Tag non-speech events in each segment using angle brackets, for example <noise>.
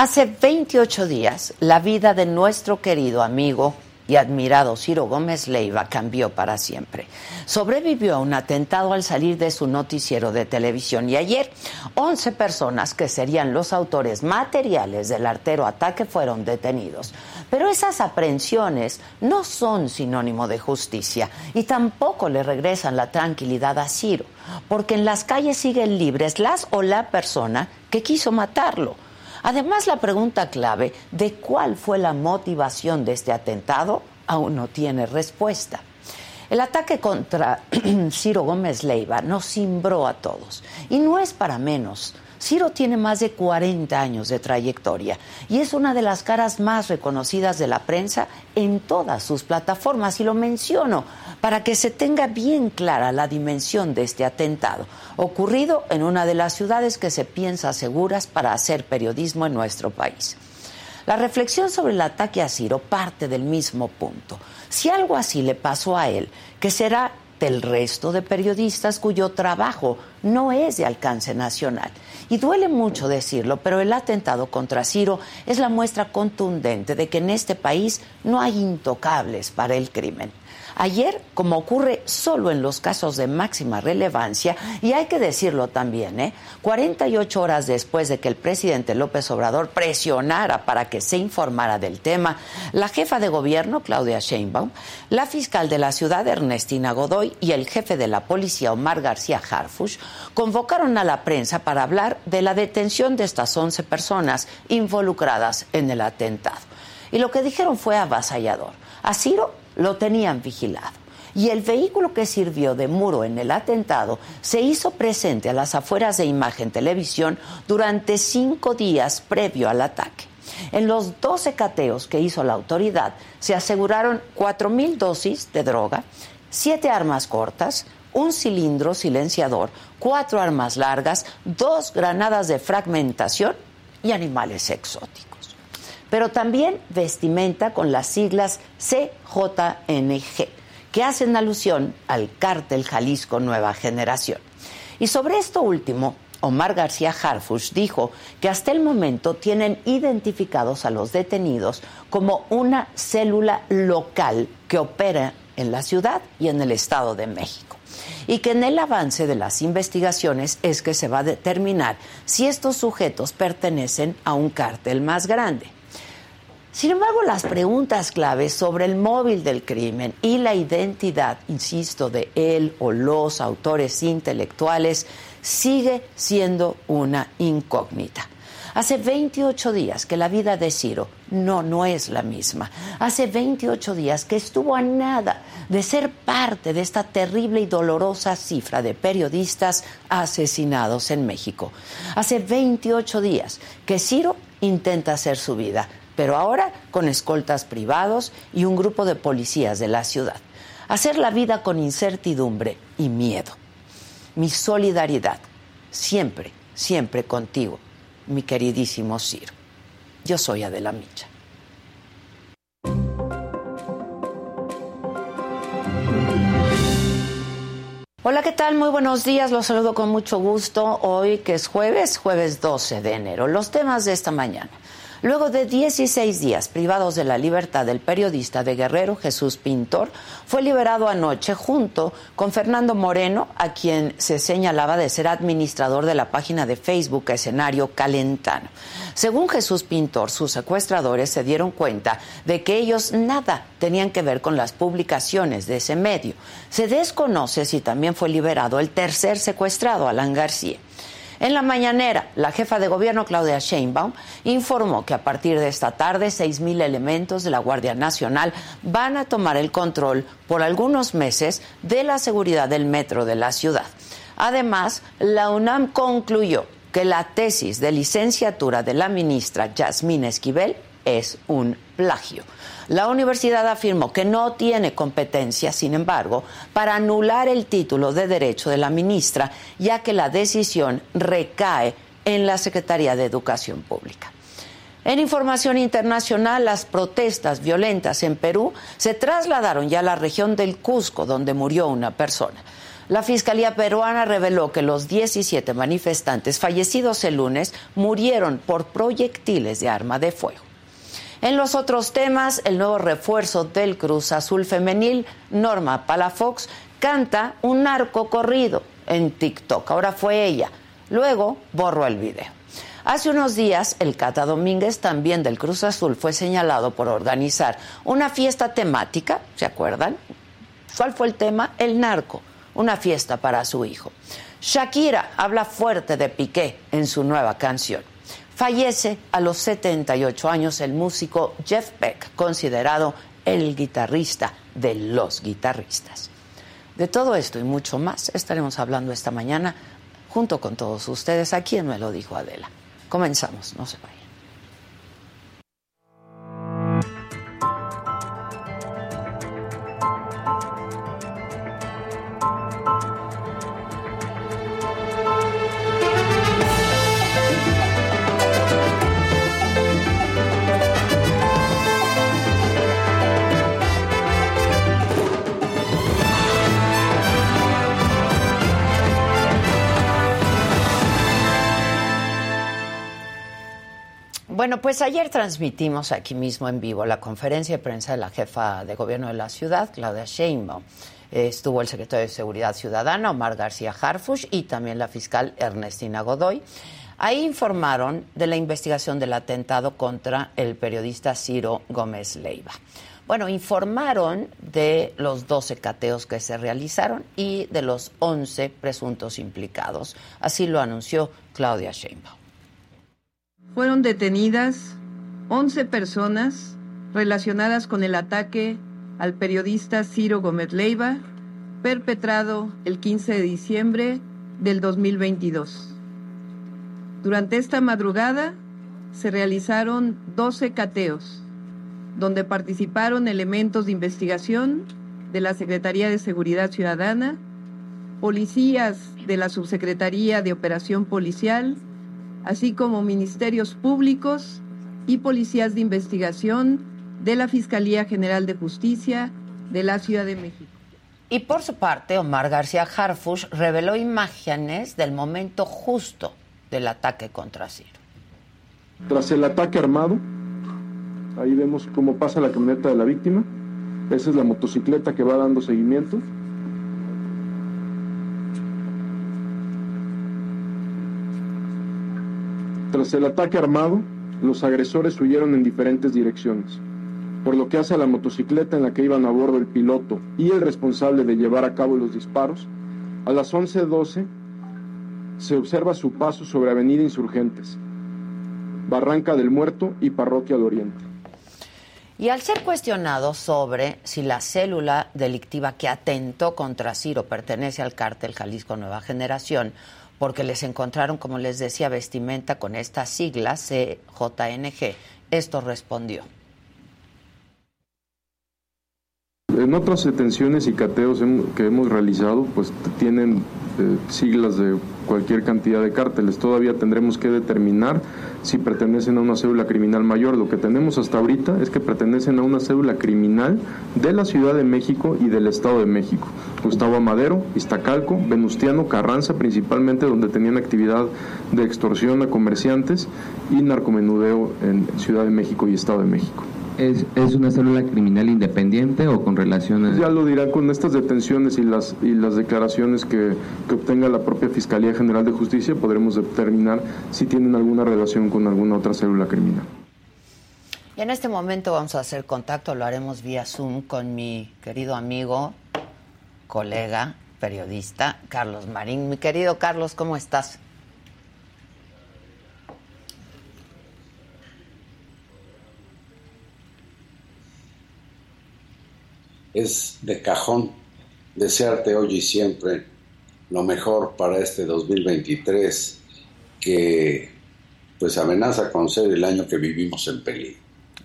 Hace 28 días, la vida de nuestro querido amigo y admirado Ciro Gómez Leiva cambió para siempre. Sobrevivió a un atentado al salir de su noticiero de televisión y ayer 11 personas que serían los autores materiales del artero ataque fueron detenidos. Pero esas aprehensiones no son sinónimo de justicia y tampoco le regresan la tranquilidad a Ciro, porque en las calles siguen libres las o la persona que quiso matarlo. Además, la pregunta clave de cuál fue la motivación de este atentado aún no tiene respuesta. El ataque contra <clears throat> Ciro Gómez Leiva nos cimbró a todos. Y no es para menos. Ciro tiene más de 40 años de trayectoria y es una de las caras más reconocidas de la prensa en todas sus plataformas. Y lo menciono para que se tenga bien clara la dimensión de este atentado, ocurrido en una de las ciudades que se piensa seguras para hacer periodismo en nuestro país. La reflexión sobre el ataque a Ciro parte del mismo punto. Si algo así le pasó a él, que será del resto de periodistas cuyo trabajo no es de alcance nacional. Y duele mucho decirlo, pero el atentado contra Ciro es la muestra contundente de que en este país no hay intocables para el crimen. Ayer, como ocurre solo en los casos de máxima relevancia, y hay que decirlo también, ¿eh? 48 horas después de que el presidente López Obrador presionara para que se informara del tema, la jefa de gobierno, Claudia Sheinbaum, la fiscal de la ciudad, Ernestina Godoy, y el jefe de la policía, Omar García Harfush, convocaron a la prensa para hablar de la detención de estas 11 personas involucradas en el atentado. Y lo que dijeron fue avasallador. A Ciro lo tenían vigilado. Y el vehículo que sirvió de muro en el atentado se hizo presente a las afueras de Imagen Televisión durante cinco días previo al ataque. En los 12 cateos que hizo la autoridad se aseguraron 4.000 dosis de droga, siete armas cortas, un cilindro silenciador, cuatro armas largas, dos granadas de fragmentación y animales exóticos pero también vestimenta con las siglas CJNG, que hacen alusión al cártel Jalisco Nueva Generación. Y sobre esto último, Omar García Harfush dijo que hasta el momento tienen identificados a los detenidos como una célula local que opera en la ciudad y en el Estado de México. Y que en el avance de las investigaciones es que se va a determinar si estos sujetos pertenecen a un cártel más grande. Sin embargo, las preguntas claves sobre el móvil del crimen y la identidad, insisto, de él o los autores intelectuales sigue siendo una incógnita. Hace 28 días que la vida de Ciro no, no es la misma. Hace 28 días que estuvo a nada de ser parte de esta terrible y dolorosa cifra de periodistas asesinados en México. Hace 28 días que Ciro intenta hacer su vida pero ahora con escoltas privados y un grupo de policías de la ciudad. Hacer la vida con incertidumbre y miedo. Mi solidaridad, siempre, siempre contigo, mi queridísimo Ciro. Yo soy Adela Micha. Hola, ¿qué tal? Muy buenos días. Los saludo con mucho gusto hoy que es jueves, jueves 12 de enero. Los temas de esta mañana. Luego de 16 días privados de la libertad, el periodista de Guerrero, Jesús Pintor, fue liberado anoche junto con Fernando Moreno, a quien se señalaba de ser administrador de la página de Facebook Escenario Calentano. Según Jesús Pintor, sus secuestradores se dieron cuenta de que ellos nada tenían que ver con las publicaciones de ese medio. Se desconoce si también fue liberado el tercer secuestrado, Alan García. En la mañanera, la jefa de gobierno, Claudia Sheinbaum, informó que a partir de esta tarde, 6.000 elementos de la Guardia Nacional van a tomar el control por algunos meses de la seguridad del metro de la ciudad. Además, la UNAM concluyó que la tesis de licenciatura de la ministra Yasmín Esquivel es un plagio. La universidad afirmó que no tiene competencia, sin embargo, para anular el título de derecho de la ministra, ya que la decisión recae en la Secretaría de Educación Pública. En información internacional, las protestas violentas en Perú se trasladaron ya a la región del Cusco, donde murió una persona. La Fiscalía peruana reveló que los 17 manifestantes fallecidos el lunes murieron por proyectiles de arma de fuego. En los otros temas, el nuevo refuerzo del Cruz Azul Femenil, Norma Palafox, canta un narco corrido en TikTok. Ahora fue ella. Luego borró el video. Hace unos días, el Cata Domínguez, también del Cruz Azul, fue señalado por organizar una fiesta temática, ¿se acuerdan? ¿Cuál fue el tema? El narco, una fiesta para su hijo. Shakira habla fuerte de Piqué en su nueva canción. Fallece a los 78 años el músico Jeff Beck, considerado el guitarrista de los guitarristas. De todo esto y mucho más estaremos hablando esta mañana junto con todos ustedes aquí en Me lo dijo Adela. Comenzamos, no se vayan. Bueno, pues ayer transmitimos aquí mismo en vivo la conferencia de prensa de la jefa de gobierno de la ciudad, Claudia Sheinbaum. Estuvo el secretario de Seguridad Ciudadana, Omar García Harfush, y también la fiscal Ernestina Godoy. Ahí informaron de la investigación del atentado contra el periodista Ciro Gómez Leiva. Bueno, informaron de los 12 cateos que se realizaron y de los 11 presuntos implicados. Así lo anunció Claudia Sheinbaum fueron detenidas 11 personas relacionadas con el ataque al periodista Ciro Gómez Leiva, perpetrado el 15 de diciembre del 2022. Durante esta madrugada se realizaron 12 cateos, donde participaron elementos de investigación de la Secretaría de Seguridad Ciudadana, policías de la Subsecretaría de Operación Policial, así como ministerios públicos y policías de investigación de la Fiscalía General de Justicia de la Ciudad de México. Y por su parte, Omar García Harfush reveló imágenes del momento justo del ataque contra Ciro. Tras el ataque armado, ahí vemos cómo pasa la camioneta de la víctima. Esa es la motocicleta que va dando seguimiento. Tras el ataque armado, los agresores huyeron en diferentes direcciones, por lo que hace a la motocicleta en la que iban a bordo el piloto y el responsable de llevar a cabo los disparos, a las 11.12 se observa su paso sobre Avenida Insurgentes, Barranca del Muerto y Parroquia del Oriente. Y al ser cuestionado sobre si la célula delictiva que atentó contra Ciro pertenece al cártel Jalisco Nueva Generación, porque les encontraron, como les decía, vestimenta con esta sigla CJNG. Esto respondió. En otras detenciones y cateos que hemos realizado, pues tienen eh, siglas de cualquier cantidad de cárteles. Todavía tendremos que determinar si pertenecen a una cédula criminal mayor. Lo que tenemos hasta ahorita es que pertenecen a una cédula criminal de la Ciudad de México y del Estado de México. Gustavo Amadero, Iztacalco, Venustiano, Carranza, principalmente donde tenían actividad de extorsión a comerciantes y narcomenudeo en Ciudad de México y Estado de México. ¿Es, ¿Es, una célula criminal independiente o con relaciones? Ya lo dirán con estas detenciones y las, y las declaraciones que, que obtenga la propia Fiscalía General de Justicia, podremos determinar si tienen alguna relación con alguna otra célula criminal. Y en este momento vamos a hacer contacto, lo haremos vía Zoom con mi querido amigo, colega, periodista, Carlos Marín. Mi querido Carlos, ¿cómo estás? Es de cajón desearte hoy y siempre lo mejor para este 2023 que pues amenaza con ser el año que vivimos en peligro.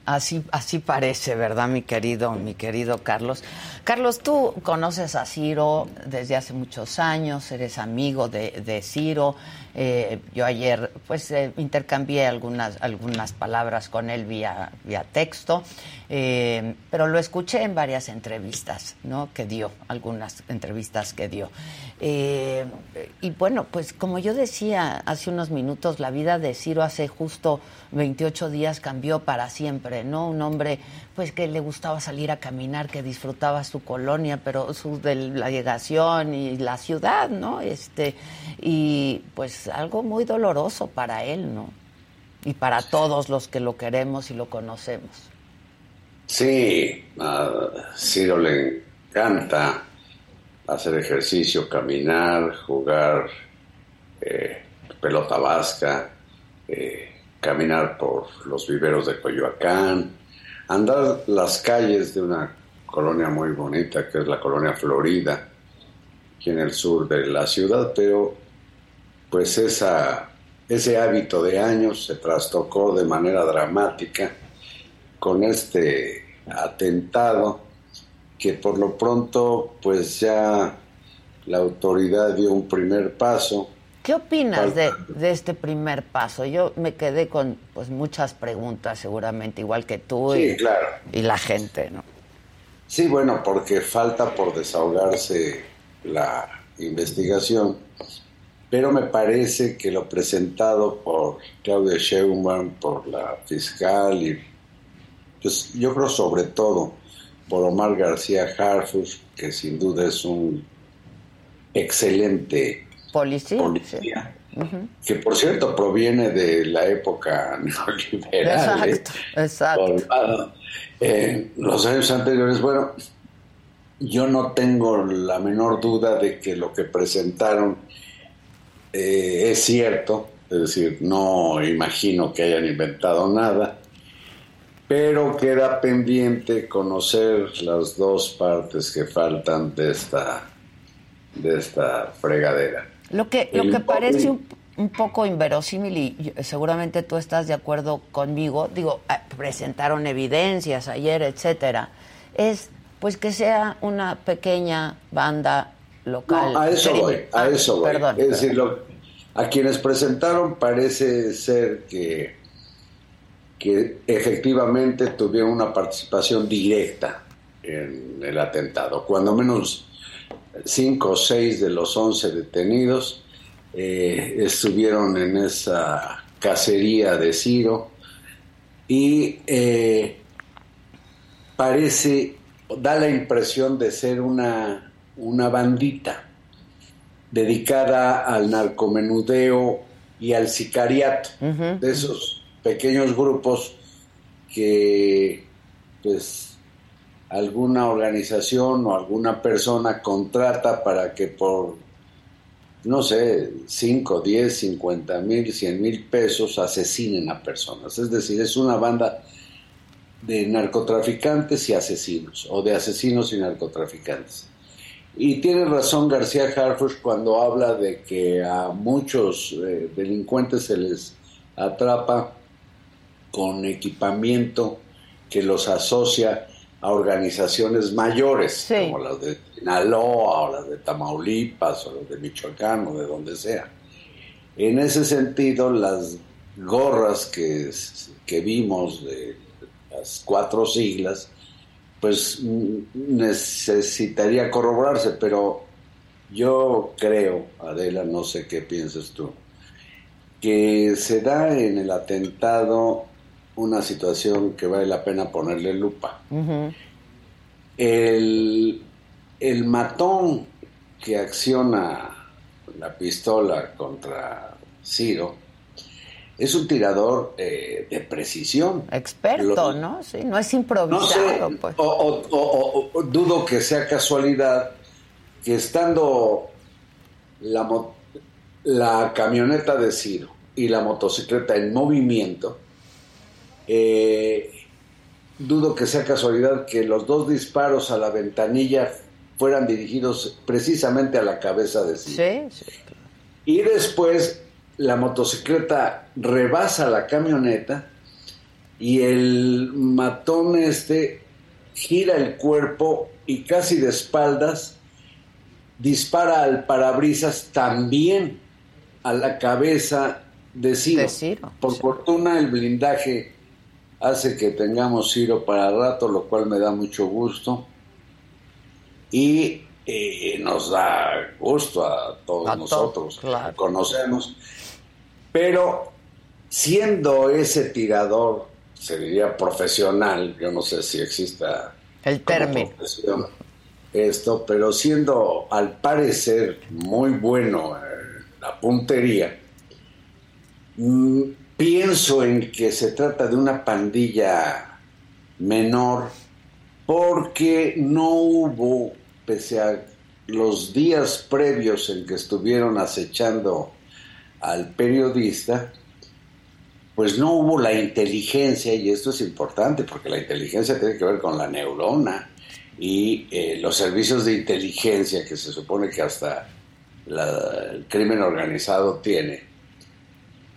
Así, así parece, ¿verdad, mi querido, mi querido Carlos? Carlos, tú conoces a Ciro desde hace muchos años, eres amigo de, de Ciro. Eh, yo ayer, pues, eh, intercambié algunas, algunas palabras con él vía, vía texto, eh, pero lo escuché en varias entrevistas, ¿no? Que dio, algunas entrevistas que dio. y bueno, pues, como yo decía hace unos minutos, la vida de Ciro hace justo 28 días cambió para siempre, ¿no? Un hombre pues que le gustaba salir a caminar, que disfrutaba su colonia, pero su delegación y la ciudad, ¿no? Este y pues algo muy doloroso para él, ¿no? Y para todos los que lo queremos y lo conocemos. Sí, a Ciro le encanta hacer ejercicio, caminar, jugar eh, pelota vasca, eh, caminar por los viveros de Coyoacán, andar las calles de una colonia muy bonita que es la colonia Florida, aquí en el sur de la ciudad, pero pues esa, ese hábito de años se trastocó de manera dramática con este atentado que por lo pronto pues ya la autoridad dio un primer paso ¿Qué opinas de, este primer paso? Yo me quedé con pues muchas preguntas, seguramente, igual que tú y, y la gente, ¿no? Sí, bueno, porque falta por desahogarse la investigación, pero me parece que lo presentado por Claudia Sheinbaum, por la fiscal y pues yo creo sobre todo por Omar García Harfus, que sin duda es un excelente Policía. Que por cierto proviene de la época <laughs> neoliberal. Exacto, ¿eh? exacto. Eh, los años anteriores, bueno, yo no tengo la menor duda de que lo que presentaron eh, es cierto, es decir, no imagino que hayan inventado nada, pero queda pendiente conocer las dos partes que faltan de esta, de esta fregadera. Lo que, lo que parece un, poco inverosímil, y seguramente tú estás de acuerdo conmigo, digo, presentaron evidencias ayer, etcétera, es pues que sea una pequeña banda local. a eso voy, a ah, eso voy. es decir, a quienes presentaron parece ser que, que efectivamente tuvieron una participación directa en el atentado, cuando menos cinco o seis de los once detenidos eh, estuvieron en esa cacería de Ciro y eh, parece, da la impresión de ser una, una bandita dedicada al narcomenudeo y al sicariato, de esos pequeños grupos que pues alguna organización o alguna persona contrata para que por, no sé, 5, 10, 50 mil, 100 mil pesos asesinen a personas. Es decir, es una banda de narcotraficantes y asesinos, o de asesinos y narcotraficantes. Y tiene razón García Harfush cuando habla de que a muchos eh, delincuentes se les atrapa con equipamiento que los asocia a organizaciones mayores, como las de Sinaloa o las de Tamaulipas o las de Michoacán o de donde sea. En ese sentido, las gorras que, que vimos de las cuatro siglas, pues necesitaría corroborarse, pero yo creo, Adela, no sé qué piensas tú, que se da en el atentado una situación que vale la pena ponerle lupa. el, el matón que acciona la pistola contra Ciro es un tirador eh, de precisión. Experto, ¿no? Sí, no es improvisado. pues. o, dudo que sea casualidad que estando la, la camioneta de Ciro y la motocicleta en movimiento, eh, dudo que sea casualidad que los dos disparos a la ventanilla fueran dirigidos precisamente a la cabeza de. Sí, sí. Y después la motocicleta rebasa la camioneta y el matón este gira el cuerpo y casi de espaldas dispara al parabrisas también a la cabeza de Ciro. Por fortuna el blindaje hace que tengamos Ciro para rato, lo cual me da mucho gusto. Y eh, nos da gusto a todos nosotros, conocemos. Pero siendo ese tirador, se diría profesional, yo no sé si exista el término esto, pero siendo al parecer muy bueno en la puntería, mm, pienso en que se trata de una pandilla menor porque no hubo, pese a los días previos en que estuvieron acechando al periodista, pues no hubo la inteligencia, y esto es importante porque la inteligencia tiene que ver con la neurona y eh, los servicios de inteligencia que se supone que hasta el crimen organizado tiene,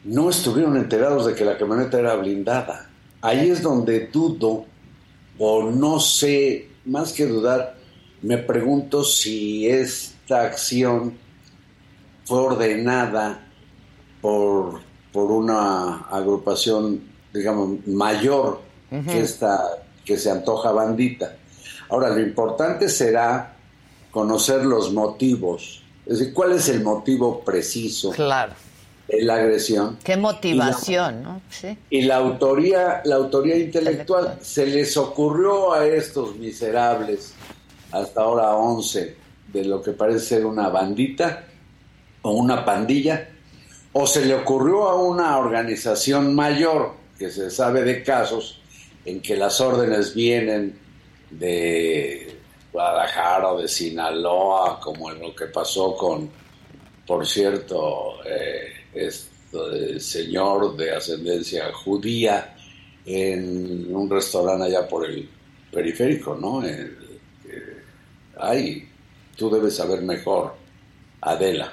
no estuvieron enterados de que la camioneta era blindada. Ahí es donde dudo, o no sé, más que dudar, me pregunto si esta acción fue ordenada por, por una agrupación, digamos, mayor que esta que se antoja bandita. Ahora, lo importante será conocer los motivos, es decir, cuál es el motivo preciso claro. De la agresión. Qué motivación, ¿no? Sí. Y la autoría, la autoría intelectual, se les ocurrió a estos miserables, hasta ahora 11, de lo que parece ser una bandita o una pandilla, o se le ocurrió a una organización mayor, que se sabe de casos en que las órdenes vienen de Guadalajara o de Sinaloa, como en lo que pasó con, por cierto, eh, este señor de ascendencia judía en un restaurante allá por el periférico, ¿no? Eh, ay, tú debes saber mejor, Adela.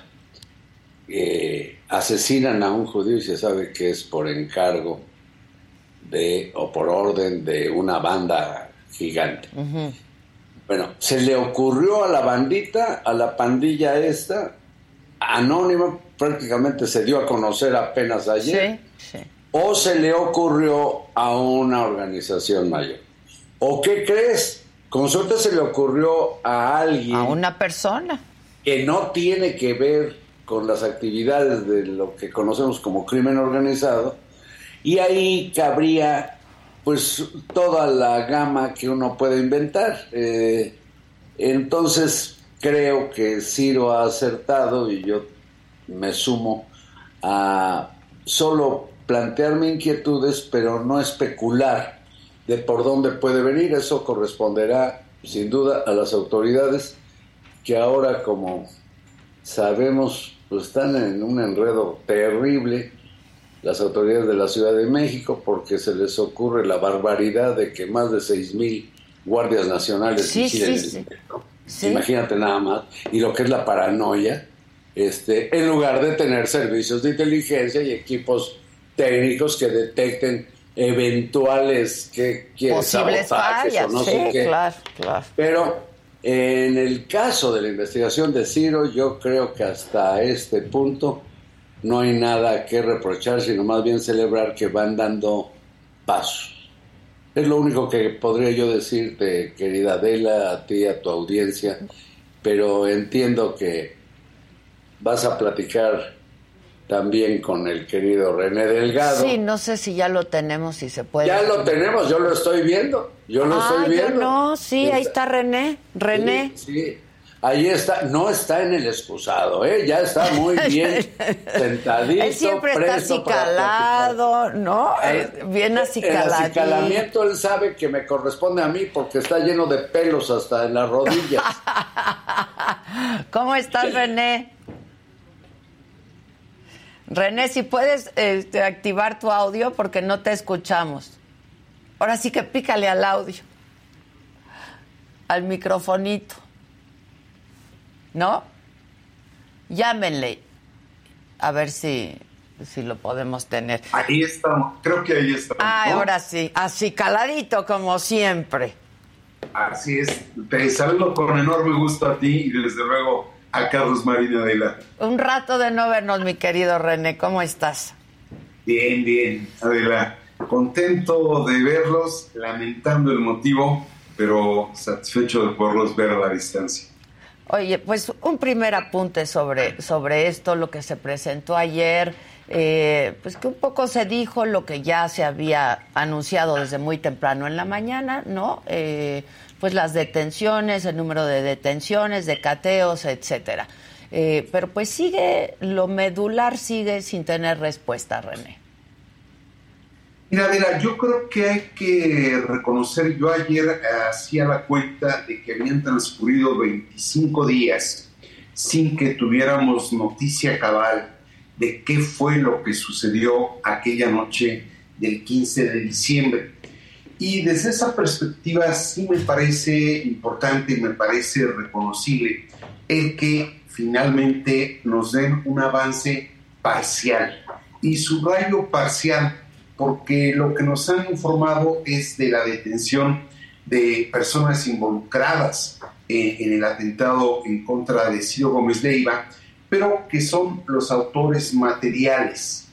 Eh, asesinan a un judío y se sabe que es por encargo de o por orden de una banda gigante. Bueno, se le ocurrió a la bandita, a la pandilla esta, anónima, prácticamente se dio a conocer apenas ayer, o se le ocurrió a una organización mayor. ¿O qué crees? Con suerte se le ocurrió a alguien. A una persona. Que no tiene que ver con las actividades de lo que conocemos como crimen organizado, y ahí cabría pues toda la gama que uno puede inventar. Eh, entonces creo que Ciro ha acertado y yo me sumo a solo plantearme inquietudes, pero no especular de por dónde puede venir. Eso corresponderá sin duda a las autoridades que ahora, como sabemos, pues están en un enredo terrible las autoridades de la Ciudad de México porque se les ocurre la barbaridad de que más de seis mil guardias nacionales sí, Imagínate nada más. Y lo que es la paranoia, este, en lugar de tener servicios de inteligencia y equipos técnicos que detecten eventuales que, posibles fallas, no sí, claro, claro. Pero en el caso de la investigación de Ciro, yo creo que hasta este punto no hay nada que reprochar, sino más bien celebrar que van dando pasos. Es lo único que podría yo decirte, querida Adela, a ti, a tu audiencia, pero entiendo que vas a platicar también con el querido René Delgado. Sí, no sé si ya lo tenemos, si se puede. Ya lo tenemos, yo lo estoy viendo, yo lo estoy viendo. no, sí, ahí está René, René. Sí, ahí está, no está en el excusado, ¿eh? ya está muy <laughs> bien sentadito. Él siempre está acicalado, ¿no? Bien acicalado. El acicalamiento él sabe que me corresponde a mí porque está lleno de pelos hasta en las rodillas. <laughs> ¿Cómo estás, <laughs> René? René, si puedes este, activar tu audio porque no te escuchamos. Ahora sí que pícale al audio, al microfonito. ¿No? Llámenle a ver si, si lo podemos tener. Ahí estamos, creo que ahí estamos. Ah, ahora sí, así caladito como siempre. Así es, te saludo con enorme gusto a ti y desde luego a Carlos Marín Adela. Un rato de no vernos, mi querido René, ¿cómo estás? Bien, bien, Adela. Contento de verlos, lamentando el motivo, pero satisfecho de poderlos ver a la distancia. Oye, pues un primer apunte sobre, sobre esto, lo que se presentó ayer, eh, pues que un poco se dijo lo que ya se había anunciado desde muy temprano en la mañana, ¿no? Eh, pues las detenciones, el número de detenciones, de cateos, etcétera. Eh, pero pues sigue, lo medular sigue sin tener respuesta, René. Mira, mira, yo creo que hay que reconocer, yo ayer hacía la cuenta de que habían transcurrido 25 días sin que tuviéramos noticia cabal de qué fue lo que sucedió aquella noche del 15 de diciembre. Y desde esa perspectiva sí me parece importante y me parece reconocible el que finalmente nos den un avance parcial. Y subrayo parcial porque lo que nos han informado es de la detención de personas involucradas eh, en el atentado en contra de Ciro Gómez Leiva, pero que son los autores materiales.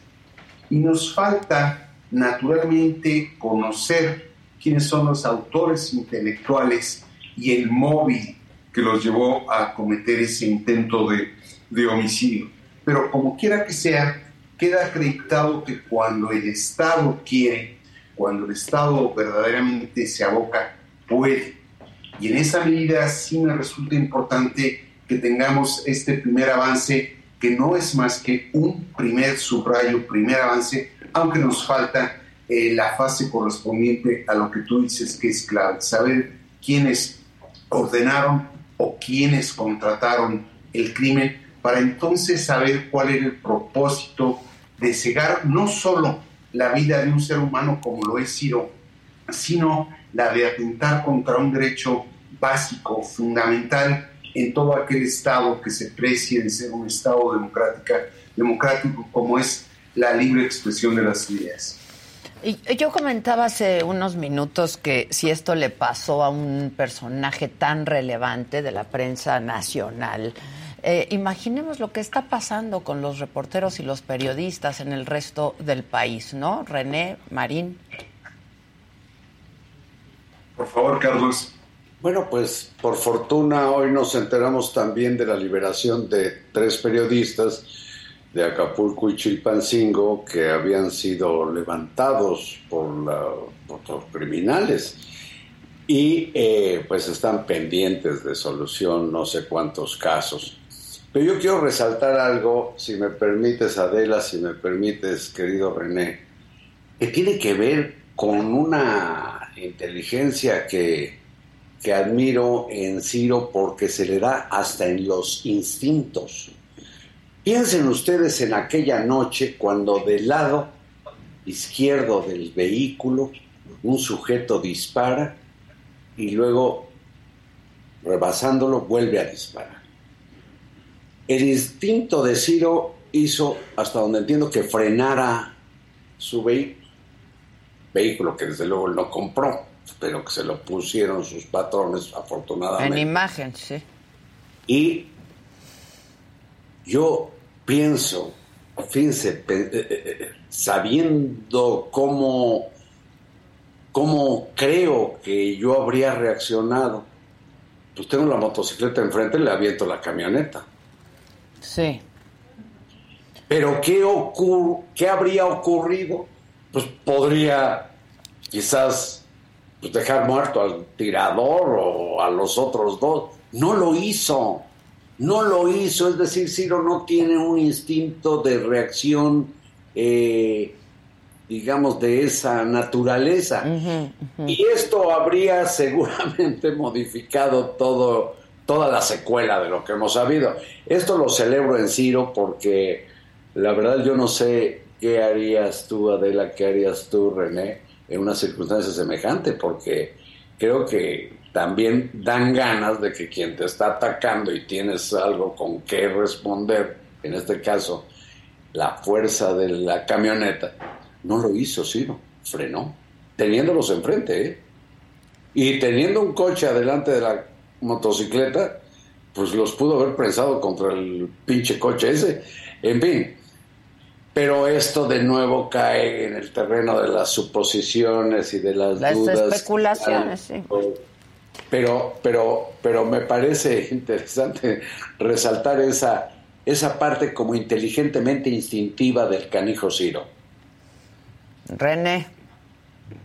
Y nos falta naturalmente conocer quiénes son los autores intelectuales y el móvil que los llevó a cometer ese intento de, de homicidio. Pero como quiera que sea, queda acreditado que cuando el Estado quiere, cuando el Estado verdaderamente se aboca, puede. Y en esa medida sí me resulta importante que tengamos este primer avance, que no es más que un primer subrayo, primer avance, aunque nos falta eh, la fase correspondiente a lo que tú dices que es clave, saber quiénes ordenaron o quiénes contrataron el crimen, para entonces saber cuál era el propósito de cegar no solo la vida de un ser humano como lo es Ciro, sino la de atentar contra un derecho básico, fundamental en todo aquel Estado que se precie de ser un Estado democrático como es la libre expresión de las ideas. Yo comentaba hace unos minutos que si esto le pasó a un personaje tan relevante de la prensa nacional, eh, imaginemos lo que está pasando con los reporteros y los periodistas en el resto del país, ¿no? René, Marín. Por favor, Carlos. Bueno, pues por fortuna hoy nos enteramos también de la liberación de tres periodistas de Acapulco y Chilpancingo que habían sido levantados por, los criminales y eh, pues están pendientes de solución no sé cuántos casos. Pero yo quiero resaltar algo, si me permites Adela, si me permites querido René, que tiene que ver con una inteligencia que, que admiro en Ciro porque se le da hasta en los instintos Piensen ustedes en aquella noche cuando del lado izquierdo del vehículo un sujeto dispara y luego, rebasándolo, vuelve a disparar. El instinto de Ciro hizo, hasta donde entiendo, que frenara su vehículo. vehículo que desde luego él no compró, pero que se lo pusieron sus patrones, afortunadamente. En imagen, sí. Y yo pienso, fíjense, eh, eh, eh, sabiendo cómo, cómo creo que yo habría reaccionado, pues tengo la motocicleta enfrente y le aviento la camioneta. Sí. Pero ¿qué, ocur ¿qué habría ocurrido? Pues podría quizás pues, dejar muerto al tirador o a los otros dos. No lo hizo, no lo hizo, es decir, Ciro no tiene un instinto de reacción, eh, digamos, de esa naturaleza. Y esto habría <laughs> seguramente modificado todo, toda la secuela de lo que hemos sabido. Esto lo celebro en Ciro porque la verdad yo no sé qué harías tú, Adela, qué harías tú, René, en una circunstancia semejante, porque creo que también dan ganas de que quien te está atacando y tienes algo con qué responder, en este caso la fuerza de la camioneta, no lo hizo, Ciro, frenó, teniéndolos enfrente, ¿eh? Y teniendo un coche adelante de la motocicleta, pues los pudo haber prensado contra el pinche coche ese. En fin, pero esto de nuevo cae en el terreno de las suposiciones y de las, las dudas. especulaciones, sí. Pero, pero, pero me parece interesante resaltar esa, esa parte como inteligentemente instintiva del canijo Ciro. René.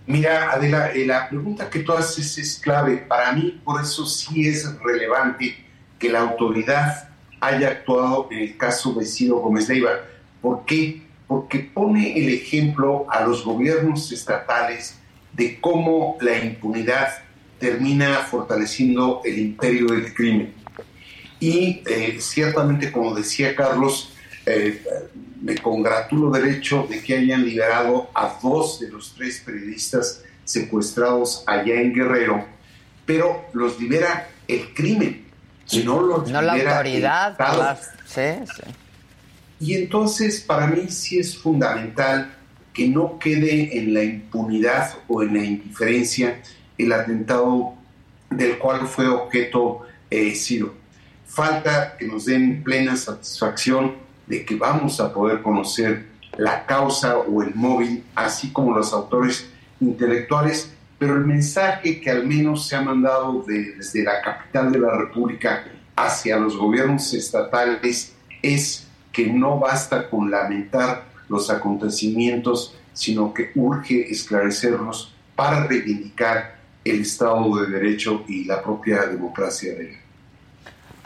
Mira, Adela, eh, la pregunta que tú haces es clave. Para mí, por eso sí es relevante que la autoridad haya actuado en el caso de Ciro Gómez Leiva. ¿Por qué? Porque pone el ejemplo a los gobiernos estatales de cómo la impunidad termina fortaleciendo el imperio del crimen. Y eh, ciertamente, como decía Carlos, eh, me congratulo del hecho de que hayan liberado a dos de los tres periodistas secuestrados allá en Guerrero, pero los libera el crimen, no los no libera la autoridad. Sí, sí. Y entonces para mí sí es fundamental que no quede en la impunidad o en la indiferencia el atentado del cual fue objeto eh, Ciro. Falta que nos den plena satisfacción de que vamos a poder conocer la causa o el móvil, así como los autores intelectuales, pero el mensaje que al menos se ha mandado desde la capital de la República hacia los gobiernos estatales es que no basta con lamentar los acontecimientos, sino que urge esclarecerlos para reivindicar el Estado de Derecho y la propia democracia de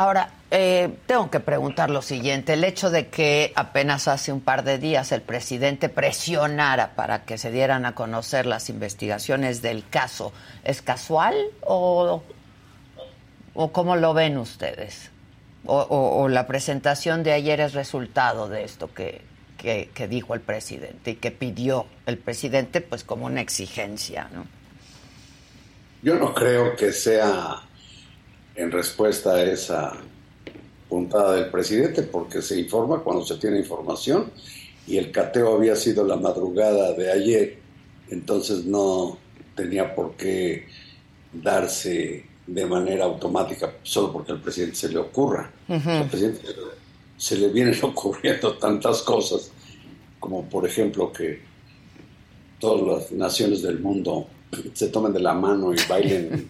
Ahora, eh, tengo que preguntar lo siguiente. El hecho de que apenas hace un par de días el presidente presionara para que se dieran a conocer las investigaciones del caso, ¿es casual o, o cómo lo ven ustedes? O, o, la presentación de ayer es resultado de esto que, que, que dijo el presidente y que pidió el presidente pues como una exigencia, ¿no? Yo no creo que sea en respuesta a esa puntada del presidente, porque se informa cuando se tiene información y el cateo había sido la madrugada de ayer, entonces no tenía por qué darse de manera automática solo porque al presidente se le ocurra. Al presidente se le vienen <laughs> ocurriendo tantas cosas, como por ejemplo que todas las naciones del mundo <clears throat> se tomen de la mano y bailen.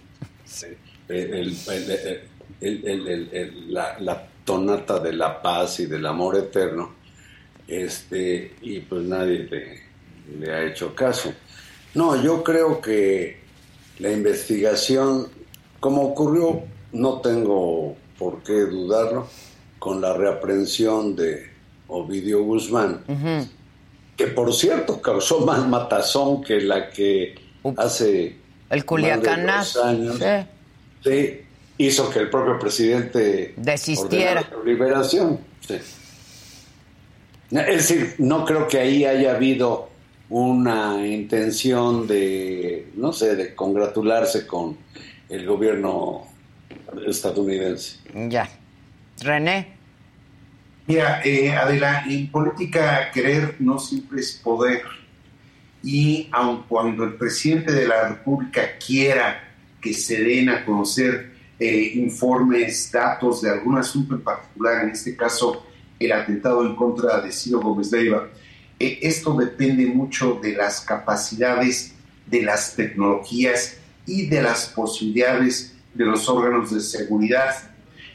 La, tonata de la paz y del amor eterno, este, y pues nadie le, ha hecho caso. No, yo creo que la investigación, como ocurrió, no tengo por qué dudarlo, con la reaprensión de Ovidio Guzmán, que por cierto causó más matazón que la que hace el Culiacanazo años sí. hizo que el propio presidente desistiera la liberación. Es decir, no creo que ahí haya habido una intención de, no sé, de congratularse con el gobierno estadounidense. Ya. René. Mira, eh, Adela, en política querer no siempre es poder y aun cuando el presidente de la República quiera que se den a conocer eh, informes, datos de algún asunto en particular, en este caso el atentado en contra de Ciro Gómez Leiva, eh, esto depende mucho de las capacidades, de las tecnologías y de las posibilidades de los órganos de seguridad.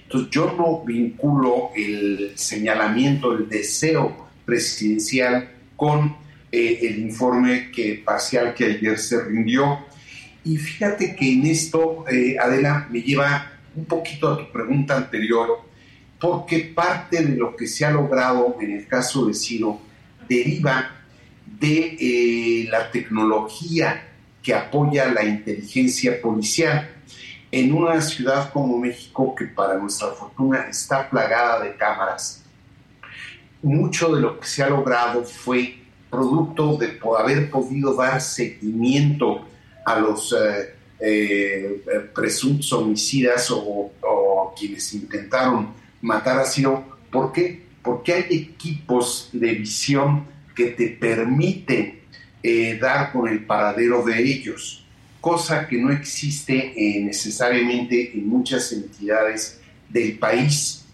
Entonces yo no vinculo el señalamiento, el deseo presidencial con eh, el informe parcial que ayer se rindió. Y fíjate que en esto, eh, Adela, me lleva un poquito a tu pregunta anterior, porque parte de lo que se ha logrado en el caso de Ciro deriva de eh, la tecnología que apoya la inteligencia policial. En una ciudad como México, que para nuestra fortuna está plagada de cámaras, mucho de lo que se ha logrado fue producto de haber podido dar seguimiento a los eh, eh, presuntos homicidas o, quienes intentaron matar a Ciro. ¿Por qué? Porque hay equipos de visión que te permiten eh, dar con el paradero de ellos, cosa que no existe necesariamente en muchas entidades del país.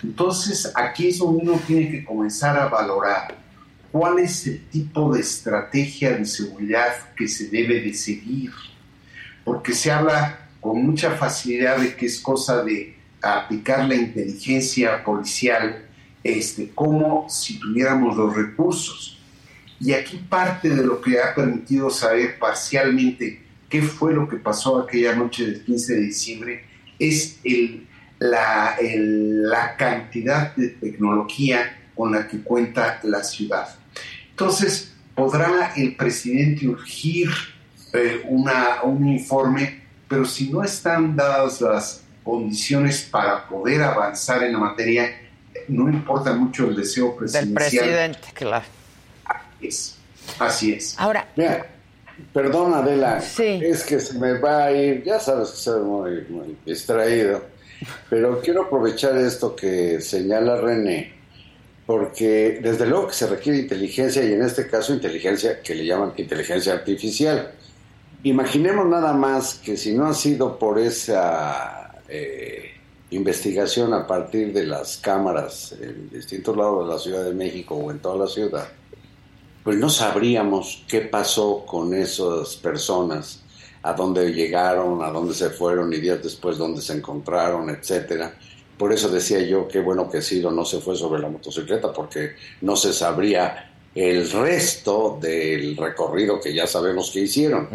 Entonces, aquí es donde uno tiene que comenzar a valorar cuál es el tipo de estrategia de seguridad que se debe de seguir, porque se habla con mucha facilidad de que es cosa de aplicar la inteligencia policial este, como si tuviéramos los recursos. Y aquí parte de lo que ha permitido saber parcialmente qué fue lo que pasó aquella noche del 15 de diciembre es el, la, la cantidad de tecnología con la que cuenta la ciudad. Entonces, podrá el presidente urgir eh, una, un informe, pero si no están dadas las condiciones para poder avanzar en la materia, no importa mucho el deseo presidencial. Del presidente, claro. Así es. Así es. Ahora. Mira, perdón, Adela. Es que se me va a ir, ya sabes que soy muy, muy distraído, pero quiero aprovechar esto que señala René porque desde luego que se requiere inteligencia y en este caso inteligencia que le llaman inteligencia artificial. Imaginemos nada más que si no ha sido por esa eh, investigación a partir de las cámaras en distintos lados de la Ciudad de México o en toda la ciudad, pues no sabríamos qué pasó con esas personas, a dónde llegaron, a dónde se fueron y días después dónde se encontraron, etcétera por eso decía yo qué bueno que Ciro no se fue sobre la motocicleta, porque no se sabría el resto del recorrido que ya sabemos que hicieron.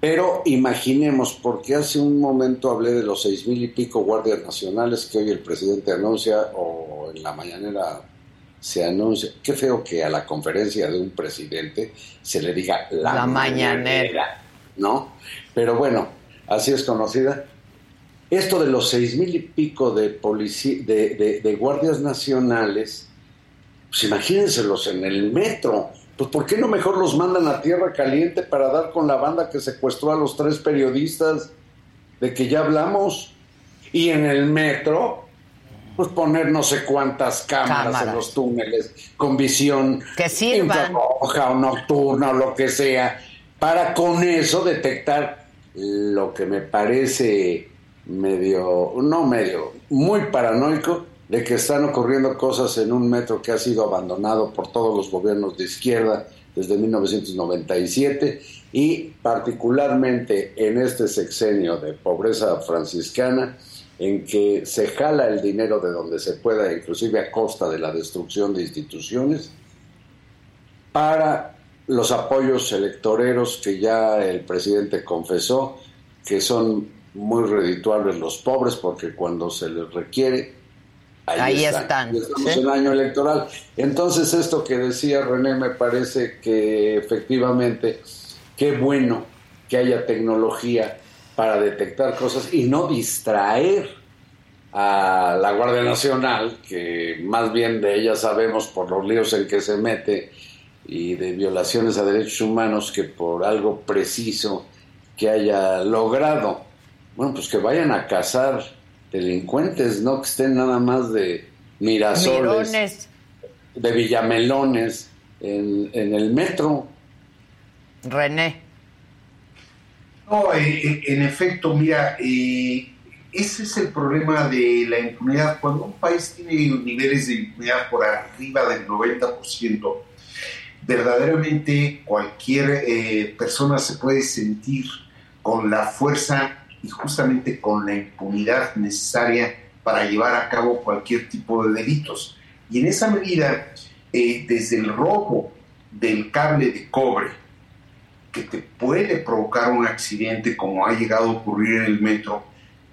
Pero imaginemos, porque hace un momento hablé de los seis mil y pico guardias nacionales que hoy el presidente anuncia, o en la mañanera se anuncia. Qué feo que a la conferencia de un presidente se le diga la, mañanera, ¿no? Pero bueno, así es conocida. Esto de los seis mil y pico de, de, de, guardias nacionales, pues imagínenselos en el metro. Pues ¿por qué no mejor los mandan a Tierra Caliente para dar con la banda que secuestró a los tres periodistas de que ya hablamos? Y en el metro, pues poner no sé cuántas cámaras, en los túneles con visión que sirvan. o nocturna o lo que sea, para con eso detectar lo que me parece medio, no medio, muy paranoico de que están ocurriendo cosas en un metro que ha sido abandonado por todos los gobiernos de izquierda desde 1997 y particularmente en este sexenio de pobreza franciscana en que se jala el dinero de donde se pueda, inclusive a costa de la destrucción de instituciones, para los apoyos electoreros que ya el presidente confesó que son muy redituables los pobres porque cuando se les requiere, ahí, están. Estamos en año electoral. Entonces esto que decía René me parece que efectivamente, qué bueno que haya tecnología para detectar cosas y no distraer a la Guardia Nacional, que más bien de ella sabemos por los líos en que se mete y de violaciones a derechos humanos que por algo preciso que haya logrado bueno, pues que vayan a cazar delincuentes, no que estén nada más de mirasoles, de villamelones, en, el metro. René. No, eh, eh, en efecto, mira, eh, ese es el problema de la impunidad. Cuando un país tiene niveles de impunidad por arriba del 90%, verdaderamente cualquier persona se puede sentir con la fuerza y justamente con la impunidad necesaria para llevar a cabo cualquier tipo de delitos. Y en esa medida, eh, desde el robo del cable de cobre, que te puede provocar un accidente como ha llegado a ocurrir en el metro,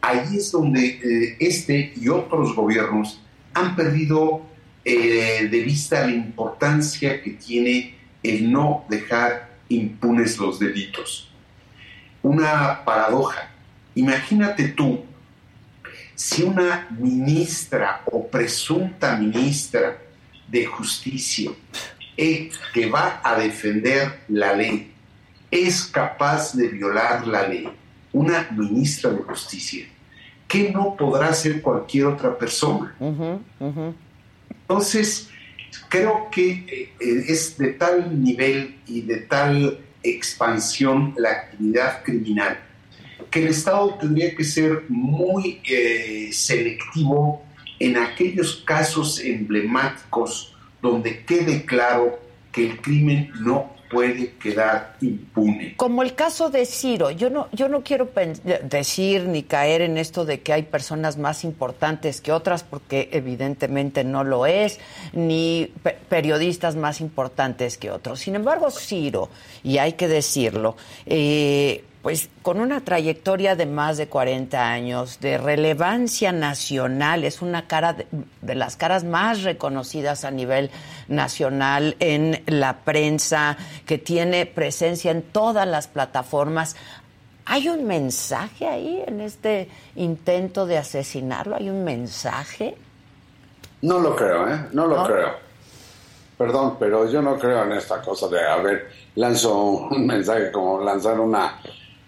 ahí es donde eh, este y otros gobiernos han perdido eh, de vista la importancia que tiene el no dejar impunes los delitos. Una paradoja. Imagínate tú si una ministra o presunta ministra de justicia eh, que va a defender la ley es capaz de violar la ley, una ministra de justicia, ¿qué no podrá hacer cualquier otra persona? Entonces, creo que eh, es de tal nivel y de tal expansión la actividad criminal que el Estado tendría que ser muy eh, selectivo en aquellos casos emblemáticos donde quede claro que el crimen no puede quedar impune. Como el caso de Ciro, yo no, yo no quiero decir ni caer en esto de que hay personas más importantes que otras, porque evidentemente no lo es, ni periodistas más importantes que otros. Sin embargo, Ciro, y hay que decirlo, eh, pues con una trayectoria de más de 40 años, de relevancia nacional, es una cara de, las caras más reconocidas a nivel nacional en la prensa, que tiene presencia en todas las plataformas. ¿Hay un mensaje ahí en este intento de asesinarlo? ¿Hay un mensaje? No lo creo, ¿eh? No lo creo. Perdón, pero yo no creo en esta cosa de, a ver, lanzo un <laughs> mensaje como lanzar una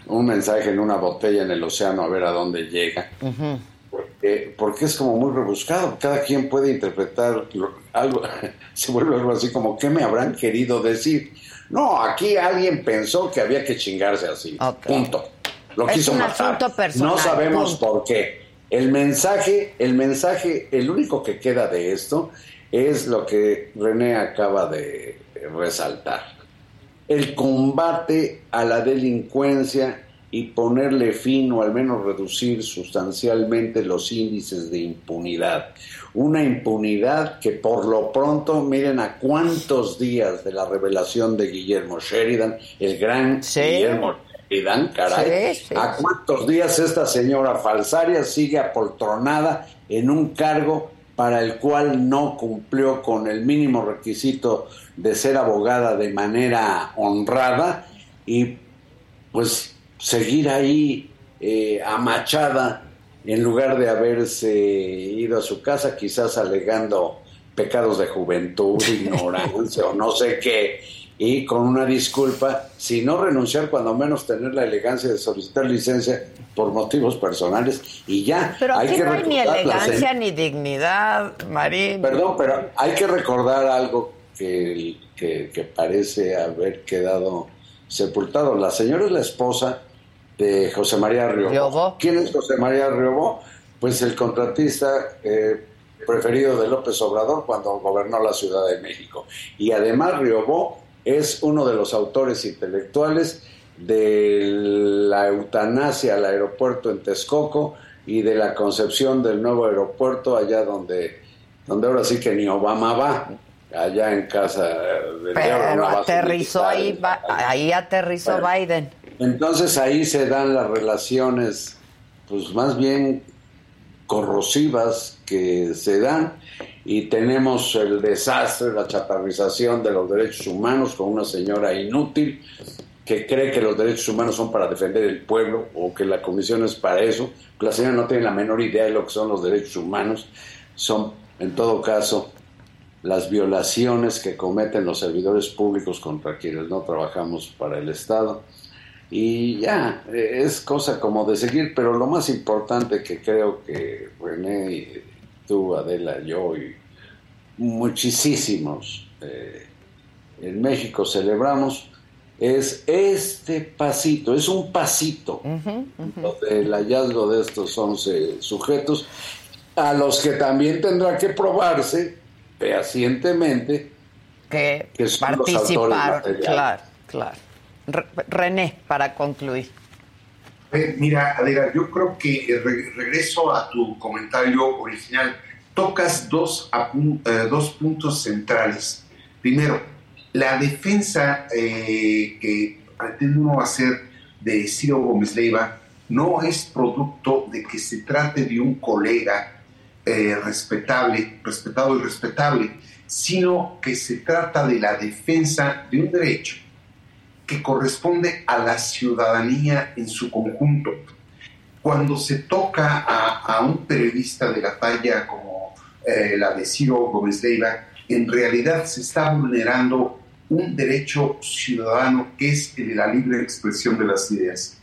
un mensaje en una botella en el océano a ver a dónde llega. porque, es como muy rebuscado. Cada quien puede interpretar algo, <laughs> se vuelve algo así como, ¿qué me habrán querido decir? No, aquí alguien pensó que había que chingarse así. Punto. Lo es quiso un matar. no sabemos por qué. El mensaje, el mensaje, el único que queda de esto es lo que René acaba de resaltar el combate a la delincuencia y ponerle fin o al menos reducir sustancialmente los índices de impunidad. Una impunidad que por lo pronto, miren a cuántos días de la revelación de Guillermo Sheridan, el gran Guillermo Sheridan, caray, a cuántos días esta señora falsaria sigue apoltronada en un cargo para el cual no cumplió con el mínimo requisito de ser abogada de manera honrada y pues seguir ahí eh, amachada en lugar de haberse ido a su casa, quizás alegando pecados de juventud, <laughs> ignorancia o no sé qué, y con una disculpa, si no renunciar, cuando menos tener la elegancia de solicitar licencia por motivos personales y ya. Pero aquí no hay ni elegancia ni dignidad, Marín. Perdón, pero hay que recordar algo que, que, parece haber quedado sepultado. La señora es la esposa de José María Riobó. ¿Quién es José María Riobó? Pues el contratista eh, preferido de López Obrador cuando gobernó la Ciudad de México. Y además Riobó es uno de los autores intelectuales de la eutanasia al aeropuerto en Texcoco y de la concepción del nuevo aeropuerto allá donde, donde ahora sí que ni Obama va, allá en casa de Pero aterrizó ahí, ahí aterrizó Biden. Entonces ahí se dan las relaciones, pues más bien corrosivas que se dan y tenemos el desastre, la chaparrización de los derechos humanos con una señora inútil que cree que los derechos humanos son para defender el pueblo o que la comisión es para eso. La señora no tiene la menor idea de lo que son los derechos humanos. Son, en todo caso, las violaciones que cometen los servidores públicos contra quienes no trabajamos para el Estado. Y ya, es cosa como de seguir, pero lo más importante que creo que René, tú, Adela, yo y muchísimos eh, en México celebramos es este pasito, es un pasito del hallazgo de estos 11 sujetos, a los que también tendrá que probarse fehacientemente que, participaron. Claro, claro. René, para concluir. Mira, Adela, yo creo que eh, regreso a tu comentario original. Tocas dos, eh, dos puntos centrales. Primero, la defensa eh, que pretende uno hacer de Ciro Gómez Leiva no es producto de que se trate de un colega respetable, respetado y respetable, sino que se trata de la defensa de un derecho que corresponde a la ciudadanía en su conjunto. Cuando se toca a, un periodista de la talla como eh, la de Ciro Gómez Leiva, en realidad se está vulnerando un derecho ciudadano que es el de la libre expresión de las ideas.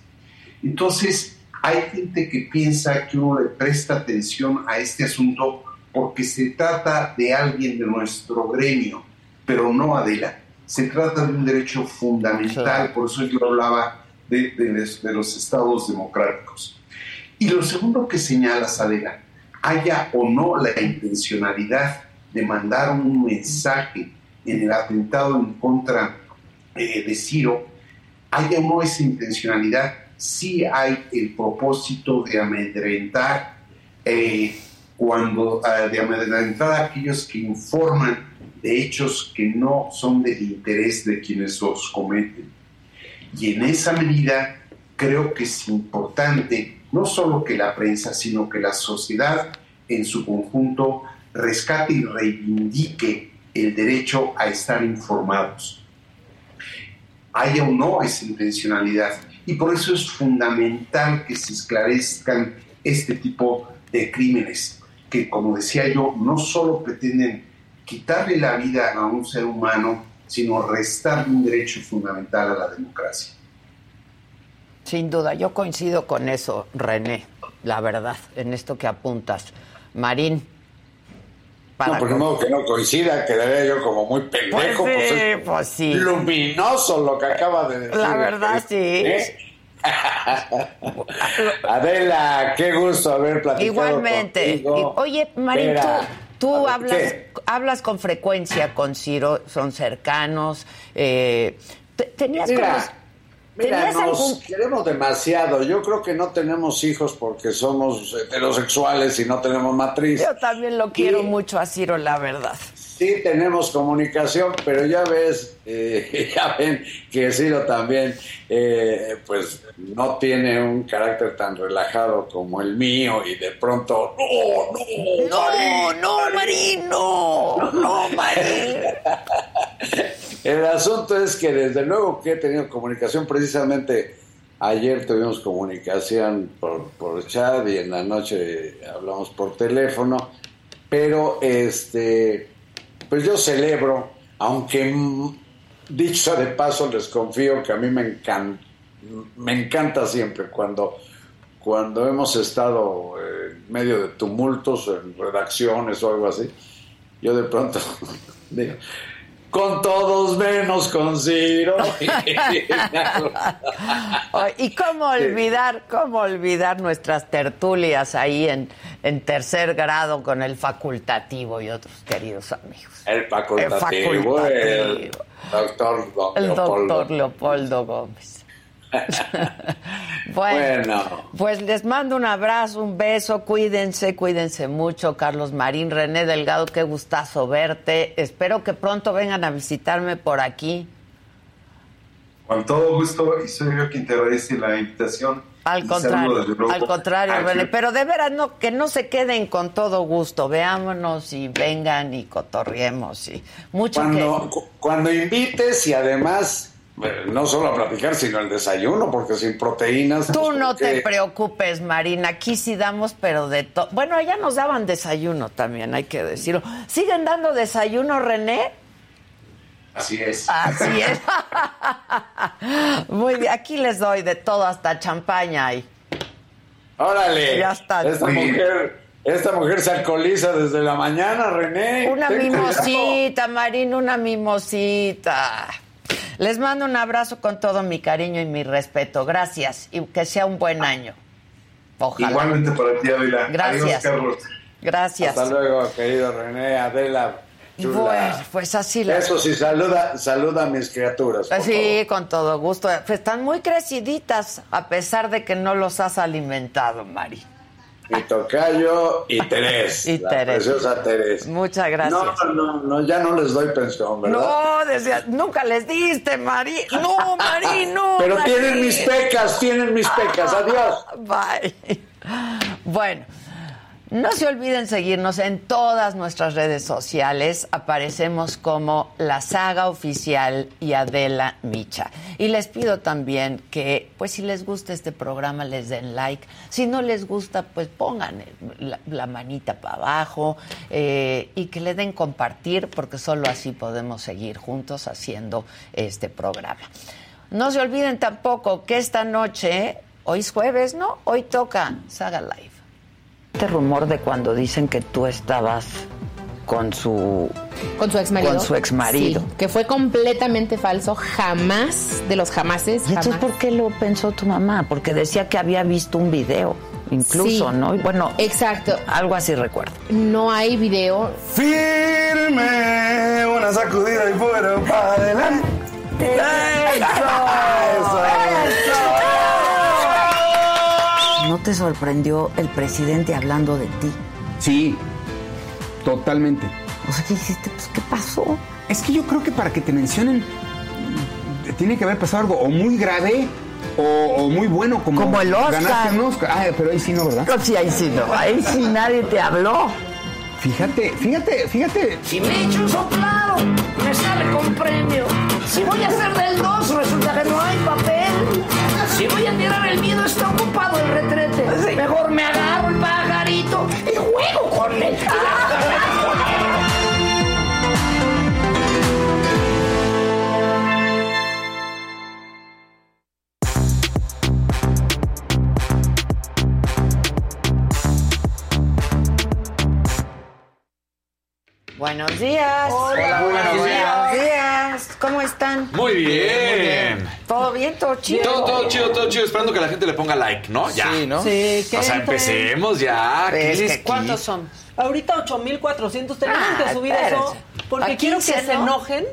Entonces, hay gente que piensa que uno le presta atención a este asunto porque se trata de alguien de nuestro gremio, pero no Adela. Se trata de un derecho fundamental, por eso yo hablaba de, de, los estados democráticos. Y lo segundo que señalas, Adela, haya o no la intencionalidad de mandar un mensaje en el atentado en contra eh, de Ciro, haya o no esa intencionalidad, sí hay el propósito de amedrentar, eh, cuando, ah, de amedrentar a aquellos que informan de hechos que no son del interés de quienes los cometen. Y en esa medida creo que es importante no solo que la prensa, sino que la sociedad en su conjunto rescate y reivindique el derecho a estar informados. Haya o no esa intencionalidad. Y por eso es fundamental que se esclarezcan este tipo de crímenes, que como decía yo, no solo pretenden quitarle la vida a un ser humano, sino restarle un derecho fundamental a la democracia. Sin duda, yo coincido con eso, René, la verdad, en esto que apuntas. Marín, no, por modo que no coincida, quedaría yo como muy pendejo. Pues, pues, pues sí, Luminoso lo que acaba de decir. La verdad, sí. ¿Eh? <laughs> Adela, qué gusto haber platicado Igualmente. Oye, Marín, tú, hablas, hablas con frecuencia con Ciro, son cercanos. Eh, tenías Mira, nos queremos demasiado. Yo creo que no tenemos hijos porque somos heterosexuales y no tenemos matriz. Yo también lo quiero mucho a Ciro, la verdad. Sí tenemos comunicación, pero ya ves, eh, <laughs> ya ven que Ciro también, eh, pues no tiene un carácter tan relajado como el mío y de pronto, no, no, no, no, Marín, no, no, Marín. <laughs> El asunto es que desde luego que he tenido comunicación, precisamente ayer tuvimos comunicación por, por chat y en la noche hablamos por teléfono, pero este, pues yo celebro, aunque dicho de paso les confío que a mí me encanta, me encanta siempre cuando, cuando hemos estado en medio de tumultos en redacciones o algo así, yo de pronto <laughs> digo, con todos menos con Ciro. <laughs> y cómo olvidar, cómo olvidar nuestras tertulias ahí en, en tercer grado con el facultativo y otros queridos amigos. El facultativo, el, doctor, el doctor Leopoldo Gómez. <laughs> bueno, pues les mando un abrazo, un beso, cuídense, cuídense mucho, Carlos Marín, René Delgado, qué gustazo verte. Espero que pronto vengan a visitarme por aquí. Con todo gusto, y soy yo quien te agradece la invitación. Al contrario, al contrario, René, pero de veras no, que no se queden con todo gusto, veámonos y vengan y cotorriemos y mucho cuando, cuando invites y además no solo a platicar, sino el desayuno, porque sin proteínas. Tú pues, no te preocupes, Marina. Aquí sí damos, pero de todo. Bueno, allá nos daban desayuno también, hay que decirlo. ¿Siguen dando desayuno, René? Así es. Así es. Muy bien, aquí les doy de todo, hasta champaña. Y... Órale. Ya está. Esta mujer Esta mujer se alcoholiza desde la mañana, René. Una mimosita, Marín, una mimosita. Les mando un abrazo con todo mi cariño y mi respeto. Gracias y que sea un buen año. Ojalá. Igualmente para ti, Adela. Gracias. Adiós, Carlos. Gracias. Hasta luego, querido René, Adela. chula. Bueno, pues así la Eso sí, saluda, saluda a mis criaturas. por Sí, con todo gusto. Pues están muy creciditas, a pesar de que no los has alimentado, Mari. Mi tocayo y Terés. Y la Terés. preciosa Terés. Muchas gracias. No, no, no, ya no les doy pensión, ¿verdad? No, decía, nunca les diste, Mari. No, Mari, <laughs> no. Pero Mari. tienen mis pecas, tienen mis pecas. Adiós. Bye. Bueno, no se olviden seguirnos en todas nuestras redes sociales. Aparecemos como La Saga Oficial y Adela Micha. Y les pido también que, pues si les gusta este programa, les den like. Si no les gusta, pues pongan la, manita para abajo eh, y que le den compartir, porque solo así podemos seguir juntos haciendo este programa. No se olviden tampoco que esta noche, hoy es jueves, ¿no? Hoy toca Saga Live. Este rumor de cuando dicen que tú estabas con su Con su ex marido. Con su exmarido. que fue completamente falso, jamás, de los jamases. ¿Y entonces jamás. por qué lo pensó tu mamá? Porque decía que había visto un video, incluso, Sí. ¿no? Y bueno, Exacto. algo así recuerdo. No hay video. Firme, una sacudida y fuera para adelante. ¿No te sorprendió el presidente hablando de ti? Sí, totalmente. O sea, ¿qué dijiste? Pues, ¿qué pasó? Es que yo creo que para que te mencionen tiene que haber pasado algo o muy grave o, o muy bueno como, Como el Oscar. ganaste un Oscar. Ah, pero ahí sí no, ¿verdad? No, sí, ahí sí no. Ahí sí nadie te habló. Fíjate, fíjate, fíjate. Si me echo un soplado, me sale con premio. Si voy a hacer del 2, resulta que no hay papel. El miedo, está ocupado el retrete. Mejor me agarro el pajarito y juego con él. <laughs> Buenos días. Hola, buenos buenos días. días. ¿Cómo están? Muy bien. ¿Todo bien? ¿Todo chido? Todo, todo chido, todo chido. Esperando que la gente le ponga like, ¿no? Ya. Sí, ¿no? Sí, que O sea, empecemos ya. ¿Qué Es ¿Cuántos son? Ahorita 8400 tenemos Ah, que subir espérense. eso porque quiero que 15, se ¿no? enojen.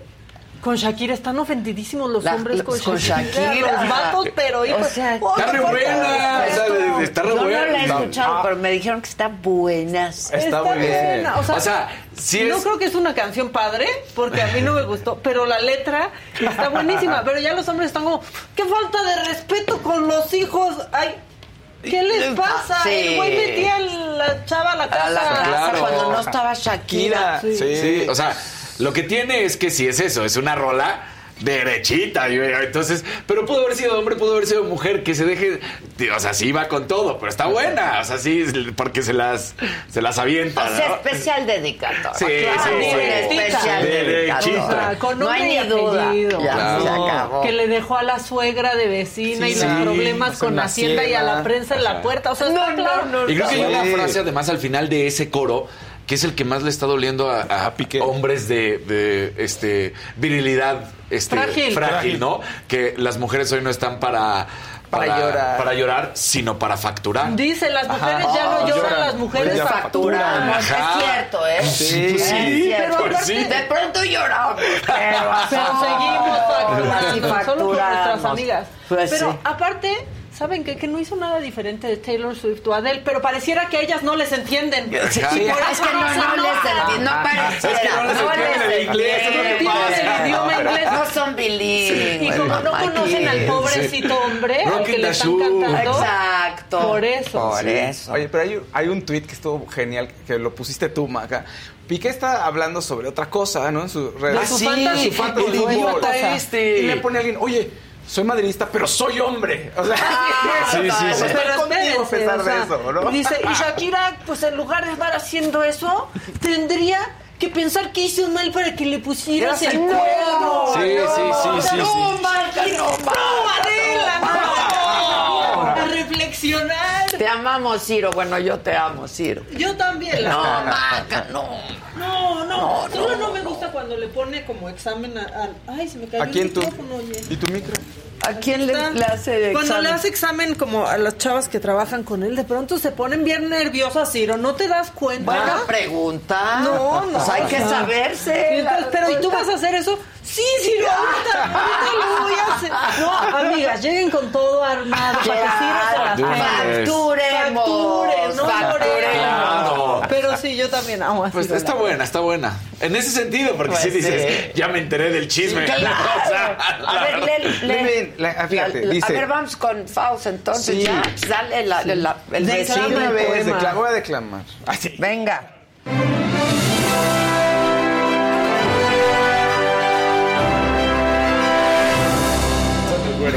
Con Shakira están ofendidísimos los La- hombres con, con Shakira, Shakira. Los vatos, pero hijo, O sea, oh, Está re buena. favor, o sea, está re Yo no buena. la he No. escuchado, pero me dijeron que está buenas. Está muy bien. buena. O sea, O sea, sí no es- creo que es una canción padre, porque a mí no me gustó, pero la letra está buenísima. Pero ya los hombres están como, qué falta de respeto con los hijos. Ay, ¿qué les pasa? Sí. El güey metía a la chava a la casa. A la casa Claro. cuando no estaba Shakira. Sí. Sí, o sea, lo que tiene es que si es eso, es una rola derechita, y- entonces, pero pudo haber sido hombre, pudo haber sido mujer, que se deje, o sea, sí va con todo, pero está buena, o sea, sí, porque se las, se las avienta, O sea, ¿no? especial dedicatoria. Sí, sí, sí. Especial dedicatoria. O sea, con No hay y ni duda. Ya Claro. se acabó. Que le dejó a la suegra de vecina y Sí, los sí, problemas con con la Hacienda y a la prensa en la puerta. O sea, está claro. Y creo que hay una frase además al final de ese coro que es el que más le está doliendo a, a A Piqué. hombres de, de, este virilidad este, Frágil. ¿no? Que las mujeres hoy no están para Para llorar. para llorar, sino para facturar. Dice, las mujeres ya no Ah, lloran, lloran. las mujeres Ya facturan. Facturamos. Ajá. Es cierto, ¿eh? Sí, Es sí, cierto. pues sí. De pronto lloramos. Pero, Pero <laughs> seguimos facturando, solo con nuestras amigas. Pues Pero sí. aparte, ¿saben qué? Que no hizo nada diferente de Taylor Swift o Adele, pero pareciera que a ellas no les entienden. Sí, Y por es eso que no, se no les entiendo, no pareciera. Es que no les entienden el inglés, es lo que entienden. pasa. El idioma inglés. No son bilingües. Y como no conocen al pobrecito hombre al que le están cantando. Exacto. Por eso. Por Sí. eso. Oye, pero hay, hay un tweet que estuvo genial, que lo pusiste tú, Maca. Piqué está hablando sobre otra cosa, ¿no? En su red. De su fantasy su fantasy. Y le pone a alguien, oye, soy madridista, pero soy hombre. O sea, <laughs> Sí, sí, sí. estoy Pero contigo a pesar o sea, de eso, ¿no? <laughs> Dice, y Shakira, pues en lugar de estar haciendo eso, tendría que pensar que hizo mal para que le pusieras el No, cuerno. Sí, sí, sí, sí, no, sí. No, ¡No, no! Te amamos, Ciro. Bueno, yo te amo, Ciro. Yo también. la No. Maca, no. No, no, No, solo no, no, me gusta cuando le pone como examen a, a- ay, se me cayó ¿A quién el tú? micrófono, oye. ¿Y tu micro? ¿A quién le, le hace Cuando examen? le hace examen como a las chavas que trabajan con él, de pronto se ponen bien nerviosas, Ciro, ¿no te das cuenta? Buena pregunta. No, no. Pues hay que saberse. Entonces, pero ¿y tú vas a hacer eso? Sí, Ciro, ahorita, ahorita lo voy a hacer. No, amigas, lleguen con todo armado para que una tenga. vez. Facturemos. Facturen, no facturemos. Claro. Pero sí, yo también amo a Pues está la buena, está buena. En ese sentido, porque Pues sí dices, sí. ya me enteré del chisme. Claro. <laughs> O sea, A ver, la- lee. Lee, lee, ah, fíjate, La- la- dice- A ver, vamos con Faust entonces Sí. ya. Dale la, la- el Declama Sí, vez, poema. decla- voy a declamar. Ay, sí.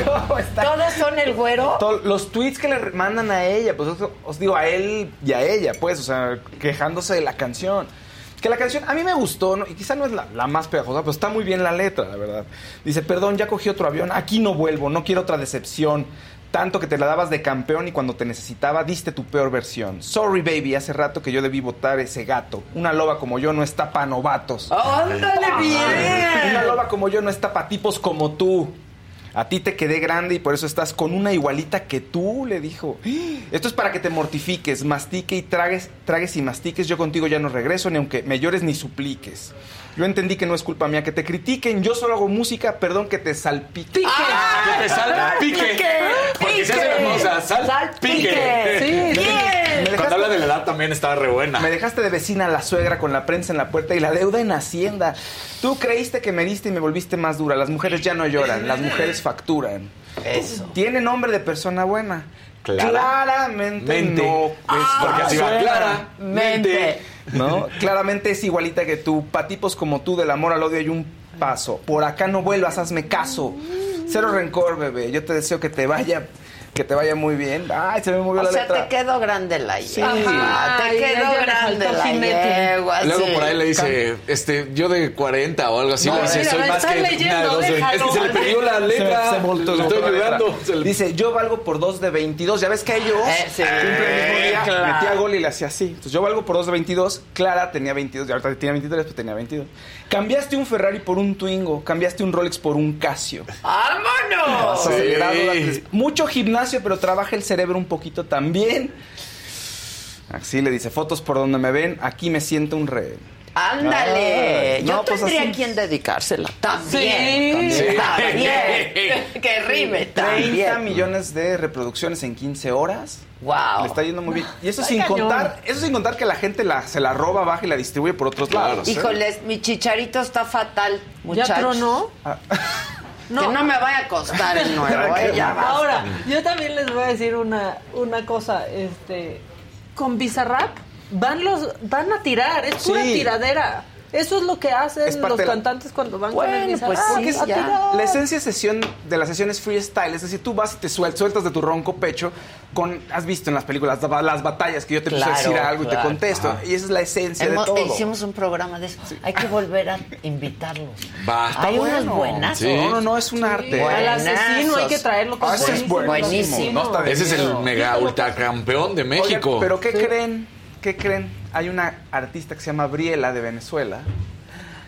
<laughs> ¿Todos son el güero? Los tweets que le mandan a ella, pues os, os digo a él y a ella, pues, o sea, quejándose de la canción. Que la canción a mí me gustó, ¿no? y quizá no es la, la más pegajosa, pero está muy bien la letra, la verdad. Dice, perdón, ya cogí otro avión, aquí no vuelvo, no quiero otra decepción. Tanto que te la dabas de campeón y cuando te necesitaba diste tu peor versión. Sorry, baby, hace rato que yo debí votar ese gato. Una loba como yo no está pa' novatos. ¡Ándale bien! Una loba como yo no está pa' tipos como tú. A ti te quedé grande y por eso estás con una igualita que tú, le dijo. Esto es para que te mortifiques, mastique y tragues, tragues y mastiques. Yo contigo ya no regreso, ni aunque me llores ni supliques. Yo entendí que no es culpa mía que te critiquen. Yo solo hago música, perdón que te salpique. Que te salpique. Porque se hace la cosa, salpique. Sí, Cuando habla de la edad también estaba re buena. Me dejaste de vecina a la suegra con la prensa en la puerta y la deuda en Hacienda. Tú creíste que me diste y me volviste más dura. Las mujeres ya no lloran, las mujeres facturan. Eso. Tiene nombre de persona buena. Clara- Claramente Mente. no. es Porque así va, suegra. Mente. ¿No? Claramente es igualita que tú. Pa' tipos como tú, del amor al odio hay un paso. Por acá no vuelvas, hazme caso. Cero rencor, bebé. Yo te deseo que te vaya, que te vaya muy bien. Ay, se me movió O la sea, letra. te quedó grande la yegua. Ajá, te quedó grande la jinete. yegua. Luego sí. por ahí le dice, este, yo de 40 o algo así, No, le dice, mira, soy más estás que leyendo, una de de- Es que déjalo. se le perdió la letra. Se, se voltó, le estoy ayudando. Le- Dice, yo valgo por dos de 22. Ya ves que ellos Eh, sí. cumplen el mismo día, claro. metía gol y le hacía así. Entonces yo valgo por dos de 22. Clara tenía 22, y ahorita tiene 23, pues tenía 22. Cambiaste un Ferrari por un Twingo. Cambiaste un Rolex por un Casio. ¡Vámonos! Sí. Mucho gimnasio, pero trabaja el cerebro un poquito también. Así le dice, fotos por donde me ven, aquí me siento un rey. Ándale. Ay, Yo no, pues tendría a quien dedicársela. También. Sí. También. <laughs> que rime 30 también. millones de reproducciones en 15 horas. Wow. Le está yendo muy bien. Y eso Está sin cañón. contar, eso sin contar que la gente la, se la roba, baja y la distribuye por otros lados. ¿eh? Híjoles, mi chicharito está fatal, ¿Ya muchachos. <laughs> tronó? Que no me vaya a costar el nuevo, ¿eh? Ya. Ahora, yo también les voy a decir una, una cosa, este, con Bizarrap van los, van a tirar, es pura Sí. tiradera. Eso es lo que hacen los la- cantantes cuando van con el Bueno, pues Bizarrap, sí, ya. La esencia de sesión de la sesión es freestyle, es decir, tú vas y te suel- sueltas de tu ronco pecho con, has visto en las películas las, las batallas que yo te empiezo a Claro, decir algo y te claro. contesto, y esa es la esencia Hemos- de todo. Hicimos un programa de eso. Hay que volver a invitarlos. Hay Está unas bueno. buenas. Sí. No, no, no, es un arte. Al asesino hay que traerlo con Ah, ese es buenísimo. Buenísimo. No está de Ese es el mega ultra campeón de México. pero ¿qué creen? ¿Qué creen? Hay una artista que se llama Briela de Venezuela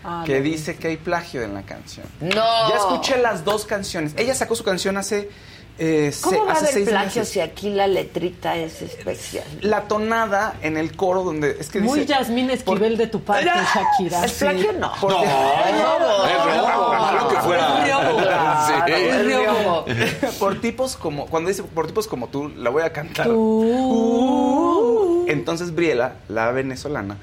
Ah, que no. dice que hay plagio en la canción. No. Ya escuché las dos canciones. Ella sacó su canción hace, eh, se- ¿Cómo va a haber plagio meses. si aquí la letrita es especial? La tonada en el coro donde es que Muy dice Yasmín Esquivel de tu parte, Shakira. ¿Es plagio? No. Por- No, es Riobo. por tipos como cuando dice por tipos como tú la voy a cantar. Tú. Entonces Briela, la venezolana,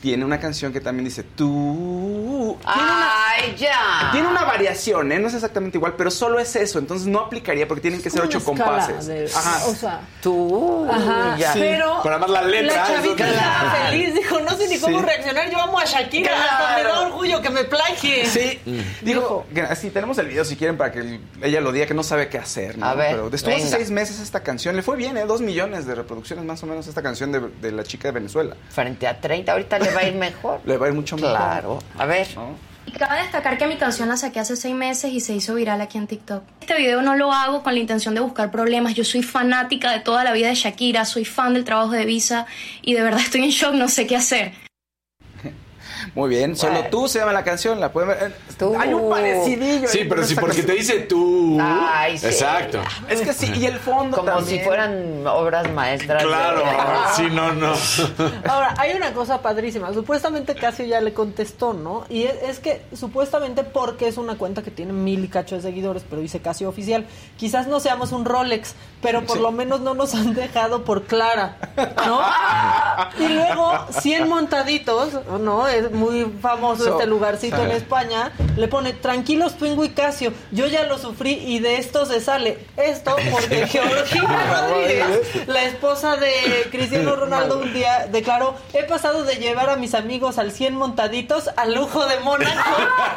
tiene una canción que también dice tú. Tiene una, Ay, ya. tiene una variación, ¿eh? no es exactamente igual, pero solo es eso. Entonces no aplicaría porque tienen que ser ocho compases. de- Ajá. O sea, Tú. Ajá, ya. pero Para más la letra, la chavita estaba feliz, dijo, no sé ni cómo Sí. reaccionar, yo amo a Shakira, hasta me da orgullo que me plagie. Sí, dijo, que así tenemos el video si quieren para que ella lo diga que no sabe qué hacer. ¿no? A ver, Pero estuvo hace seis meses esta canción, le fue bien, ¿eh? Dos millones de reproducciones más o menos esta canción de, de la chica de Venezuela. Frente a 30, ahorita le va a ir mejor. Le va a ir mucho mejor. Claro. A ver. ¿no? Y cabe destacar que mi canción la saqué hace seis meses y se hizo viral aquí en TikTok. Este video no lo hago con la intención de buscar problemas. Yo soy fanática de toda la vida de Shakira, soy fan del trabajo de Visa y de verdad estoy en shock, no sé qué hacer. Muy bien, solo tú se llama la canción, la pueden ver. Hay un parecidillo. Sí, pero esta porque te dice tú. Ay, sí. Exacto. Es que sí, y el fondo Como también. si fueran obras maestras. de- Claro, sí, no, no. <laughs> Ahora, hay una cosa padrísima. Supuestamente Casio ya le contestó, ¿no? Y es, es que supuestamente porque es una cuenta que tiene mil y cacho de seguidores, pero dice Casio oficial. Quizás no seamos un Rolex, pero por lo menos no nos han dejado por Clara, ¿no? <laughs> Y luego, 100 montaditos, ¿no? Es muy famoso So- este lugarcito en. España. Le pone, tranquilos, Twingo y Casio, yo ya lo sufrí y de esto se sale. Esto <laughs> porque Georgina <laughs> Rodríguez, la esposa de Cristiano Ronaldo, un día declaró, he pasado de llevar a mis amigos al 100 montaditos al lujo de Mónaco.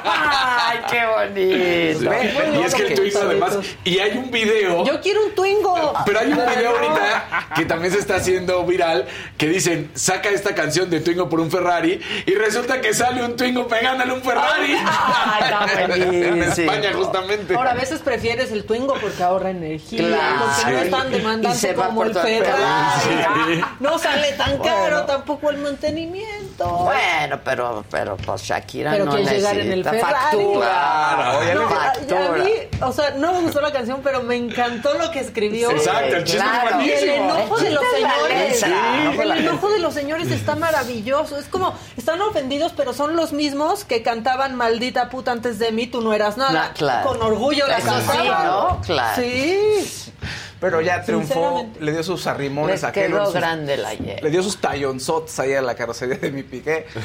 ¡Ay, qué bonito! Y es que el Twingo además. Y hay un video. Yo quiero un Twingo. Pero hay un video no. ahorita que también se está haciendo viral que dicen, saca esta canción de Twingo por un Ferrari y resulta que sale un Twingo pegándole un Ferrari. <laughs> en España justamente. Ahora, a veces prefieres el Twingo porque ahorra energía, Claro. porque no es tan demandante va como el Ferrari. Sí. No sale tan caro tampoco el mantenimiento. Bueno, pero, pero pues Shakira Pero no que llegar en el necesita Ferrari. factura. Claro. No, a- factura. a mí, o sea, no me gustó la canción, pero me encantó lo que escribió. Sí, Exacto, el chiste es Claro. Y el enojo de los es señores. Sí, El enojo de los señores está maravilloso. Es como, están ofendidos, pero son los mismos que cantaban maldita puta antes de mí, tú no eras nada. No, claro. Con orgullo la sí, cantaban. ¿no? Claro. Sí. Pero ya triunfó, le dio sus arrimones Les a quedó sus- grande la ayer. Le dio sus tallonzotes ahí a la carrocería de mi piqué. <laughs>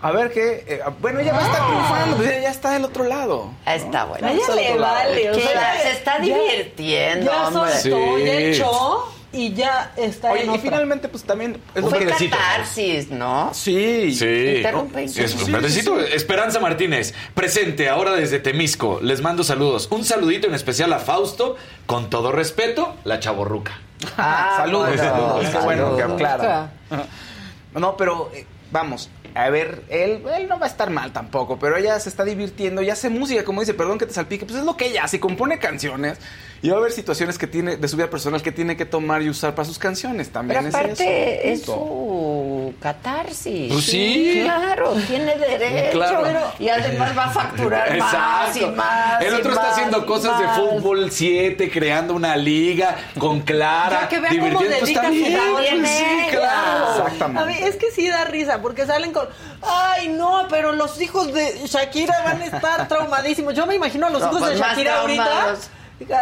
A ver qué. eh, bueno, ella va a estar triunfando, pues ella ya está del otro lado. Está bueno. A ella le vale. o sea, se está ya- divirtiendo, Ya soltó, ya Sí. echó y ya está Oye, en y otra. finalmente, pues también. es Fue catarsis, ¿no? Sí. Sí. Interrumpe, Es- interrumpe. necesito Esperanza Martínez, presente ahora desde Temisco. Les mando saludos. Un saludito en especial a Fausto, con todo respeto, la chaborruca. Ah, Saludos. bueno, <laughs> Qué bueno que saludos. aclara. No, pero eh, vamos, a ver, él, él no va a estar mal tampoco, pero ella se está divirtiendo y hace música, como dice, perdón que te salpique, pues es lo que ella hace, compone canciones y va a haber situaciones que tiene de su vida personal que tiene que tomar y usar para sus canciones también. Pero aparte es, eso, su catarsis. Pues sí. Claro, tiene derecho. Claro. pero- y además va a facturar <laughs> más y más. El y otro está más haciendo cosas de fútbol 7, creando una liga con Clara, Ya que vea cómo. Pues dedica pues, sí, claro. Exactamente. A mí es que sí da risa porque salen con, ay no, pero los hijos de Shakira van a estar traumadísimos. Yo me imagino a los No, hijos pues de más Shakira ahorita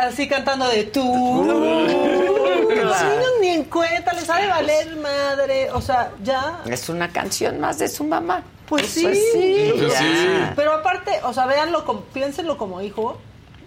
así cantando de tú. Ni en cuenta, les sabe valer madre. O sea, ya. Es una canción más de su mamá. Pues sí. Pues sí, Pues sí. Pero aparte, o sea, véanlo, como- piénsenlo como hijo,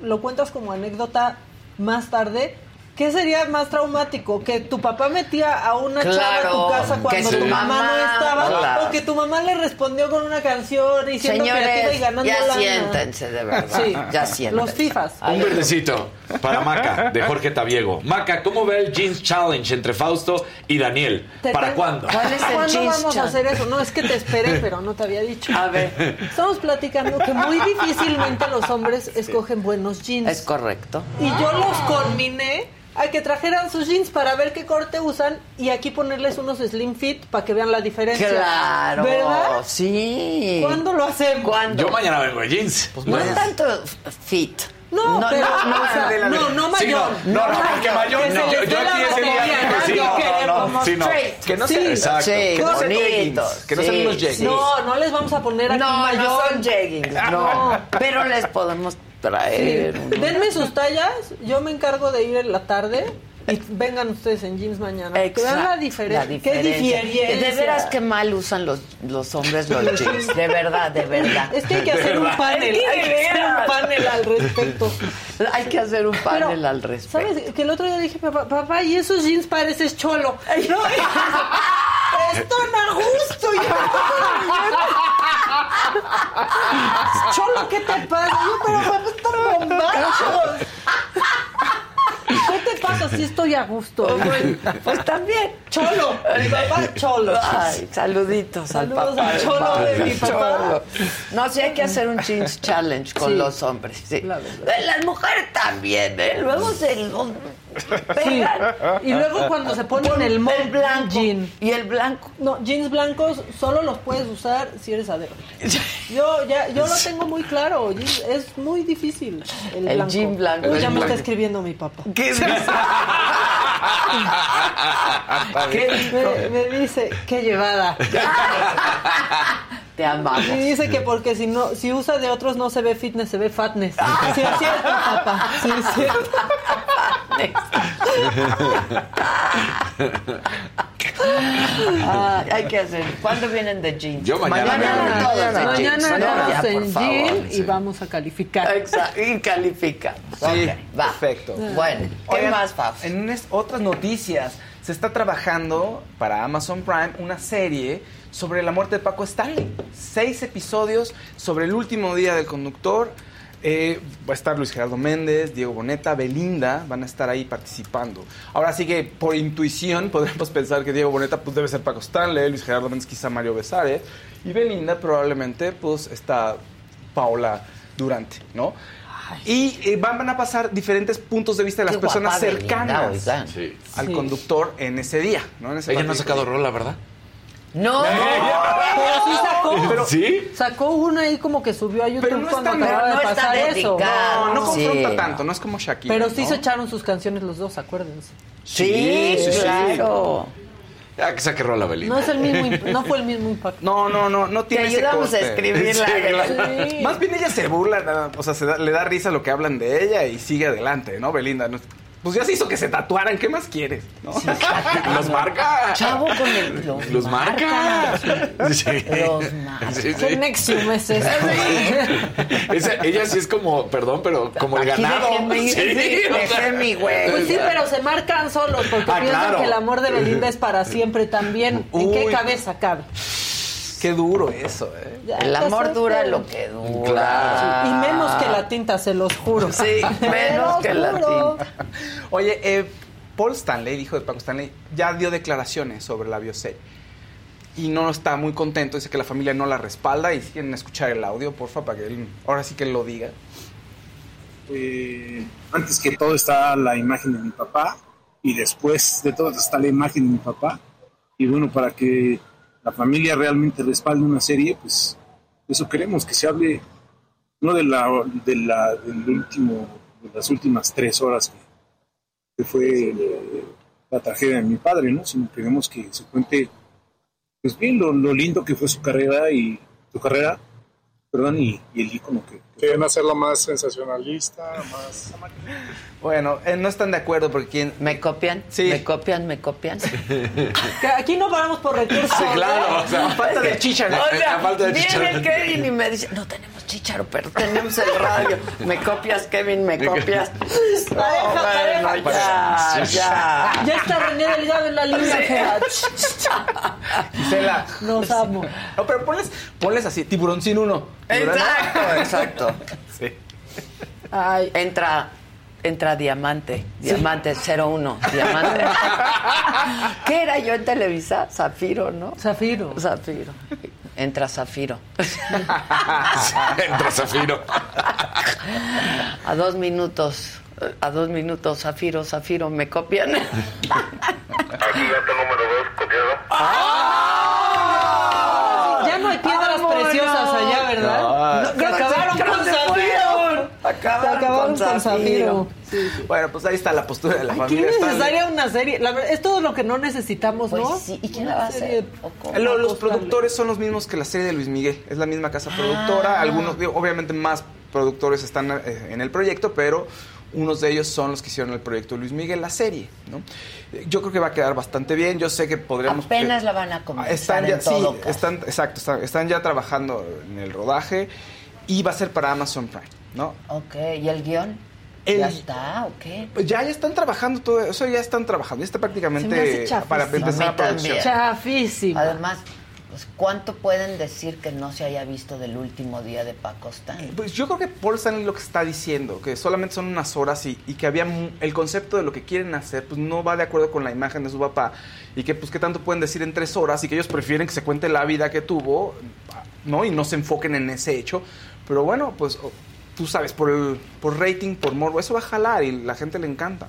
lo cuentas como anécdota más tarde. ¿Qué sería más traumático? ¿Que tu papá metía a una chava a tu casa cuando tu mamá, mamá, no estaba? claro. ¿O que tu mamá le respondió con una canción diciendo creativa y Señores, ganando ya lana? siéntense, de verdad. Sí. Ya siéntense. Los fifas. Un verdecito para Maca, de Jorge Tabiego. Maca, ¿cómo ve el Jeans Challenge entre Fausto y Daniel? ¿Para tengo- cuándo? ¿Cuál es el ¿Cuándo jeans vamos a hacer eso? No, es que te esperé, pero no te había dicho. A ver, Estamos platicando que muy difícilmente los hombres escogen buenos jeans. es correcto. Y yo los conminé a que trajeran sus jeans para ver qué corte usan y aquí ponerles unos slim fit para que vean la diferencia. Claro. ¿Verdad? Sí. ¿Cuándo lo hacemos? ¿Cuándo? Yo mañana vengo de jeans. No es tanto fit. No, pero no, o sea, de la- no, no Sí, mayor. no, no, no, porque mayor Que no. Yo, yo aquí ese día batería, dije, sí, no, no, no, sí, no. Que no Sí, sean exacto. Sí, Que no sean leggings, que no sean Sí, unos jeggings. sí. No, no les vamos a poner aquí No, mayor. no son jeggings, no. Pero les podemos traer. Sí. Denme sus tallas, yo me encargo de ir en la tarde <laughs> vengan ustedes en jeans mañana. Vean la diferencia. la ¿Qué diferencia. De veras que mal usan los, los hombres los <laughs> jeans. De verdad, de verdad. Es que hay que hacer un panel, <laughs> hay que hacer un panel al respecto. Hay que hacer un panel Pero, al respecto. ¿Sabes? Que el otro día dije, papá, papá, y esos jeans pareces cholo. No, a gusto. y yo, cholo, ¿qué te pasa? Yo, pero papá, están bombachos. ¿Qué te pasa si estoy a gusto? Pues también. Cholo, mi papá Cholo. Ay, saluditos al Saludos papá. al cholo de mi papá. No, sí hay que hacer un challenge con Sí. los hombres. Sí. La Las mujeres también, ¿eh? Luego se los Sí. Y luego cuando se ponen el mom el blanco. jean. Y el blanco. No, jeans blancos solo los puedes usar si eres adepto. <laughs> Yo ya yo lo tengo muy claro, jeans- es muy difícil el, El blanco. jean blanco. Uy, ya me está escribiendo mi papá. ¿Qué es <laughs> Me, me dice, qué llevada. Te amamos. Y dice que porque si no, si usa de otros no se ve fitness, se ve fatness. Sí es cierto, papá. Sí es cierto. <laughs> Ay, hay que hacer. ¿Cuándo vienen de jeans? Yo mañana. Mañana Mañana jeans. Ya, por en favor. jean y vamos a calificar. Exacto. Y califica. Sí, Ok, va. perfecto. Bueno, ¿qué Oigan, más, Faf? En unas otras noticias, se está trabajando para Amazon Prime una serie sobre la muerte de Paco Stanley. Seis episodios sobre el último día del conductor. Eh, va a estar Luis Gerardo Méndez, Diego Boneta, Belinda, van a estar ahí participando. Ahora sí que por intuición <laughs> podemos pensar que Diego Boneta pues, debe ser Paco Stanley, Luis Gerardo Méndez quizá Mario Besares y Belinda probablemente pues está Paola Durante, ¿no? Y eh, van, van a pasar diferentes puntos de vista de las Qué personas Belinda, cercanas. Sí. al Sí. conductor en ese día, ¿no? En ese Ella no ha sacado rola, ¿verdad? No. <laughs> Pero sí sacó. Pero- ¿Sí? Sacó una ahí como que subió a YouTube Pero no es cuando acababa no de pasar eso. No, no Sí. confronta tanto, no es como Shakira. Pero sí ¿no? se echaron sus canciones los dos, acuérdense. Sí, Sí, sí, sí. claro. Ya que saque rola, Belinda. No es el mismo, no fue el mismo impacto. No, no, no, no Te tiene ese ayudamos a coste. escribirla. Sí, Sí. Más bien ella se burla, o sea, se da- le da risa lo que hablan de ella y sigue adelante, ¿no, Belinda? Pues ya se hizo que se tatuaran, ¿qué más quieres? ¿no? <laughs> Los marca. Chavo con el. Los, Los marca. Sí. Los marca. Sí, ¿Qué sí. Nexium es eso? Esa- ella sí es como, perdón, pero como el Aquí ganado. déjenme Sí, déjenme mi güey. Pues sí, pero se marcan solos porque Ah, piensan claro. que el amor de Belinda es para siempre también. ¿En qué Uy. cabeza cabe? Qué duro eso, ¿eh? Ya, El amor dura lo que dura. Claro. Y menos que la tinta, se los juro. Sí, <laughs> menos que la tinta. Oye, eh, Paul Stanley, hijo de Paco Stanley, ya dio declaraciones sobre la bioserie. Y no está muy contento, dice que la familia no la respalda. Y si quieren escuchar el audio, porfa, para que él, ahora sí que él lo diga. Eh, antes que todo está la imagen de mi papá y después de todo está la imagen de mi papá. Y bueno, para que la familia realmente respalde una serie, pues eso queremos, que se hable no de la, de la del último, de las últimas tres horas que, fue eh, la tragedia de mi padre, ¿no? Sino queremos que se cuente pues bien lo, lo lindo que fue su carrera y su carrera, perdón, y, y el ícono que, Quieren hacerlo más sensacionalista, más... Bueno, eh, no están de acuerdo porque quien... ¿Me copian? Sí. ¿Me copian? ¿Me copian? Que Aquí no paramos por recursos. Sí, claro. ¿eh? O sea, A falta de chícharo. O sea, A falta de viene. Kevin y me dice, no tenemos chícharo, pero tenemos el radio. ¿Me copias, Kevin? ¿Me copias? <laughs> Bueno, ya, ya. Ya está René Delgado en la línea. <laughs> Gisela. Los amo. No, pero ponles, ponles así, tiburoncín uno. Exacto, <laughs> exacto. Sí. Ay, entra, entra Diamante, Diamante 01, Diamante. <laughs> ¿Qué era yo en Televisa? Zafiro, ¿no? Zafiro. Zafiro. Entra Zafiro. <laughs> Entra Zafiro. A dos minutos, a dos minutos, Zafiro, Zafiro, ¿me copian? Aquí gato número dos, copiado. Ya no hay piedras preciosas allá, ¿verdad? No. No, que acabaron Creo con que Zafiro. fueron. Se Acabaron, Bueno, pues ahí está la postura de la Qué familia. Necesaria una serie. La verdad, es todo lo que no necesitamos, Pues ¿no? sí, ¿y quién la va a hacer? Los productores son los mismos que la serie de Luis Miguel. Es la misma casa Ah. productora. Algunos, digo, obviamente, más productores están eh, en el proyecto, pero unos de ellos son los que hicieron el proyecto de Luis Miguel, la serie. ¿no? Yo creo que va a quedar bastante bien. Yo sé que podríamos. Apenas la van a comenzar Están ya, en sí, todo caso. están, exacto, están, están ya trabajando en el rodaje y va a ser para Amazon Prime, ¿no? Ok, ¿y el guion? El- ¿Ya está o qué? Pues ya, ya están trabajando todo eso, ya están trabajando, ya está Se me hace prácticamente para empezar la producción. Chafísimo. Además, Pues, ¿Cuánto pueden decir que no se haya visto del último día de Paco Stanley? Pues yo creo que Paul Stanley lo que está diciendo, que solamente son unas horas y, y que había el concepto de lo que quieren hacer, pues no va de acuerdo con la imagen de su papá y que pues qué tanto pueden decir en tres horas y que ellos prefieren que se cuente la vida que tuvo, ¿no? Y no se enfoquen en ese hecho. Pero bueno, pues tú sabes, por, el, por rating, por morbo, eso va a jalar y la gente le encanta.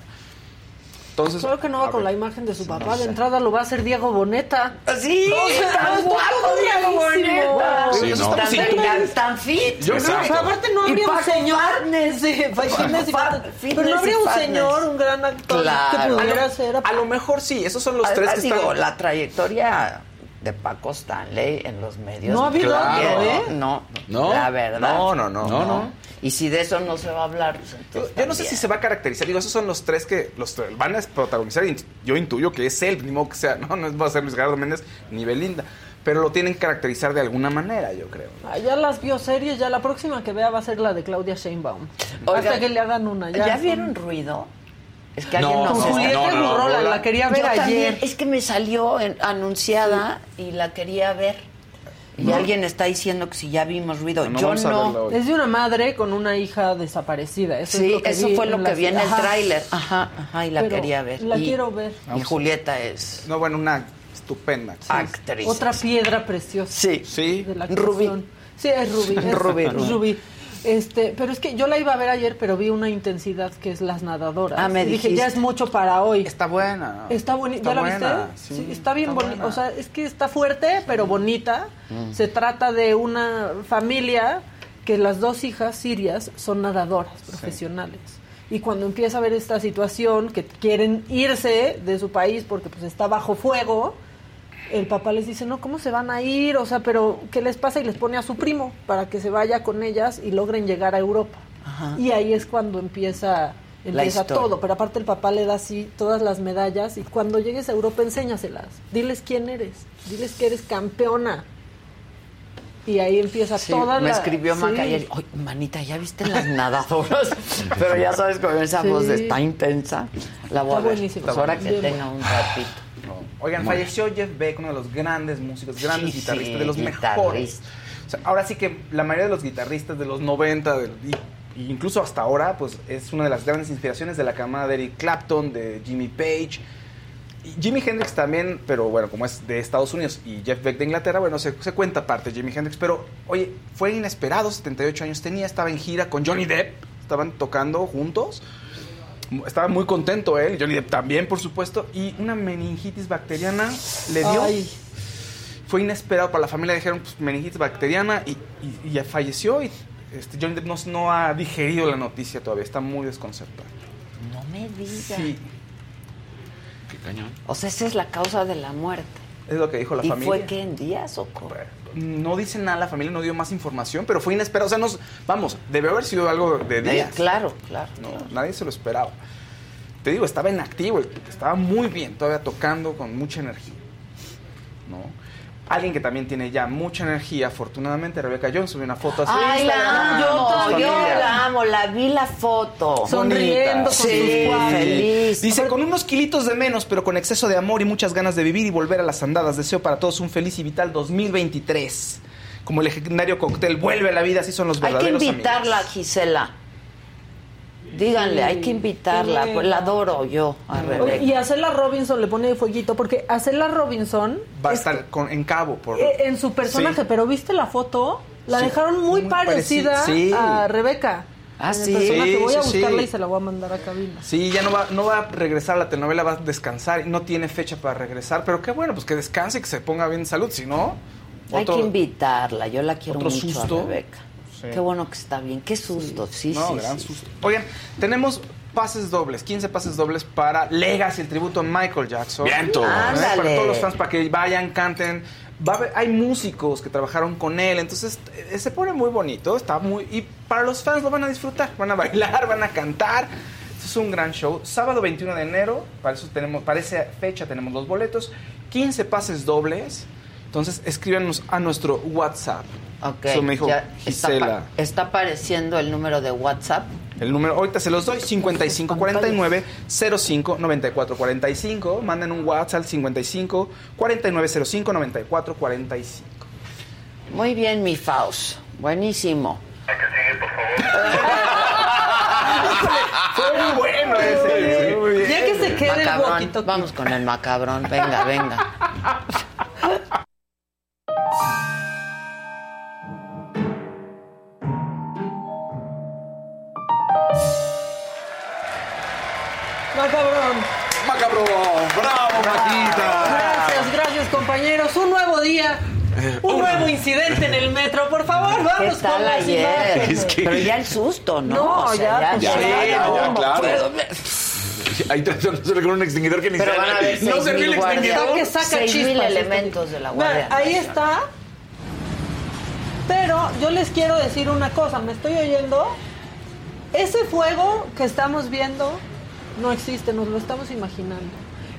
Entonces, Claro que no va con ver. la imagen de su papá. no de sé. entrada lo va a hacer Diego Boneta. Sí, tan guapo Diego Boneta. Sí, no. Tan, Sí, tan- tan fit. Yo aparte no Y habría un señor. <laughs> Fitness Pero no habría un señor, un gran actor Claro. que pudiera A lo- ser. A lo mejor sí, esos son los tres que digo, están... la trayectoria de Paco Stanley en los medios. No ha habido Claro. otro, ¿eh? No, No. la verdad. No, no, no. No, no. Y si de eso no se va a hablar, pues Yo, entonces yo no sé si se va a caracterizar. Digo, esos son los tres que los tres van a protagonizar. Y yo intuyo que es él, ni modo que sea. <laughs> No, no va a ser Luis Gerardo Méndez ni Belinda. Pero lo tienen que caracterizar de alguna manera, yo creo. Ah, Ya las bioseries, ya la próxima que vea va a ser la de Claudia Sheinbaum. Oiga, Hasta que le hagan una. ¿Ya, Ya, vieron ruido? Es que No, alguien nos Con no, Julieta no, no, no, la quería Yo ver también, ayer. es que me salió en- anunciada y la quería ver. Y alguien está diciendo que si ya vimos ruido. No, Yo no. Es de una madre con una hija desaparecida. Eso es Sí, lo que eso vi fue lo que vi en el tráiler. Ajá, ajá, y la Pero quería ver. La y, quiero ver. Y Julieta es No, bueno, una estupenda. actriz. Otra piedra preciosa. Sí. Sí. de la Rubí. Sí, es Rubí. <laughs> es Rubí, Rubí. Rubí. Este, pero es que yo la iba a ver ayer, pero vi una intensidad que es las nadadoras. Ah, me Y dije, ya es mucho para hoy. Está buena. Está bonita. Está ¿Ya la buena, viste? sí, está bien bonita. buena. O sea, es que está fuerte, pero bonita. Mm. Se trata de una familia que las dos hijas sirias son nadadoras profesionales. Y cuando empieza a ver esta situación, que quieren irse de su país porque pues está bajo fuego, el papá les dice, no, ¿cómo se van a ir? O sea, pero ¿qué les pasa? Y les pone a su primo para que se vaya con ellas y logren llegar a Europa. Ajá. Y ahí es cuando empieza, empieza todo. Pero aparte el papá le da así todas las medallas y cuando llegues a Europa enséñaselas. Diles quién eres. Diles que eres campeona. Y ahí empieza Sí, toda me la... escribió sí. Maca "Oye, manita, ¿ya viste las nadadoras? <laughs> Pero ya sabes, con esa Sí. voz está intensa. La voy Está a ver. buenísimo. Ahora que tenga un ratito. Oigan, Muy falleció Jeff Beck, uno de los grandes músicos, grandes Sí, guitarristas, sí, de los guitarrista. mejores. O sea, ahora sí que la mayoría de los guitarristas de los 90 del- y, y incluso hasta ahora, pues es una de las grandes inspiraciones de la camada de Eric Clapton, de Jimmy Page. Jimi Hendrix también, pero bueno, como es de Estados Unidos y Jeff Beck de Inglaterra, bueno, se, se cuenta parte de Jimi Hendrix, pero oye, fue inesperado, 78 años tenía, estaba en gira con Johnny Depp, estaban tocando juntos. Estaba muy contento él, Johnny Depp también, por supuesto, y una meningitis bacteriana le dio. Ay. Fue inesperado para la familia, dijeron pues, meningitis bacteriana y, y- y ya falleció. Y este, Johnny Depp no, no ha digerido la noticia todavía, está muy desconcertado. No me digas. Sí, Qué cañón. O sea, esa es la causa de la muerte. es lo que dijo la ¿Y familia. fue que en días o cómo? No dice nada, la familia no dio más información, pero fue inesperado. O sea, nos, vamos, debe haber sido algo de Eh, días. claro, claro. No, nadie se lo esperaba. Te digo, estaba en activo, estaba muy bien, todavía tocando con mucha energía. ¿no? Alguien que también tiene ya mucha energía, afortunadamente, Rebecca Jones subió una foto a su Ay, Instagram. la amo, yo, yo la amo, la vi la foto. Sonriendo con Sí, sus cuadros. feliz. Dice, con unos kilitos de menos, pero con exceso de amor y muchas ganas de vivir y volver a las andadas, deseo para todos un feliz y vital 2023. Como el legendario cóctel vuelve a la vida, así son los Hay que verdaderos invitarla, Gisela. Díganle, Sí, hay que invitarla. sí. Pues la adoro yo a Rebeca. y a Cela Robinson le pone fueguito, porque a Cela Robinson. Va a estar con- en cabo por... eh, en su personaje, Sí. pero ¿viste la foto? La Sí, dejaron muy, muy parecida pareci- sí. a Rebeca. Ah, sí. personaje. Sí, Voy a sí, buscarla sí. y se la voy a mandar a cabina. Sí, ya no va, no va a regresar a la telenovela, va a descansar y no tiene fecha para regresar, pero qué bueno, pues que descanse y que se ponga bien salud, si no... Hay otro- que invitarla, yo la quiero otro mucho susto. a Rebeca. Sí. Qué bueno que está bien, qué susto, sí, No, sí, gran sí. susto. Oigan, tenemos pases dobles, 15 pases dobles para Legacy, el tributo a Michael Jackson. ¿Eh? Ándale. Para todos los fans, para que vayan, canten. Va a haber- hay músicos que trabajaron con él, entonces eh, se pone muy bonito, está muy... Y para los fans lo van a disfrutar, van a <laughs> bailar, van a cantar. Esto es un gran show. Sábado 21 de enero, para, eso tenemos, para esa fecha tenemos los boletos, 15 pases dobles. Entonces escríbanos a nuestro WhatsApp. Ok, Eso me dijo ya está, Gisela. pa- está apareciendo el número de WhatsApp. El número, ahorita se los doy, 5549 05 94 45. Manden un WhatsApp al 55 49 05 94 45. Muy bien, mi Faust. Buenísimo. <laughs> Fue muy bueno ese. Muy bien. Ya que se quede el Macabrón. walkie-talkie. Vamos con el macabrón. Venga, venga. <laughs> Macabrón. Macabrón, bravo, Maquita. Gracias, gracias, compañeros. Un nuevo día. Un nuevo incidente en el metro, por favor, ¿Qué vamos con las ayer? imágenes. Pero ya el susto, ¿no? No, O sea, ya, Ya, pues, sí, ya, no, no, claro. Ahí tratándose con un extinguidor que ni Pero se- van a haber No seis serví el mil guardias. extinguidor. que saca Seis mil chispas, elementos de la Vean, Guardia ahí Nacional. está. Pero yo les quiero decir una cosa, ¿me estoy oyendo? Ese fuego que estamos viendo no existe, nos lo estamos imaginando.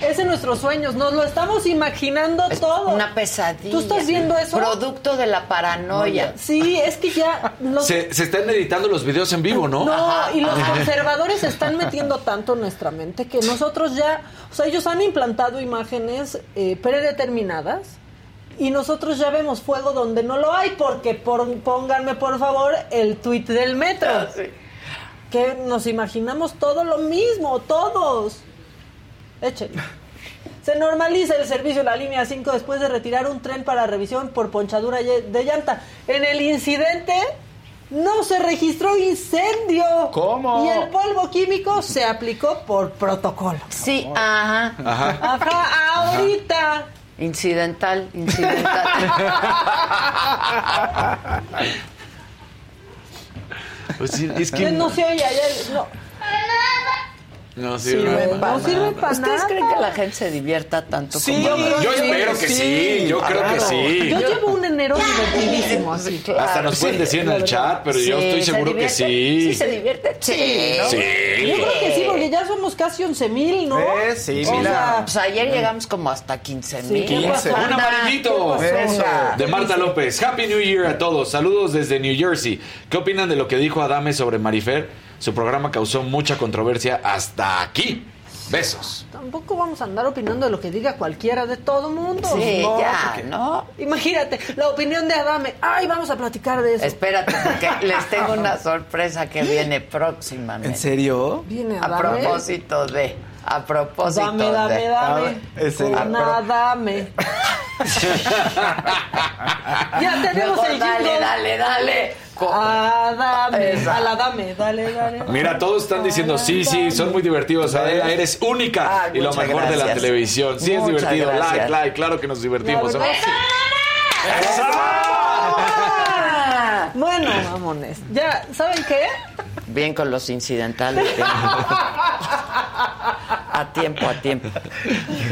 Es en nuestros sueños, nos lo estamos imaginando todo. Una pesadilla. ¿Tú estás viendo eso? Producto de la paranoia. Sí, es que ya los- Se, se están editando los videos en vivo, ¿no? No, y los <laughs> conservadores se están metiendo tanto en nuestra mente que nosotros ya, o sea, ellos han implantado imágenes eh, predeterminadas y nosotros ya vemos fuego donde no lo hay, porque por, pónganme por favor el tuit del metro. Que nos imaginamos todo lo mismo, todos. Échenlo. Se normaliza el servicio de la línea 5 después de retirar un tren para revisión por ponchadura de llanta. En el incidente no se registró incendio. ¿Cómo? Y el polvo químico se aplicó por protocolo. Sí, ajá. Ajá. Ajá, ahorita. Incidental, incidental. <laughs> Pues es Que que no se oye ayer. No, no Sirve sirve. para no sirve nada. para ¿Ustedes nada. creen que la gente se divierta tanto Sí, como Yo Sí, espero que sí, yo creo que claro. sí. Yo llevo un enero divertidísimo así. Hasta nos pueden decir en el chat, pero yo Sí, estoy ¿se seguro que sí. ¿Sí se divierte? Sí. ¿no? Yo Sí. creo que sí, porque ya somos casi 11 mil, ¿no? Sí, O mira. sea, Pues ayer llegamos como hasta 15 mil. ¿qué pasó? Un amarillito. De Marta López. Happy New Year a todos. Saludos desde New Jersey. ¿Qué opinan de lo que dijo Adame sobre Marifer? Su programa causó mucha controversia hasta aquí. Besos. Tampoco vamos a andar opinando de lo que diga cualquiera de todo mundo. Sí, No, ya, porque- ¿no? Imagínate, la opinión de Adame. Ay, vamos a platicar de eso. Espérate, porque <laughs> les tengo una sorpresa que viene próximamente. ¿En serio? Viene A Adame. propósito de. A propósito Dame, dame, de. dame. Con Adame. ya tenemos Mejor el dale, jingle. dale, dale. Adame. Esa. A la dame, dale, dale. Mira, todos están diciendo, sí, sí, son muy divertidos. Adela, eres única. Ay, y lo mejor de la televisión. Sí, es divertido. gracias. Like, like, claro que nos divertimos. La Bueno, vámonos. <clears throat> Ya, ¿saben qué? Bien con los incidentales. bien. <laughs> A tiempo, a tiempo.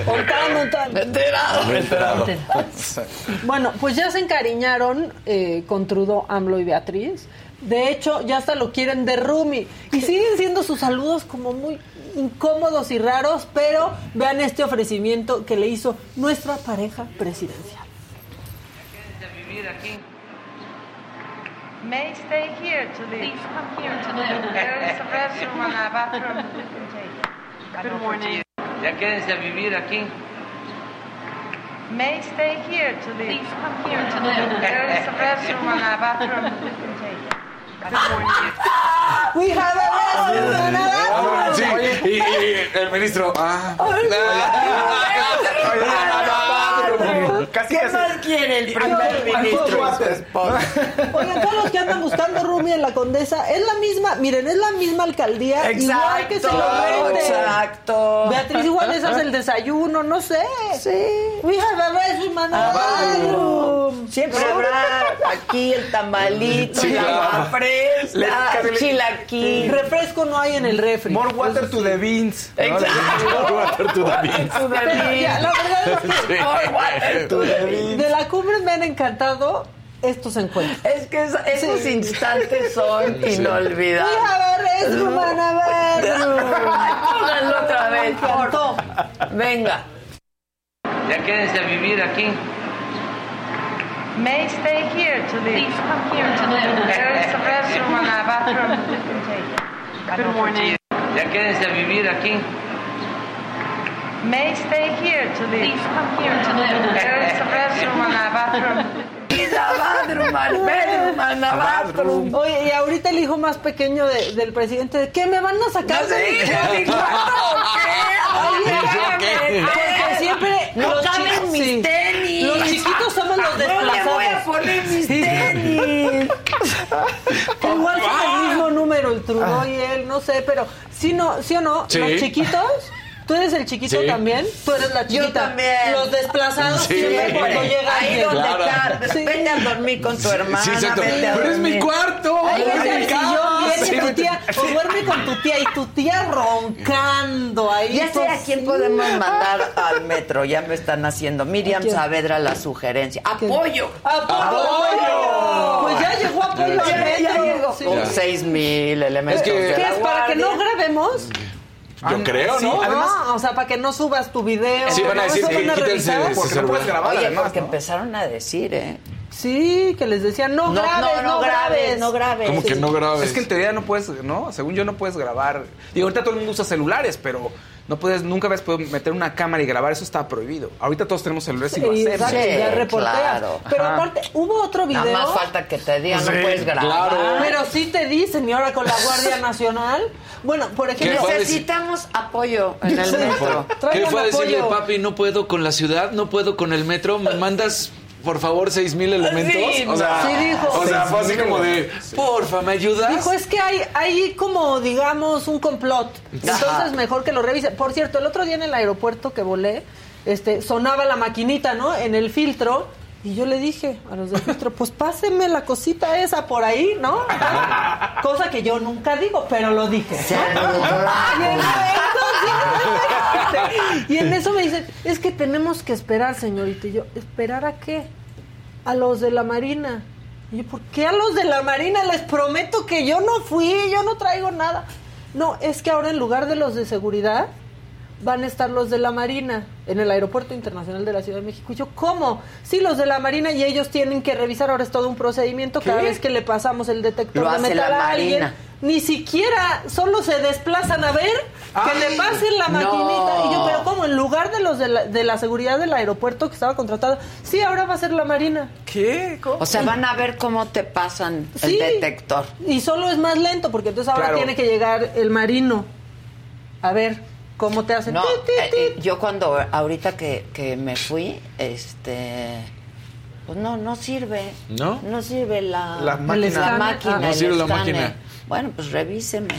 Montando, montando. Enterado. Bueno, pues ya se encariñaron eh, con Trudeau, AMLO y Beatriz. De hecho, ya hasta lo quieren de Rumi. Y siguen siendo sus saludos como muy incómodos y raros, pero vean este ofrecimiento que le hizo nuestra pareja presidencial. vivir aquí. May stay here to live. Please come here to live. There is a restroom and a bathroom you can take. Good morning. Ya quédense a vivir aquí. May stay here to live. Please come here to live. There is a restroom and a bathroom you can take. Good morning. We have a restroom and a bathroom. Sí, y, y el ministro. Ah, Casi, ¿Qué casi. más quiere el primer ministro? <laughs> Oigan, todos los que andan buscando Rumi en la Condesa, es la misma, miren, es la misma alcaldía, igual que se lo venden. exacto. Beatriz igual hace el desayuno, no sé. Sí. We have a bathroom. Siempre habrá aquí el tamalito, Sí, la fresca, chilaquil. Refresco no hay en el refri. More water to the beans. Exacto. Water to the beans. To the Pero beans. ya, la verdad es que More water to de la cumbre me han encantado estos encuentros. Es que es- esos instantes son We inolvidables. have a restroom and a bathroom. <laughs> Pónganlo otra vez, encantó. Venga. Ya quédense a vivir aquí. May stay here to live. Please come here to live. There is a restroom and a bathroom you can take. Good morning. ¿Ya quédense a vivir aquí? May stay here to live. Please come here to live. There is a restroom and a bathroom. Oye, y ahorita el hijo más pequeño de- del presidente, ¿de qué me van a sacar? No de sé, mi ¿de cuarto? qué? Oye, ¿Yo qué? Porque siempre No los caben chi- mis sí. tenis. Los chiquitos somos los No le desplazados. voy a poner mis Sí. tenis. <laughs> Igual son el mismo número, el Trudeau y él, no sé, pero sí, no, ¿sí o no? Sí. Los chiquitos, ¿tú eres el chiquito Sí. también? Tú eres la chiquita. Yo también. Los desplazados Sí. siempre cuando llega Ahí donde Claro. Car- Sí. Vete a dormir con tu hermana. Sí, exacto. Pero es mi dormir. cuarto. Ahí es el sillón tu tía, o duerme con tu tía y tu tía roncando ahí. Ya sé a pues, quién podemos <laughs> mandar al metro. Ya me están haciendo. Miriam? Saavedra la sugerencia. ¡Apoyo! ¡Apoyo! Pues ya llegó apoyo Ya, al ya metro. llegó. Sí. Con seis mil elementos Es que- de ¿Qué la es? ¿Para que no grabemos? Yo creo, Sí, ¿no? además, o sea, para que no subas tu video. Sí, van a ¿no? decir ¿Eso que van a quítense revisar? de Porque no puedes grabar, Oye, además, porque ¿no? empezaron a decir, ¿eh? Sí, que les decían, no, No, grabes, no, no grabes, no grabes. Como que no grabes. Es que en teoría no puedes, ¿no? Según yo no puedes grabar. Digo, ahorita todo el mundo usa celulares, pero no puedes, nunca ves poder meter una cámara y grabar, eso está prohibido. Ahorita todos tenemos celulares y lo Sí, hacemos. exacto, Sí, ya reporteas. claro. Pero Ajá. aparte, hubo otro video. Nada más falta que te digan, no Sí, puedes grabar. claro. Pero sí te dicen, y ahora con la Guardia Nacional. Bueno, por ¿Qué ejemplo. Necesitamos apoyo en el metro. ¿Qué fue a decirle, papi? No puedo con la ciudad, no puedo con el metro. ¿Me mandas, por favor, seis mil elementos? Sí, o sea, sí dijo. o sea, fue así 6,000. como de, porfa, ¿me ayudas? Dijo, es que hay, hay como, digamos, un complot. Entonces, Ajá. mejor que lo revise. Por cierto, el otro día en el aeropuerto que volé, este, sonaba la maquinita, ¿no? En el filtro. Y yo le dije a los del filtro, pues pásenme la cosita esa por ahí, ¿no? Cosa que yo nunca digo, pero lo dije. Y en eso, y en eso me dicen, es que tenemos que esperar, señorita. Y yo, ¿esperar a qué? A los de la Marina. Y yo, ¿por qué a los de la Marina? Les prometo que yo no fui, yo no traigo nada. No, es que ahora en lugar de los de seguridad, van a estar los de la Marina en el Aeropuerto Internacional de la Ciudad de México. Y yo, ¿cómo? Sí, los de la Marina y ellos tienen que revisar, ahora es todo un procedimiento cada vez que le pasamos el detector Lo de hace metal la a alguien. Marina. Ni siquiera, solo se desplazan a ver que le pasen la no. maquinita. Y yo, pero ¿cómo? En lugar de los de la, de la seguridad del aeropuerto que estaba contratado, sí, ahora va a ser la Marina. ¿Qué? ¿Cómo? O sea, van a ver cómo te pasan Sí. el detector. Y solo es más lento, porque entonces ahora Claro. tiene que llegar el marino. A ver, ¿cómo te hacen? No, Ti, ti, eh, ti. eh, yo cuando ahorita que, que me fui, este pues no, no sirve. ¿No? No sirve la, La máquina. la máquina, Ah. No sirve la máquina. Bueno, pues revíseme.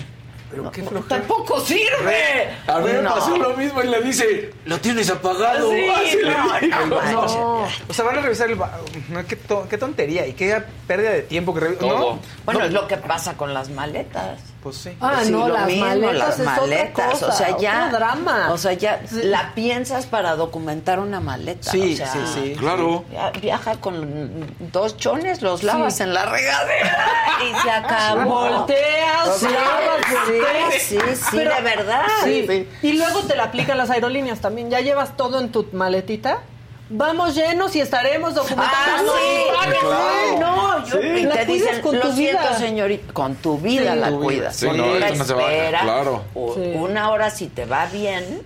Pero qué No, flojera. ¡Tampoco sirve! A mí me No. pasó lo mismo y le dice, lo tienes apagado. Sí, no. No. O sea, van a revisar el... qué, to- qué tontería y qué pérdida de tiempo que revi- Todo. ¿no? Bueno, No, es lo que pasa con las maletas. Pues sí. Ah, Sí, no, lo las mismo, maletas las es otra maletas. cosa, o sea, ya. otro drama. O sea, ya Sí. la piensas para documentar una maleta. Sí, o sea, sí, sí. Claro. Viaja con dos chones, los lavas Sí. en la regadera y se acabó. Volteas, Sí, lavas, sí, volteas. sí, sí, Pero- de verdad. Sí. Y luego te la aplican las aerolíneas también. Ya llevas todo en tu maletita. Vamos llenos y estaremos documentando. Ah, sí, Claro. No, yo, Sí. y La te cuidas dicen, con lo tu siento, vida". señorita, con tu vida Sí. la Tu vida. cuidas. Sí, Con no, la no se va a- espera, claro. o- Sí. Una hora si te va bien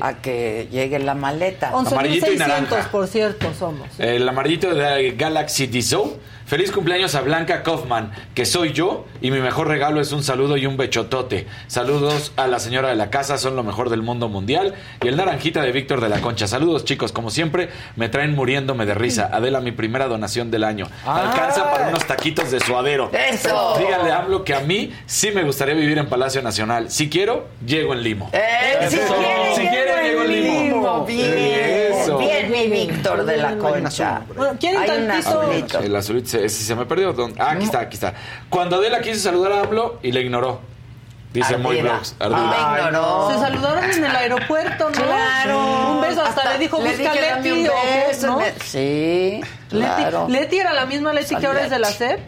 a que llegue la maleta. Amarillito y 11.600, naranja. por cierto, somos. El amarillito de Galaxy Dizou. Feliz cumpleaños a Blanca Kaufman, que soy yo, y mi mejor regalo es un saludo y un bechotote. Saludos a la señora de la casa, son lo mejor del mundo mundial. Y el naranjita de Víctor de la Concha. Saludos, chicos, como siempre, me traen muriéndome de risa. Adela, mi primera donación del año. Alcanza para unos taquitos de suadero. ¡Eso! Díganle a AMLO que a mí sí me gustaría vivir en Palacio Nacional. Si quiero, llego en limo. Eh, si Eso. quieres, Si quieres, llego en limo. Bien, Eso. bien, mi Víctor de la Concha. Bueno, ¿quieren Hay un tantito? El azulito, se- se me perdió. ¿Dónde? Ah, aquí está, aquí está. Cuando Adela quiso saludar a AMLO y le ignoró. Dice muy Ardida. blogs. Ignoró. Se saludaron en el aeropuerto, ¿no? Claro. Un beso, hasta, le dijo, le busca Leti un beso, ¿no? Sí, claro. Leti, Leti era la misma Leti que ahora es de la CEP.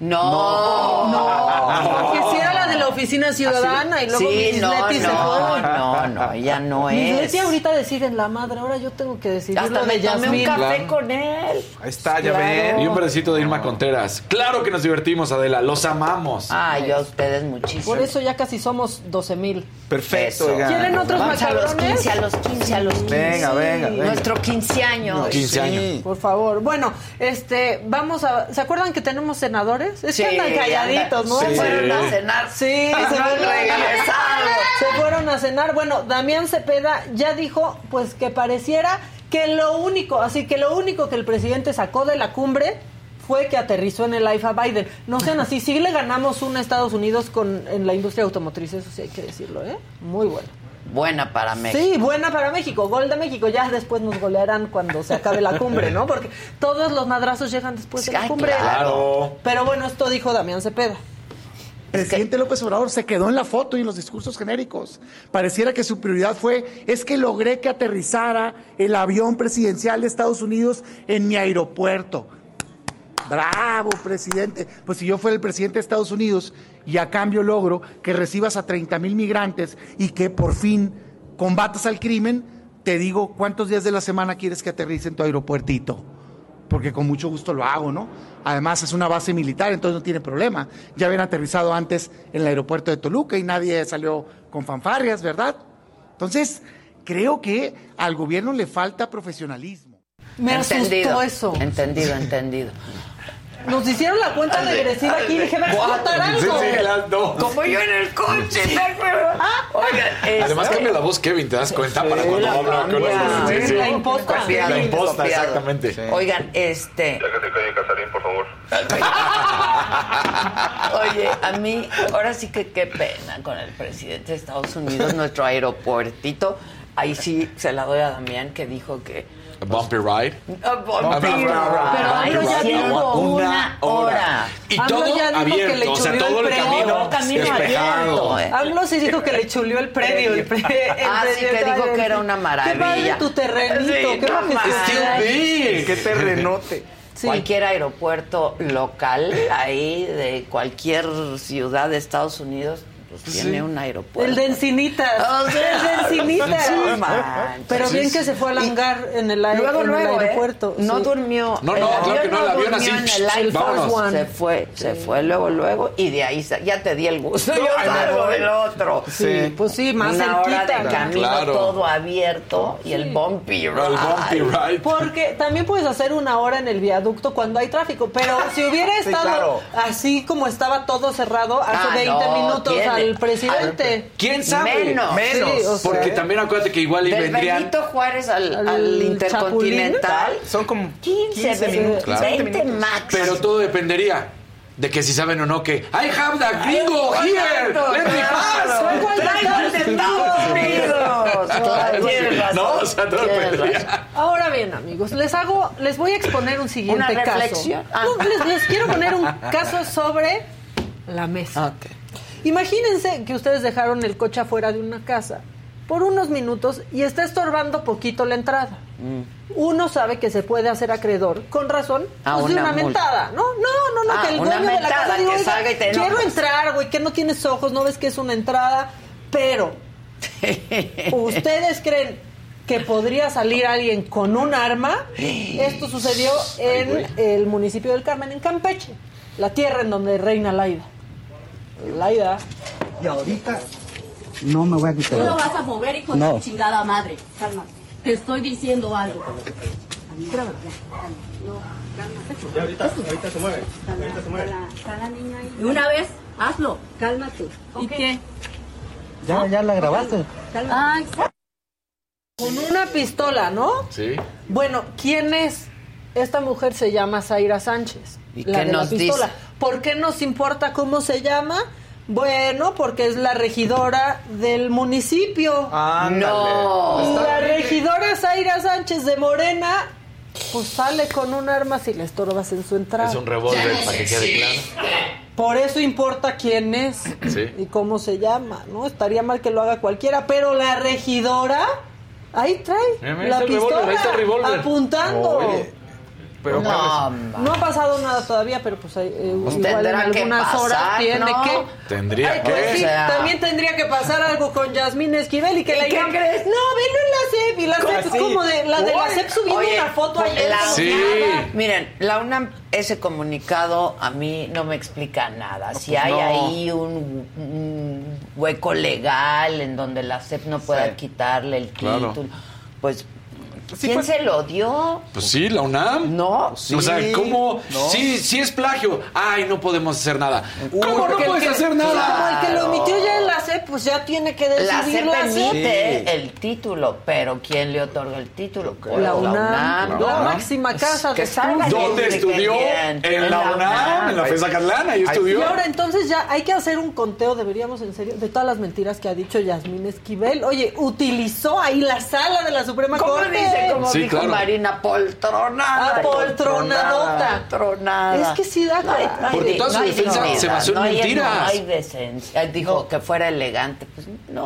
No. No, que si era la de la oficina ciudadana y luego Sí, Miss no, Leti se no, fue. no, no, ya no es. Leti ahorita decide en la madre, ahora yo tengo que decidir Hasta lo me de tomé un café Claro. con él. Ahí está, ya Claro. ven. Y un pedacito de Irma Conteras. Claro que nos divertimos, Adela. Los amamos. Ay, a ustedes muchísimo. Por eso ya casi somos 12 mil. Perfecto, Eso. ¿Quieren otros Vamos a los macarrones? 15, a los 15, a los 15. Venga, venga, venga. Nuestro 15 años. 15 años. Por favor. Bueno, este, vamos a. ¿Se acuerdan que tenemos senadores? Es Sí, que andan calladitos, ¿no? Se fueron a cenar. Sí, se han fueron, regresado. se fueron a cenar. Bueno, Damián Cepeda ya dijo, pues que pareciera que lo único, así que lo único que el presidente sacó de la cumbre fue que aterrizó en el IFA Biden. No sean así, sí le ganamos una a Estados Unidos con, en la industria automotriz, eso sí hay que decirlo, ¿eh? Muy bueno. Buena para México. Sí, buena para México, gol de México. Ya después nos golearán cuando se acabe la cumbre, ¿no? Porque todos los madrazos llegan después de la cumbre. Claro. Pero bueno, esto dijo Damián Cepeda. El presidente López Obrador se quedó en la foto y en los discursos genéricos. Pareciera que su prioridad fue, es que logré que aterrizara el avión presidencial de Estados Unidos en mi aeropuerto. Bravo, presidente. Pues si yo fuera el presidente de Estados Unidos y a cambio logro que recibas a 30 mil migrantes y que por fin combatas al crimen, te digo, ¿cuántos días de la semana quieres que aterrice en tu aeropuertito? porque con mucho gusto lo hago, ¿no? Además es una base militar, entonces no tiene problema. Ya habían aterrizado antes en el aeropuerto de Toluca y nadie salió con fanfarrias, ¿verdad? Entonces, creo que al gobierno le falta profesionalismo. Me asustó eso. Entendido, entendido. Nos hicieron la cuenta regresiva aquí y dije, va a explotar algo. Sí, sí, las dos. Como yo en el coche, ¿te acuerdas? Oigan, Además este- cambia la voz Kevin, ¿te das cuenta? Para cuando la habla con los- sí, sí. La imposta. La imposta, exactamente. Oigan, este. Ya que te calle Casarín, por favor. <laughs> Oye, a mí, ahora sí que qué pena con el presidente de Estados Unidos, nuestro aeropuertito. Ahí sí se la doy a Damián que dijo que. A bumpy ride. Ah, bumpy Pero ride. AMLO ya dijo una hora. Y AMLO todo ya dijo que le abierto, o sea, todo el camino Camino despejado. abierto, eh. AMLO sí dijo que le chuleó el predio. El Ah, sí, que dijo que era una Qué padre maravilla. tu terrenito, Sí, qué big. Qué terrenote. Sí. Cualquier aeropuerto local ahí de cualquier ciudad de Estados Unidos pues tiene un aeropuerto. El de Encinitas. <laughs> O sea, el de Encinitas. sí. Pero bien que se fue al hangar en el, aer- Luego, en el luego, ¿eh? aeropuerto. No sí. durmió. No, El no, avión claro que no, el avión así, en el Air vámonos. Force One. Se fue, se fue luego, luego. Y de ahí ya te di el gusto. <laughs> Yo salgo del otro. Sí, pues sí, más Una hora cerquita. de camino Claro. todo abierto y el bumpy ride. El bumpy ride. Porque también puedes hacer una hora en el viaducto cuando hay tráfico, pero si hubiera <laughs> Sí, estado claro. así como estaba todo cerrado hace Ah, 20 no, minutos. Al presidente. ¿Quién sabe? Menos. Menos. Sí, o sea, Porque también acuérdate que igual y Del vendrían. Benito Juárez al, al al Intercontinental. Son como 15, 15 minutos. Claro. 20 max. Pero todo dependería de que si saben o no que I have the gringo here. Let me pass. De Estados Unidos. No, o sea, todo. Ahora bien, amigos, les hago, les voy a exponer un siguiente ¿Una caso. reflexión? Ah. No, les, les quiero poner un caso sobre la mesa. Ok. Imagínense que ustedes dejaron el coche afuera de una casa por unos minutos y está estorbando poquito la entrada. Uno sabe que se puede hacer acreedor, con razón, Ah, pues, de una una multa. mentada. No, no, no, no, Ah, que el una dueño de la casa diga, que "Oiga, salga y te quiero enojas". entrar, güey, que no tienes ojos, no ves que es una entrada, pero <laughs> ¿Ustedes creen que podría salir alguien con un arma? <gasps> Esto sucedió en el municipio del Carmen, en Campeche, la tierra en donde reina Laida. Laida. Y ahorita no me voy a quitar. Tú lo vas a mover, hijo No. de tu chingada madre. Calma. Te estoy diciendo algo. Espérame. No, Ya ahorita, ahorita se mueve. Ahorita se mueve. Está la niña ahí. Una vez, hazlo. Cálmate. ¿Y qué? Ya, ya la grabaste. Ay, Con una pistola, ¿no? Sí. Bueno, ¿quién es? Esta mujer se llama Zaira Sánchez. ¿Y la qué de la nos pistola. dice? ¿Por qué nos importa cómo se llama? Bueno, porque es la regidora del municipio. No. La regidora Zaira Sánchez de Morena, pues sale con un arma si le estorbas en su entrada. Es un revólver para que quede claro. Por eso importa quién es Sí. y cómo se llama, ¿no? Estaría mal que lo haga cualquiera, pero la regidora ahí trae la pistola revólver, ahí está el revólver. apuntando. Oye. Pero No, No ha pasado nada todavía, pero pues, hay, eh, Pues igual en algunas horas tiene ¿no? que. Tendría Ay, que. pues sí, O sea- también tendría que pasar algo con Yasmín Esquivel y que ¿Y la qué digan, crees? No, velo en la CEP y la ¿Cómo CEP es como de la de la CEP subiendo oye, una foto ayer. la Sí. Miren, la UNAM, ese comunicado a mí no me explica nada. si pues hay no. ahí un, un hueco legal en donde la CEP no pueda Sí. quitarle el Claro. título, pues, Sí, ¿quién pues- se lo dio? Pues sí, la UNAM. No. O sea, ¿cómo? No. Sí, sí es plagio. Ay, no podemos hacer nada. ¿Cómo no puedes que- hacer Como nada? el que lo emitió ya en la CEP, pues ya tiene que decidir la CEP. emite Sí. el título, pero ¿quién le otorga el título? Pues La UNAM, la, máxima casa Que de salga. ¿Dónde estudió? En la UNAM, en la FESA Catlán, ahí Y estudió. ahora entonces ya hay que hacer un conteo, deberíamos en serio, de todas las mentiras que ha dicho Yasmín Esquivel. Oye, utilizó ahí la sala de la Suprema ¿Cómo Corte. dice? Como Sí, dijo claro. Marina, poltronada. Ah, poltronadota. Poltronada. Es que sí da No Porque toda su no defensa dignidad, se basó en no hay- mentiras. No hay decencia. Dijo que fuera elegante. Pues no.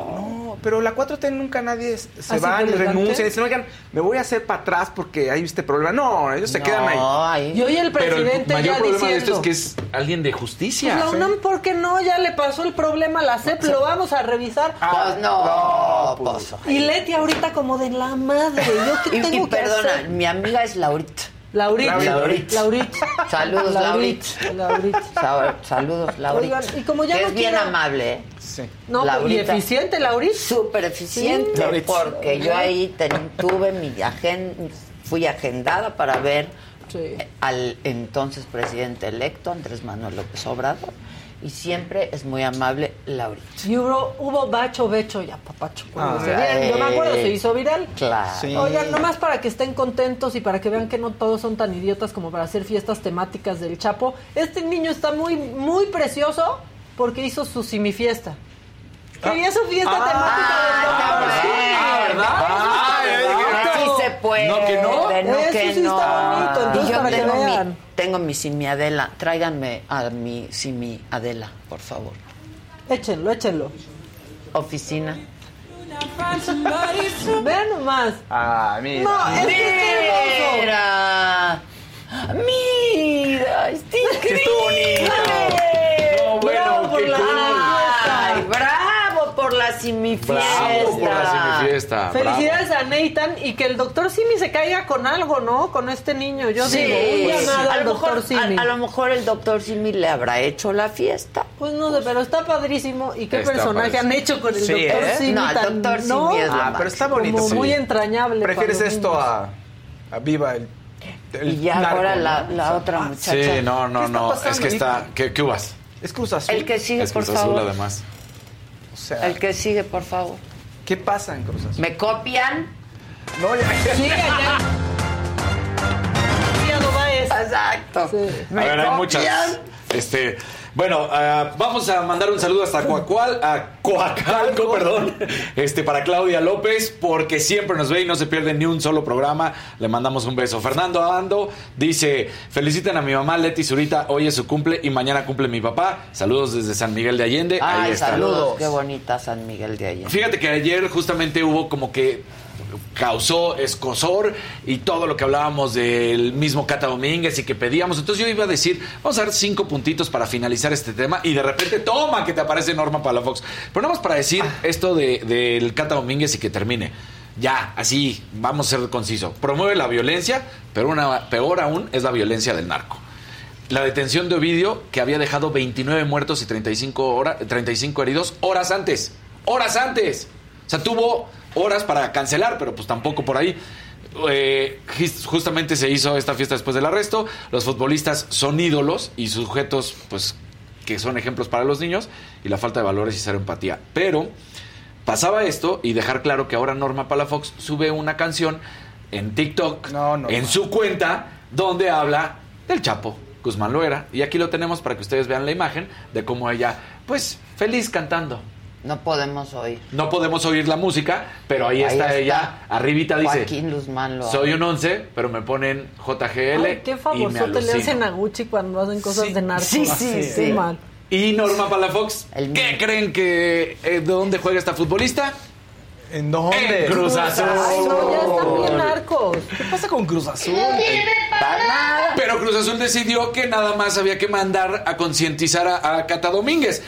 No, pero la 4T nunca nadie se ¿Ah, va ni renuncia. Dicen, oigan, me voy a hacer para atrás porque hay este problema. No, ellos se quedan ahí. ahí. Y hoy el Pero el presidente mayor ya problema de esto es que es alguien de justicia. Pues la UNAM, ¿por qué no? Ya le pasó el problema a la CEP, lo vamos a revisar. Pues no, pues, Y Leti ahorita como de la madre, ¿yo qué Y, tengo y que perdona, hacer? mi amiga es Laurita. Laurit. Laurit. Laurit. Saludos, Laurit. Laurit. Sa- Saludos, Laurita. Oigan, y como ya Que no es bien quiero- amable, ¿eh? Sí. No, pues, y Laurita. eficiente, Laurit. Súper eficiente, Sí. Laurita. porque yo ahí ten- tuve mi agen fui agendada para ver Sí. al entonces presidente electo, Andrés Manuel López Obrador, y siempre es muy amable Laurita. Y hubo, hubo bacho, becho y apapacho. cuando Ah, se. Yo me acuerdo, se hizo viral. Claro. Sí. Oigan, nomás para que estén contentos y para que vean que no todos son tan idiotas como para hacer fiestas temáticas del Chapo. Este niño está muy, muy precioso porque hizo su simifiesta. Quería su fiesta temática del doctor Ah. Ah. Sí se puede. ¿No que no? no Eso que sí no. está bonito, entonces y yo para que tengo vean. mi, tengo mi simi Adela. Tráiganme a mi simi Adela, por favor. Échenlo, échenlo. Oficina. Vean nomás. Ah, mira. No, es que está hermoso. Mira. Mira, está increíble. No, bueno, Bravo por qué la cool. Ay, bravo por la simifiesta. Bravo por la. Felicidades a Nathan y que el doctor Simi se caiga con algo, ¿no? Con este niño. Yo Sí, digo, un llamado a al lo, doctor mejor, Simi. a, a lo mejor el doctor Simi le habrá hecho la fiesta. Pues no sé, pero está padrísimo. ¿Y qué Está personaje padrísimo. han hecho con el Sí, doctor ¿eh? Simi? No, el tan- doctor Simi ¿no? es la Ah, pero está bonito. Como sí. muy entrañable. ¿Prefieres esto a, a Viva el, el Y ya narco, ahora la, otra muchacha. Sí, no, ¿Qué no, no. Es que está. ¿Qué, qué uvas? Es Cruz Azul. El que sigue, Es por Cruz Azul, favor. además. O sea, El que sigue, por favor. ¿qué pasa en Cruz Azul? ¿Me copian? No, ya. Sí, Báez. Exacto. Sí. ¿Me a ver, hay copian? muchas. Este, bueno, ah, vamos a mandar un saludo hasta Coacual, a Coacalco, perdón, este, para Claudia López, porque siempre nos ve y no se pierde ni un solo programa. Le mandamos un beso. Fernando Ando dice: Feliciten a mi mamá Leti Zurita, hoy es su cumple y mañana cumple mi papá. Saludos desde San Miguel de Allende. Ahí Ay, está. saludos. Qué bonita San Miguel de ayer. Fíjate que ayer justamente hubo como que causó escosor y todo lo que hablábamos del mismo Cata Domínguez y que pedíamos. Entonces yo iba a decir, vamos a dar cinco puntitos para finalizar este tema y de repente, toma, que te aparece Norma Palafox. Pero nada más para decir esto de- del Cata Domínguez y que termine. Ya, así, vamos a ser conciso. Promueve la violencia, pero una peor aún es la violencia del narco. La detención de Ovidio, que había dejado 29 muertos y 35, hora- 35 heridos horas antes. ¡Horas antes! O sea, tuvo horas para cancelar, pero pues tampoco por ahí. Eh, jus- justamente se hizo esta fiesta después del arresto. Los futbolistas son ídolos y sujetos, pues, que son ejemplos para los niños. Y la falta de valores y cero empatía. Pero pasaba esto y dejar claro que ahora Norma Palafox sube una canción en TikTok, en su cuenta, donde habla del Chapo Guzmán Loera. Y aquí lo tenemos para que ustedes vean la imagen de cómo ella, pues, feliz cantando. No podemos oír. No podemos oír la música, pero ahí, Ahí está, está. ella. Arribita dice, Joaquín Luzmán lo soy un 11, pero me ponen JGL Ay, qué y me favorzote le hacen a Gucci cuando hacen cosas de narco. Sí, sí, sí. mal. Y Norma Palafox, ¿qué creen que eh, de dónde juega esta futbolista? ¿En dónde? En Cruz Azul. Ay, no, ya están bien narcos. ¿Qué pasa con Cruz Azul? Eh, Para nada. Pero Cruz Azul decidió que nada más había que mandar a concientizar a, a Cata Domínguez.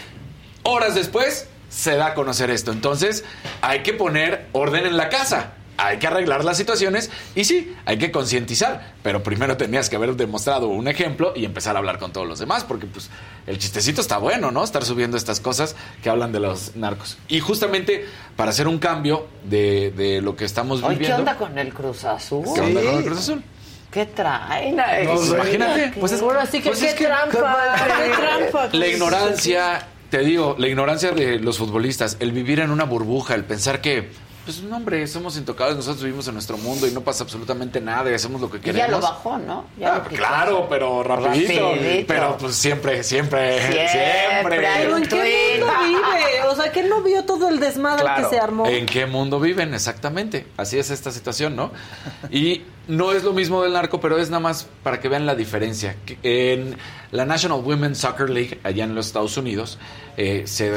Horas después se da a conocer esto. Entonces hay que poner orden en la casa. Hay que arreglar las situaciones y sí, hay que concientizar, pero primero tenías que haber demostrado un ejemplo y empezar a hablar con todos los demás, porque pues el chistecito está bueno, ¿no? Estar subiendo estas cosas que hablan de los narcos. Y justamente para hacer un cambio de, de lo que estamos viviendo. ¿qué onda con el Cruz Azul? ¿Qué onda con el Cruz Azul? ¿Qué traen? pues, imagínate, pues es- Ahora sí que pues qué es que- trampa, <laughs> qué trampa. La ignorancia, te digo, la ignorancia de los futbolistas, el vivir en una burbuja, el pensar que, pues, no, hombre, somos intocables, nosotros vivimos en nuestro mundo y no pasa absolutamente nada y hacemos lo que Y queremos. ya lo bajó, ¿no? Ya Ah, lo claro, pero rapidito. Rapidito. Pero pues siempre, siempre, siempre. Siempre Pero ¿en qué mundo vive? O sea, que no vio todo el desmadre Claro. que se armó. ¿En qué mundo viven? Exactamente. Así es esta situación, ¿no? Y no es lo mismo del narco, pero es nada más para que vean la diferencia. En la National Women's Soccer League, allá en los Estados Unidos, eh, se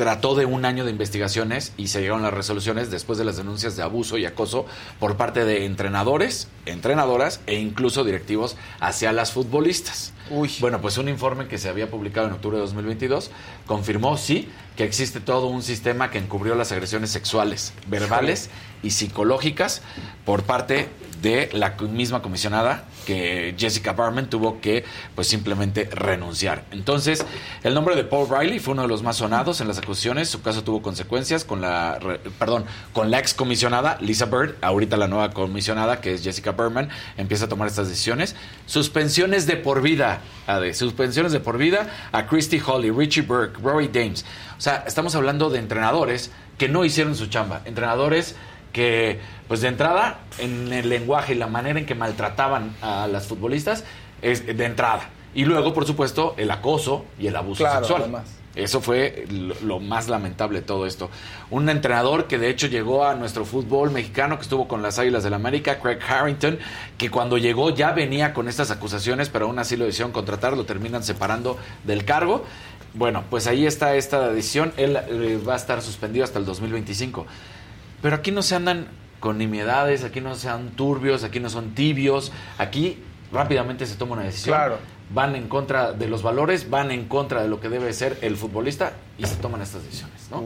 trató de un año de investigaciones y se llegaron las resoluciones después de las denuncias de abuso y acoso por parte de entrenadores, entrenadoras e incluso directivos hacia las futbolistas. Bueno, pues un informe que se había publicado en octubre de 2022 confirmó, sí, que existe todo un sistema que encubrió las agresiones sexuales, verbales y psicológicas por parte de la misma comisionada que Jessica Barman tuvo que pues simplemente renunciar. Entonces, el nombre de Paul Riley fue uno de los más sonados en las acusaciones, su caso tuvo consecuencias con la perdón, con la ex comisionada Lisa Bird, ahorita la nueva comisionada que es Jessica Berman empieza a tomar estas decisiones, suspensiones de por vida, Ade, suspensiones de por vida a Christy Holly, Richie Burke, Rory Dames. O sea, estamos hablando de entrenadores que no hicieron su chamba, entrenadores que, pues de entrada, en el lenguaje y la manera en que maltrataban a las futbolistas, es de entrada. Y luego, por supuesto, el acoso y el abuso Claro, sexual. además. Eso fue lo, lo más lamentable de todo esto. Un entrenador que de hecho llegó a nuestro fútbol mexicano, que estuvo con las Águilas del América, Craig Harrington, que cuando llegó ya venía con estas acusaciones, pero aún así lo decidieron contratar, lo terminan separando del cargo. Bueno, pues ahí está esta decisión. Él eh, va a estar suspendido hasta el 2025. Pero aquí no se andan con nimiedades, aquí no se andan turbios, aquí no son tibios, aquí rápidamente se toma una decisión. Claro. Van en contra de los valores, van en contra de lo que debe ser el futbolista y se toman estas decisiones, ¿no?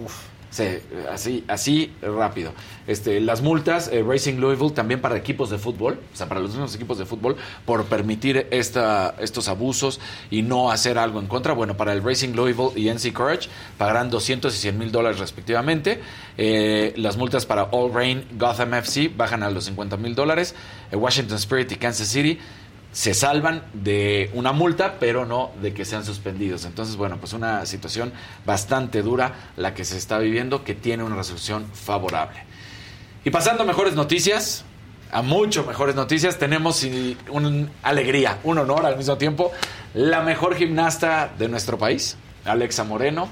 Se- así, así rápido. Este, las multas, eh, Racing Louisville también para equipos de fútbol, o sea, para los mismos equipos de fútbol, por permitir esta, estos abusos y no hacer algo en contra. Bueno, para el Racing Louisville y NC Courage pagarán 200 y 100 mil dólares respectivamente. Eh, las multas para All Rain, Gotham FC bajan a los 50 mil dólares. Eh, Washington Spirit y Kansas City se salvan de una multa, pero no de que sean suspendidos. Entonces, bueno, pues una situación bastante dura la que se está viviendo, que tiene una resolución favorable. Y pasando a mejores noticias, a mucho mejores noticias, tenemos y, una alegría, un honor al mismo tiempo, la mejor gimnasta de nuestro país, Alexa Moreno,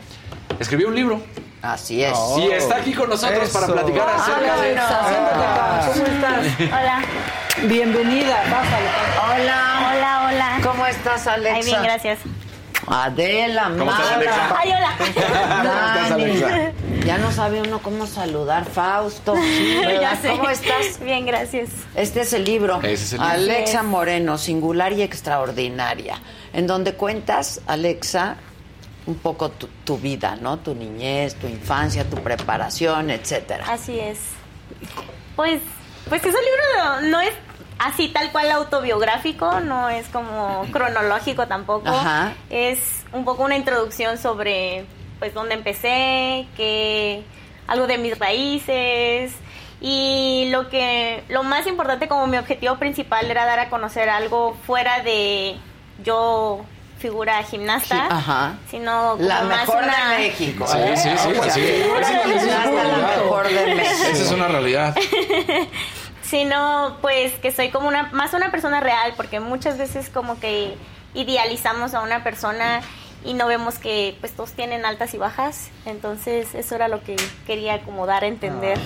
escribió un libro. Así es. Y está aquí con nosotros para platicar acerca Hola, de... Acá. ¿Cómo estás? Hola. Bienvenida, pásale. Hola. Hola, hola. ¿Cómo estás, Alexa? Ay, bien, gracias. Adela, ¿Cómo estás, Mara. Alexa? Ay, hola. <laughs> estás. Alexa? Ya no sabe uno cómo saludar, Fausto. <laughs> Ya sé. ¿Cómo estás? Bien, gracias. Este es el libro. Ese es el libro. Alexa es. Moreno, singular y extraordinaria, en donde cuentas, Alexa, un poco tu, tu vida, ¿no? Tu niñez, tu infancia, tu preparación, etcétera. Así es. Pues, pues ese libro no, no es así tal cual autobiográfico, no es como cronológico tampoco. Ajá. Es un poco una introducción sobre pues dónde empecé, que algo de mis raíces y lo que lo más importante como mi objetivo principal era dar a conocer algo fuera de yo figura gimnasta, Sí, ajá. sino como La más mejor una de México. Sí, ¿eh? sí, sí, sí. gimnasta, la realidad. mejor de México. Esa es una realidad. <laughs> sino pues que soy como una más una persona real porque muchas veces como que idealizamos a una persona y no vemos que pues todos tienen altas y bajas entonces eso era lo que quería como dar a entender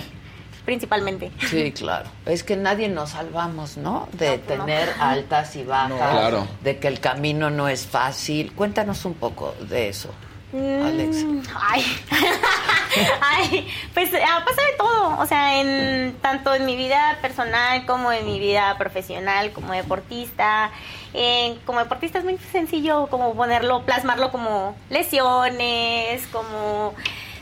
principalmente Sí, claro. Es que nadie nos salvamos, ¿no? De pues no. tener altas y bajas, No. Claro. de que el camino no es fácil. Cuéntanos un poco de eso. Alex. Mm, Ay. <laughs> Ay, pues ha pasado de todo, o sea, en tanto en mi vida personal como en mi vida profesional como deportista. Eh, como deportista es muy sencillo como ponerlo, plasmarlo como lesiones, como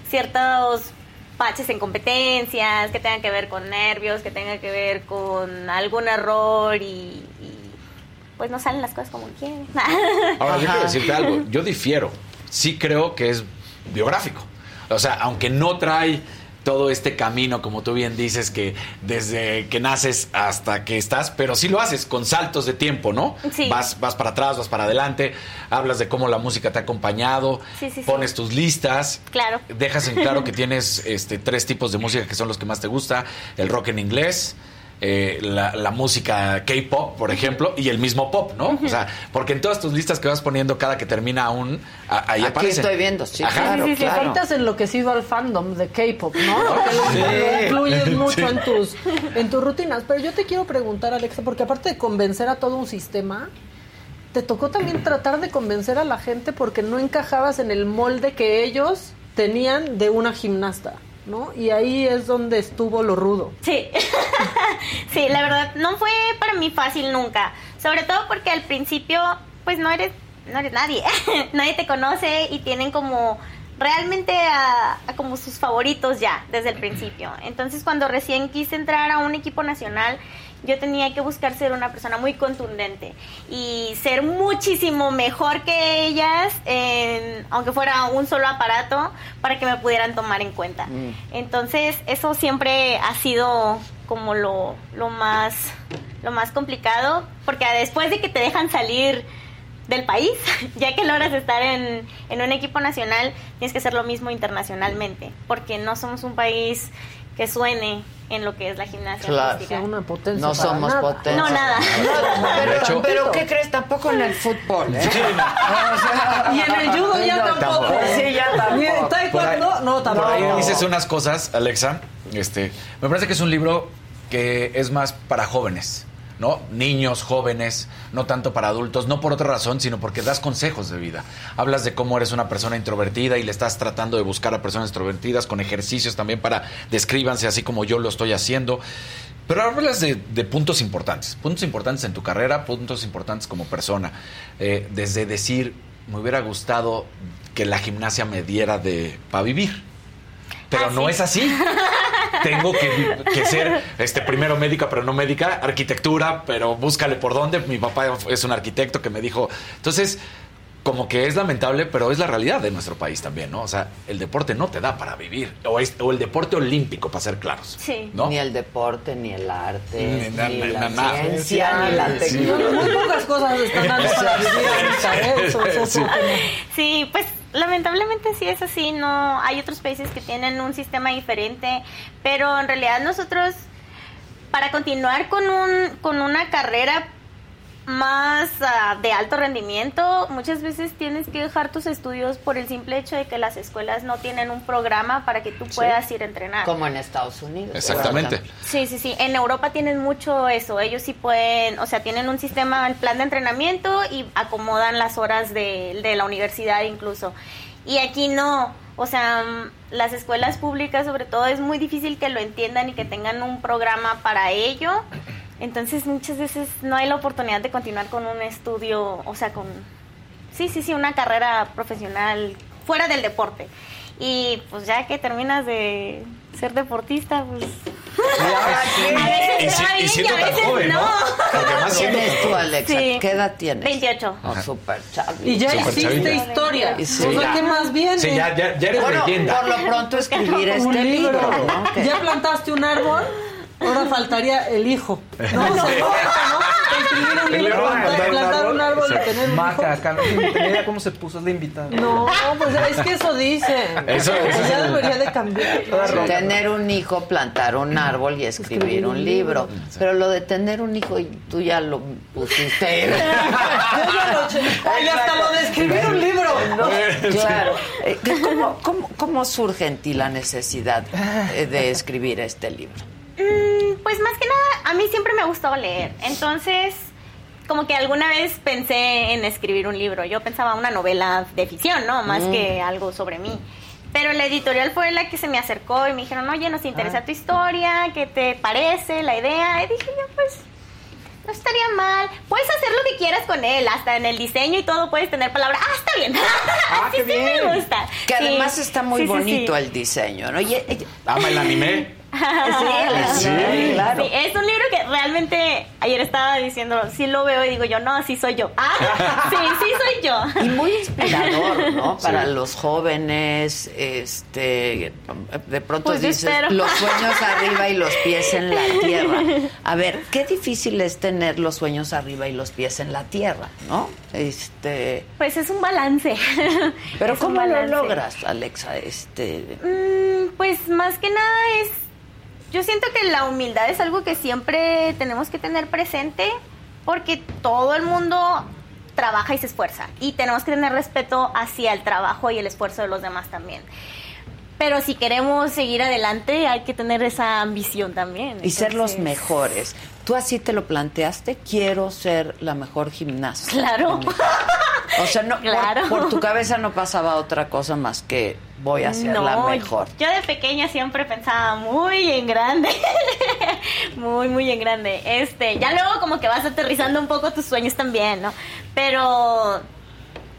ciertos baches en competencias que tengan que ver con nervios, que tengan que ver con algún error y, y, pues no salen las cosas como quieren. <laughs> Ahora, yo quiero decirte algo. Yo difiero. Sí creo que es biográfico. O sea, aunque no trae todo este camino, como tú bien dices, que desde que naces hasta que estás, pero sí lo haces con saltos de tiempo, ¿no? Sí. Vas, vas para atrás, vas para adelante, hablas de cómo la música te ha acompañado, Sí, sí, sí. pones tus listas, Claro. dejas en claro que <laughs> tienes este, tres tipos de música que son los que más te gusta, el rock en inglés, eh, la, la música K-pop, por ejemplo, y el mismo pop, ¿no? O sea, porque en todas tus listas que vas poniendo cada que termina un, a- ahí Aquí aparece. estoy viendo, sí, Ajá. Sí, sí, sí, ahorita has enloquecido al fandom de K-pop, ¿no? Porque lo- Sí. lo incluyes mucho Sí. en tus en tus rutinas. Pero yo te quiero preguntar, Alexa, porque aparte de convencer a todo un sistema, te tocó también tratar de convencer a la gente porque no encajabas en el molde que ellos tenían de una gimnasta, ¿no? Y ahí es donde estuvo lo rudo. Sí, <laughs> sí, la verdad no fue para mí fácil nunca, sobre todo porque al principio pues no eres no eres nadie, <laughs> nadie te conoce y tienen como realmente a, a como sus favoritos ya desde el principio. Entonces cuando recién quise entrar a un equipo nacional yo tenía que buscar ser una persona muy contundente y ser muchísimo mejor que ellas, en- aunque fuera un solo aparato, para que me pudieran tomar en cuenta. Entonces, eso siempre ha sido como lo, lo más lo más complicado, porque después de que te dejan salir del país, <laughs> ya que logras estar en, en un equipo nacional, tienes que hacer lo mismo internacionalmente, porque no somos un país que suene en lo que es la gimnasia Claro. artística. Una potencia No somos nada. potencia. No, nada. Pero, hecho- pero ¿qué crees? Tampoco en el fútbol, ¿eh? O sea, Y en el judo ya no, tampoco. Sí, ya Ni en tampoco. taekwondo, no, Por ahí tampoco. dices unas cosas, Alexa. Este, me parece que es un libro que es más para jóvenes, ¿no? Niños, jóvenes, no tanto para adultos, no por otra razón, sino porque das consejos de vida. Hablas de cómo eres una persona introvertida y le estás tratando de buscar a personas extrovertidas con ejercicios también para descríbanse así como yo lo estoy haciendo. Pero hablas de, de puntos importantes, puntos importantes en tu carrera, puntos importantes como persona. Eh, desde decir, me hubiera gustado que la gimnasia me diera de para vivir. Pero Ah, no sí. es así. <laughs> Tengo que, que ser este primero médica, pero no médica, arquitectura, pero búscale por dónde. Mi papá es un arquitecto que me dijo. Entonces, como que es lamentable, pero es la realidad de nuestro país también, ¿no? O sea, el deporte no te da para vivir. O, es- o el deporte olímpico, para ser claros. Sí. ¿No? Ni el deporte, ni el arte, Ni ni, na- la na- ciencia, ni la Sí. tecnología. Muy pocas cosas están dando para vivir ahorita, ¿eh? Eso, eso, Sí. Sí, pues lamentablemente sí es así, no hay otros países que tienen un sistema diferente, pero en realidad nosotros para continuar con un con una carrera más ah, de alto rendimiento, muchas veces tienes que dejar tus estudios por el simple hecho de que las escuelas no tienen un programa para que tú puedas ir a entrenar. Como en Estados Unidos. Exactamente. Sí, sí, sí. En Europa tienen mucho eso. Ellos sí pueden, o sea, tienen un sistema, el plan de entrenamiento y acomodan las horas de, de la universidad incluso. Y aquí no. O sea, mm, las escuelas públicas sobre todo es muy difícil que lo entiendan y que tengan un programa para ello. Entonces muchas veces no hay la oportunidad de continuar con un estudio, o sea, con... Sí, sí, sí, una carrera profesional fuera del deporte. Y pues ya que terminas de ser deportista, pues... A veces Y, se si- va y bien siendo y a tan veces joven, ¿no? además siendo- ¿Quién es tú, Alexa? Sí. ¿Qué edad tienes? 28. Oh, súper chavito. Y ya existe chavita. historia. Sí, o sea, ya. ¿qué más viene? Sí, ya, ya, ya eres Bueno, leyenda. por lo pronto escribir <laughs> este Un libro, ¿no? Ya plantaste un árbol, ahora faltaría el hijo. No, <laughs> se nota, ¿no? Escribir un libro, plantar, un árbol y tener un Maca, no idea cómo se puso, es la invitada. No, pues es que eso dicen. Eso- eso ya debería de cambiar. Tener un hijo, plantar un árbol y escribir un libro. Pero lo de tener un hijo, y tú ya lo pusiste. <laughs> Yo ya lo hasta lo de escribir un libro. Claro. Eh, ¿Cómo, cómo, cómo surge en ti la necesidad eh, de escribir este libro? Mm, pues más que nada, a mí siempre me ha gustado leer. Entonces, como que alguna vez pensé en escribir un libro. Yo pensaba una novela de ficción, ¿no? Más Mm. que algo sobre mí. Pero la editorial fue la que se me acercó y me dijeron, oye, nos interesa Ah. tu historia, ¿qué te parece la idea? Y dije yo, pues, no estaría mal. Puedes hacer lo que quieras con él, hasta en el diseño y todo puedes tener palabra. Ah, está bien. Ah, <laughs> sí, qué sí bien. me gusta. Que Sí. además está muy Sí, sí, bonito sí. el diseño, ¿no? Y- y- Ama el anime. Sí, <laughs> Sí, claro. Sí, es un libro que realmente ayer estaba diciendo, sí lo veo y digo yo, no, sí soy yo. Ah, <laughs> sí, sí soy yo. Y muy inspirador, ¿no? <laughs> Sí. Para los jóvenes, este, de pronto Pues dices, espero. los sueños arriba y los pies en la tierra. A ver, qué difícil es tener los sueños arriba y los pies en la tierra, ¿no? Este, Pues es un balance. pero Es ¿cómo lo logras, Alexa? Este, Mm, pues más que nada es, yo siento que la humildad es algo que siempre tenemos que tener presente porque todo el mundo trabaja y se esfuerza y tenemos que tener respeto hacia el trabajo y el esfuerzo de los demás también. Pero si queremos seguir adelante hay que tener esa ambición también. y ser los mejores. ¿Tú así te lo planteaste? Quiero ser la mejor gimnasta. Claro. O sea, no, por- Claro. por, tu cabeza no pasaba otra cosa más que voy a ser la mejor. Yo de pequeña siempre pensaba muy en grande. <laughs> muy, muy en grande. Este, ya luego como que vas aterrizando un poco tus sueños también, ¿no? Pero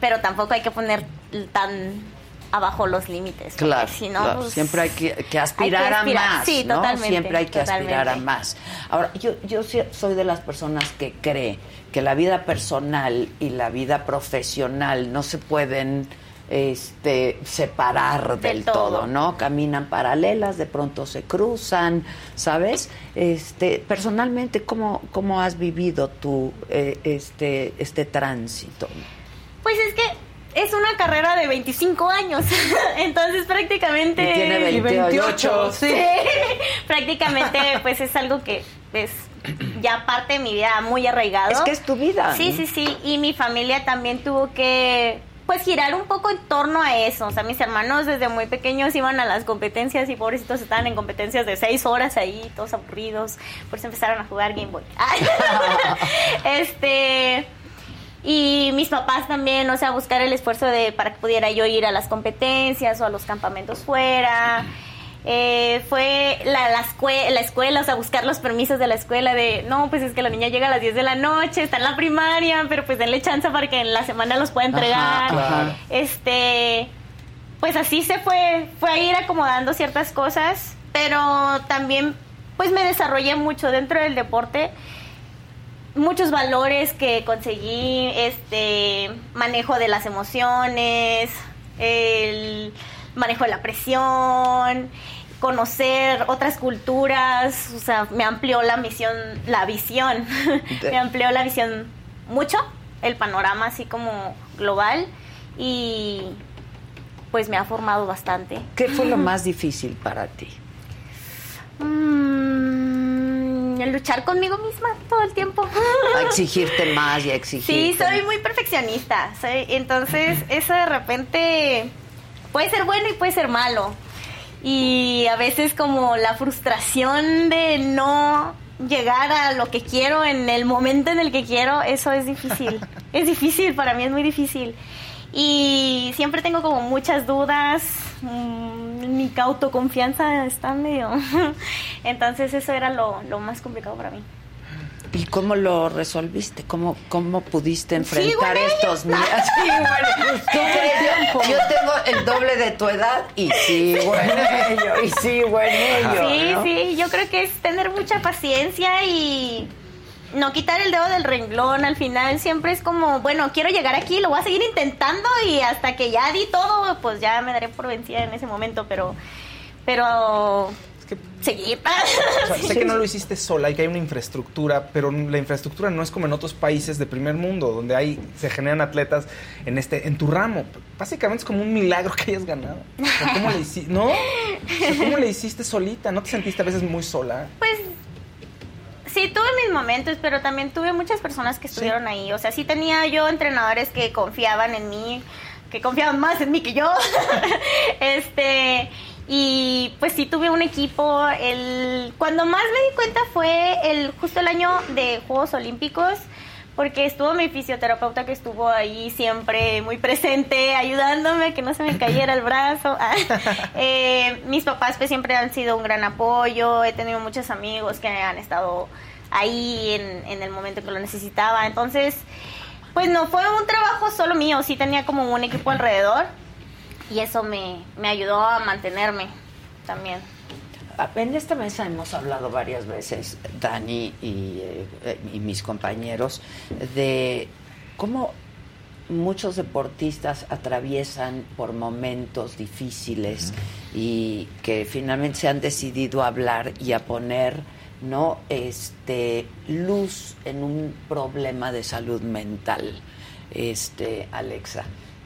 pero tampoco hay que poner tan abajo los límites. Claro, si no, claro, pues, siempre hay que, que aspirar, hay que aspirar. a más. Sí, ¿no? totalmente, Siempre hay que aspirar a más. Ahora, yo, yo soy de las personas que cree que la vida personal y la vida profesional no se pueden este, separar del, Del todo. ¿no? Caminan paralelas, de pronto se cruzan, ¿sabes? Este, personalmente, ¿cómo, cómo has vivido tú eh, este, este tránsito? Pues es que es una carrera de 25 años. <laughs> Entonces prácticamente Y tiene 28. Sí. <laughs> prácticamente pues es algo que es ya parte de mi vida muy arraigado. Es que es tu vida, Sí, sí, sí. Y mi familia también tuvo que pues girar un poco en torno a eso. O sea, mis hermanos desde muy pequeños iban a las competencias y pobrecitos estaban en competencias de seis horas ahí, todos aburridos. Por eso empezaron a jugar Game Boy. <laughs> este... Y mis papás también, o sea, buscar el esfuerzo de para que pudiera yo ir a las competencias o a los campamentos fuera. Eh, fue la, la, escue- la escuela, o sea, buscar los permisos de la escuela de, no, pues es que la niña llega a las 10 de la noche, está en la primaria, pero pues denle chance para que en la semana los pueda entregar. Ajá, claro. Este, pues así se fue, fue a ir acomodando ciertas cosas, pero también pues me desarrollé mucho dentro del deporte muchos valores que conseguí, este manejo de las emociones, el manejo de la presión, conocer otras culturas, o sea, me amplió la misión, la visión, <laughs> me amplió la visión mucho, el panorama así como global y pues me ha formado bastante. ¿Qué fue lo más difícil para ti? Mm, el luchar conmigo misma todo el tiempo. A <laughs> exigirte más y a exigirte. Sí, soy muy perfeccionista. Soy, entonces, eso de repente puede ser bueno y puede ser malo. Y a veces como la frustración de no llegar a lo que quiero en el momento en el que quiero, eso es difícil. <laughs> es difícil, para mí es muy difícil. Y siempre tengo como muchas dudas, mm, mi autoconfianza está medio... <laughs> Entonces eso era lo, lo más complicado para mí. ¿Y cómo lo resolviste? ¿Cómo, cómo pudiste enfrentar estos días? <laughs> Sí, bueno, ¿tú crees? Yo tengo el doble de tu edad y en ello, y sigo en ello. Sí, ¿no? sí, yo creo que es tener mucha paciencia y no quitar el dedo del renglón. Al final siempre es como, bueno, quiero llegar aquí, lo voy a seguir intentando y hasta que ya di todo, pues ya me daré por vencida en ese momento, pero, pero seguir. O sea, sé que no lo hiciste sola y que hay una infraestructura, pero la infraestructura no es como en otros países de primer mundo, donde hay, se generan atletas en este, en tu ramo. Básicamente es como un milagro que hayas ganado. O ¿Cómo le hiciste? ¿No? O ¿Cómo le hiciste solita? ¿No te sentiste a veces muy sola? Pues sí, tuve mis momentos, pero también tuve muchas personas que estuvieron ahí. O sea, sí tenía yo entrenadores que confiaban en mí, que confiaban más en mí que yo. <laughs> este, y pues sí tuve un equipo. El, cuando más me di cuenta fue el justo el año de Juegos Olímpicos, porque estuvo mi fisioterapeuta que estuvo ahí siempre muy presente, ayudándome a que no se me cayera el brazo. <laughs> Eh, mis papás pues siempre han sido un gran apoyo, he tenido muchos amigos que han estado ahí en, en el momento que lo necesitaba, entonces pues no fue un trabajo solo mío, sí tenía como un equipo alrededor y eso me, me ayudó a mantenerme también. En esta mesa hemos hablado varias veces, Dani y, eh, y mis compañeros, de cómo muchos deportistas atraviesan por momentos difíciles y que finalmente se han decidido a hablar y a poner no este luz en un problema de salud mental este Alexa.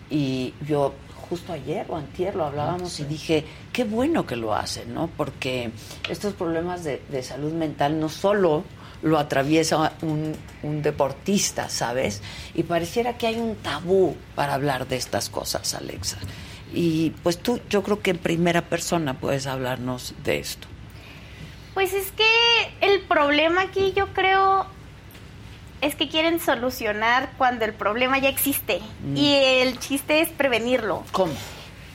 Y yo justo ayer o antier lo hablábamos y dije, qué bueno que lo hacen, ¿no? Porque estos problemas de, de salud mental no solo lo atraviesa un, un, deportista, ¿sabes? Y pareciera que hay un tabú para hablar de estas cosas, Alexa. Y pues tú, yo creo que en primera persona puedes hablarnos de esto. Pues es que el problema aquí yo creo es que quieren solucionar cuando el problema ya existe. Mm. Y el chiste es prevenirlo. ¿Cómo?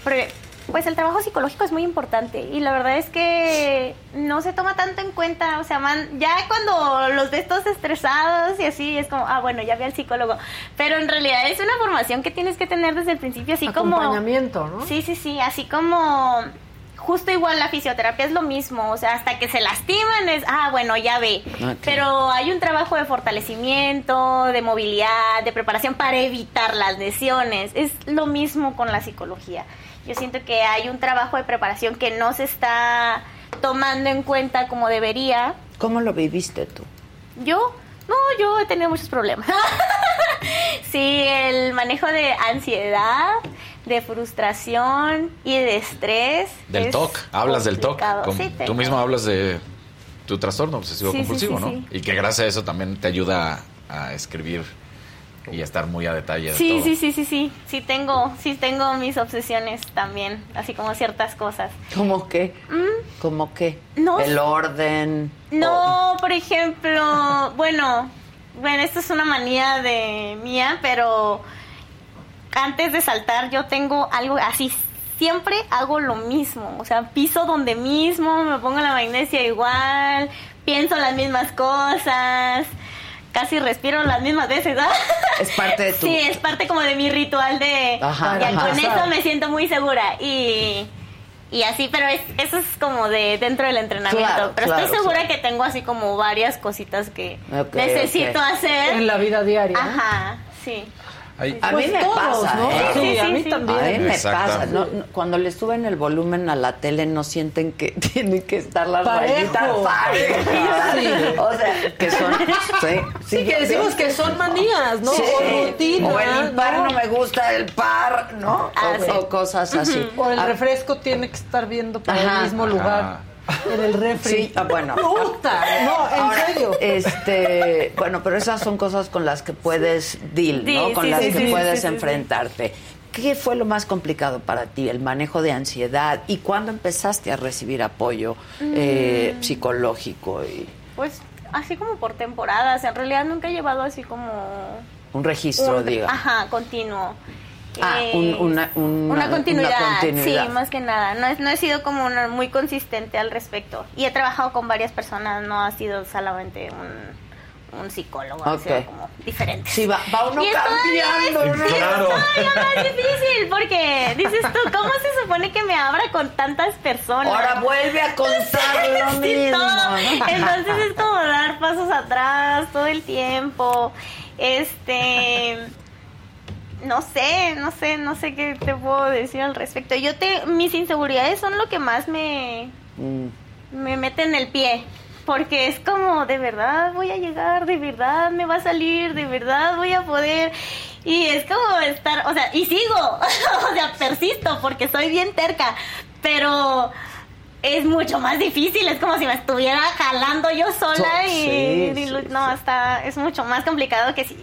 Pre pues el trabajo psicológico es muy importante y la verdad es que no se toma tanto en cuenta, o sea, man, ya cuando los ves todos estresados y así es como, ah, bueno, ya vi al psicólogo, pero en realidad es una formación que tienes que tener desde el principio, así como... Acompañamiento, ¿no? Sí, sí, sí, así como justo igual la fisioterapia es lo mismo, o sea, hasta que se lastiman es, ah, bueno, ya ve. Okay. Pero hay un trabajo de fortalecimiento, de movilidad, de preparación para evitar las lesiones. Es lo mismo con la psicología. Yo siento que hay un trabajo de preparación que no se está tomando en cuenta como debería. ¿Cómo lo viviste tú? Yo, no, yo he tenido muchos problemas. <laughs> sí, el manejo de ansiedad, de frustración y de estrés. Del TOC, hablas del TOC. Sí, tú mismo hablas de tu trastorno obsesivo sí, compulsivo, sí, ¿no? Y que gracias a eso también te ayuda a escribir y a estar muy a detalle. De sí, todo. sí, sí, sí, sí. Sí tengo, sí tengo mis obsesiones también, así como ciertas cosas. ¿Cómo qué? ¿Mm? ¿Cómo qué? No. El orden. No, o... por ejemplo, bueno, bueno, esto es una manía de mía, pero antes de saltar yo tengo algo así siempre hago lo mismo, o sea, piso donde mismo, me pongo la magnesia igual, pienso las mismas cosas, casi respiro las mismas veces. ¿ah? Es parte de <laughs> tu... Sí, es parte como de mi ritual de... Ajá, ya ajá. con eso me siento muy segura y... Y así, pero es, eso es como de dentro del entrenamiento. Claro, pero claro, estoy segura claro. que tengo así como varias cositas que necesito hacer. En la vida diaria. Ajá, sí. Ay, A Pues mí me todos, pasa, ¿no? ¿eh? Sí, a Sí, mí también. A mí me pasa. No, no, cuando le suben el volumen a la tele no sienten que <laughs> tienen que estar las. Sí. O sea, que son... Sí, Sí, que decimos que son manías, ¿no? Sí. O rutinas. O el impar no ¿no? me gusta el par, ¿no? Ah, o, sí. o cosas así. O el Ah, refresco tiene que estar viendo para Ajá, el mismo lugar. En el refri. Sí, ah, bueno. Puta, no, en Ahora, serio. Este, bueno, pero esas son cosas con las que puedes deal, ¿no? Sí, Con sí, las sí, que sí, puedes enfrentarte. ¿Qué fue lo más complicado para ti? El manejo de ansiedad y cuándo empezaste a recibir apoyo eh, Mm. psicológico y Pues así como por temporadas. En realidad nunca he llevado así como un registro, un- diga. Ajá, continuo. Ah, Eh, un- una- una- una continuidad, una continuidad. sí, más que nada. No, es- no he sido como una- muy consistente al respecto. Y he trabajado con varias personas, no ha sido solamente un, un psicólogo, ha sido como diferente. Sí, va, va uno Y es todavía- cambiando, ¿no? sí, Claro. es todavía más difícil porque dices tú, ¿cómo se supone que me abra con tantas personas? Ahora vuelve a contar <laughs> lo Sí, mismo. todo. Entonces es como dar pasos atrás todo el tiempo. Este. No sé, no sé, no sé qué te puedo decir al respecto. Yo te. Mis inseguridades son lo que más me. Mm. me mete en el pie. Porque es como, de verdad voy a llegar, de verdad me va a salir, de verdad voy a poder. Y es como estar, o sea, y sigo, <laughs> o sea, persisto porque soy bien terca, pero es mucho más difícil, es como si me estuviera jalando yo sola y, sí, y sí, no, está, es mucho más complicado que si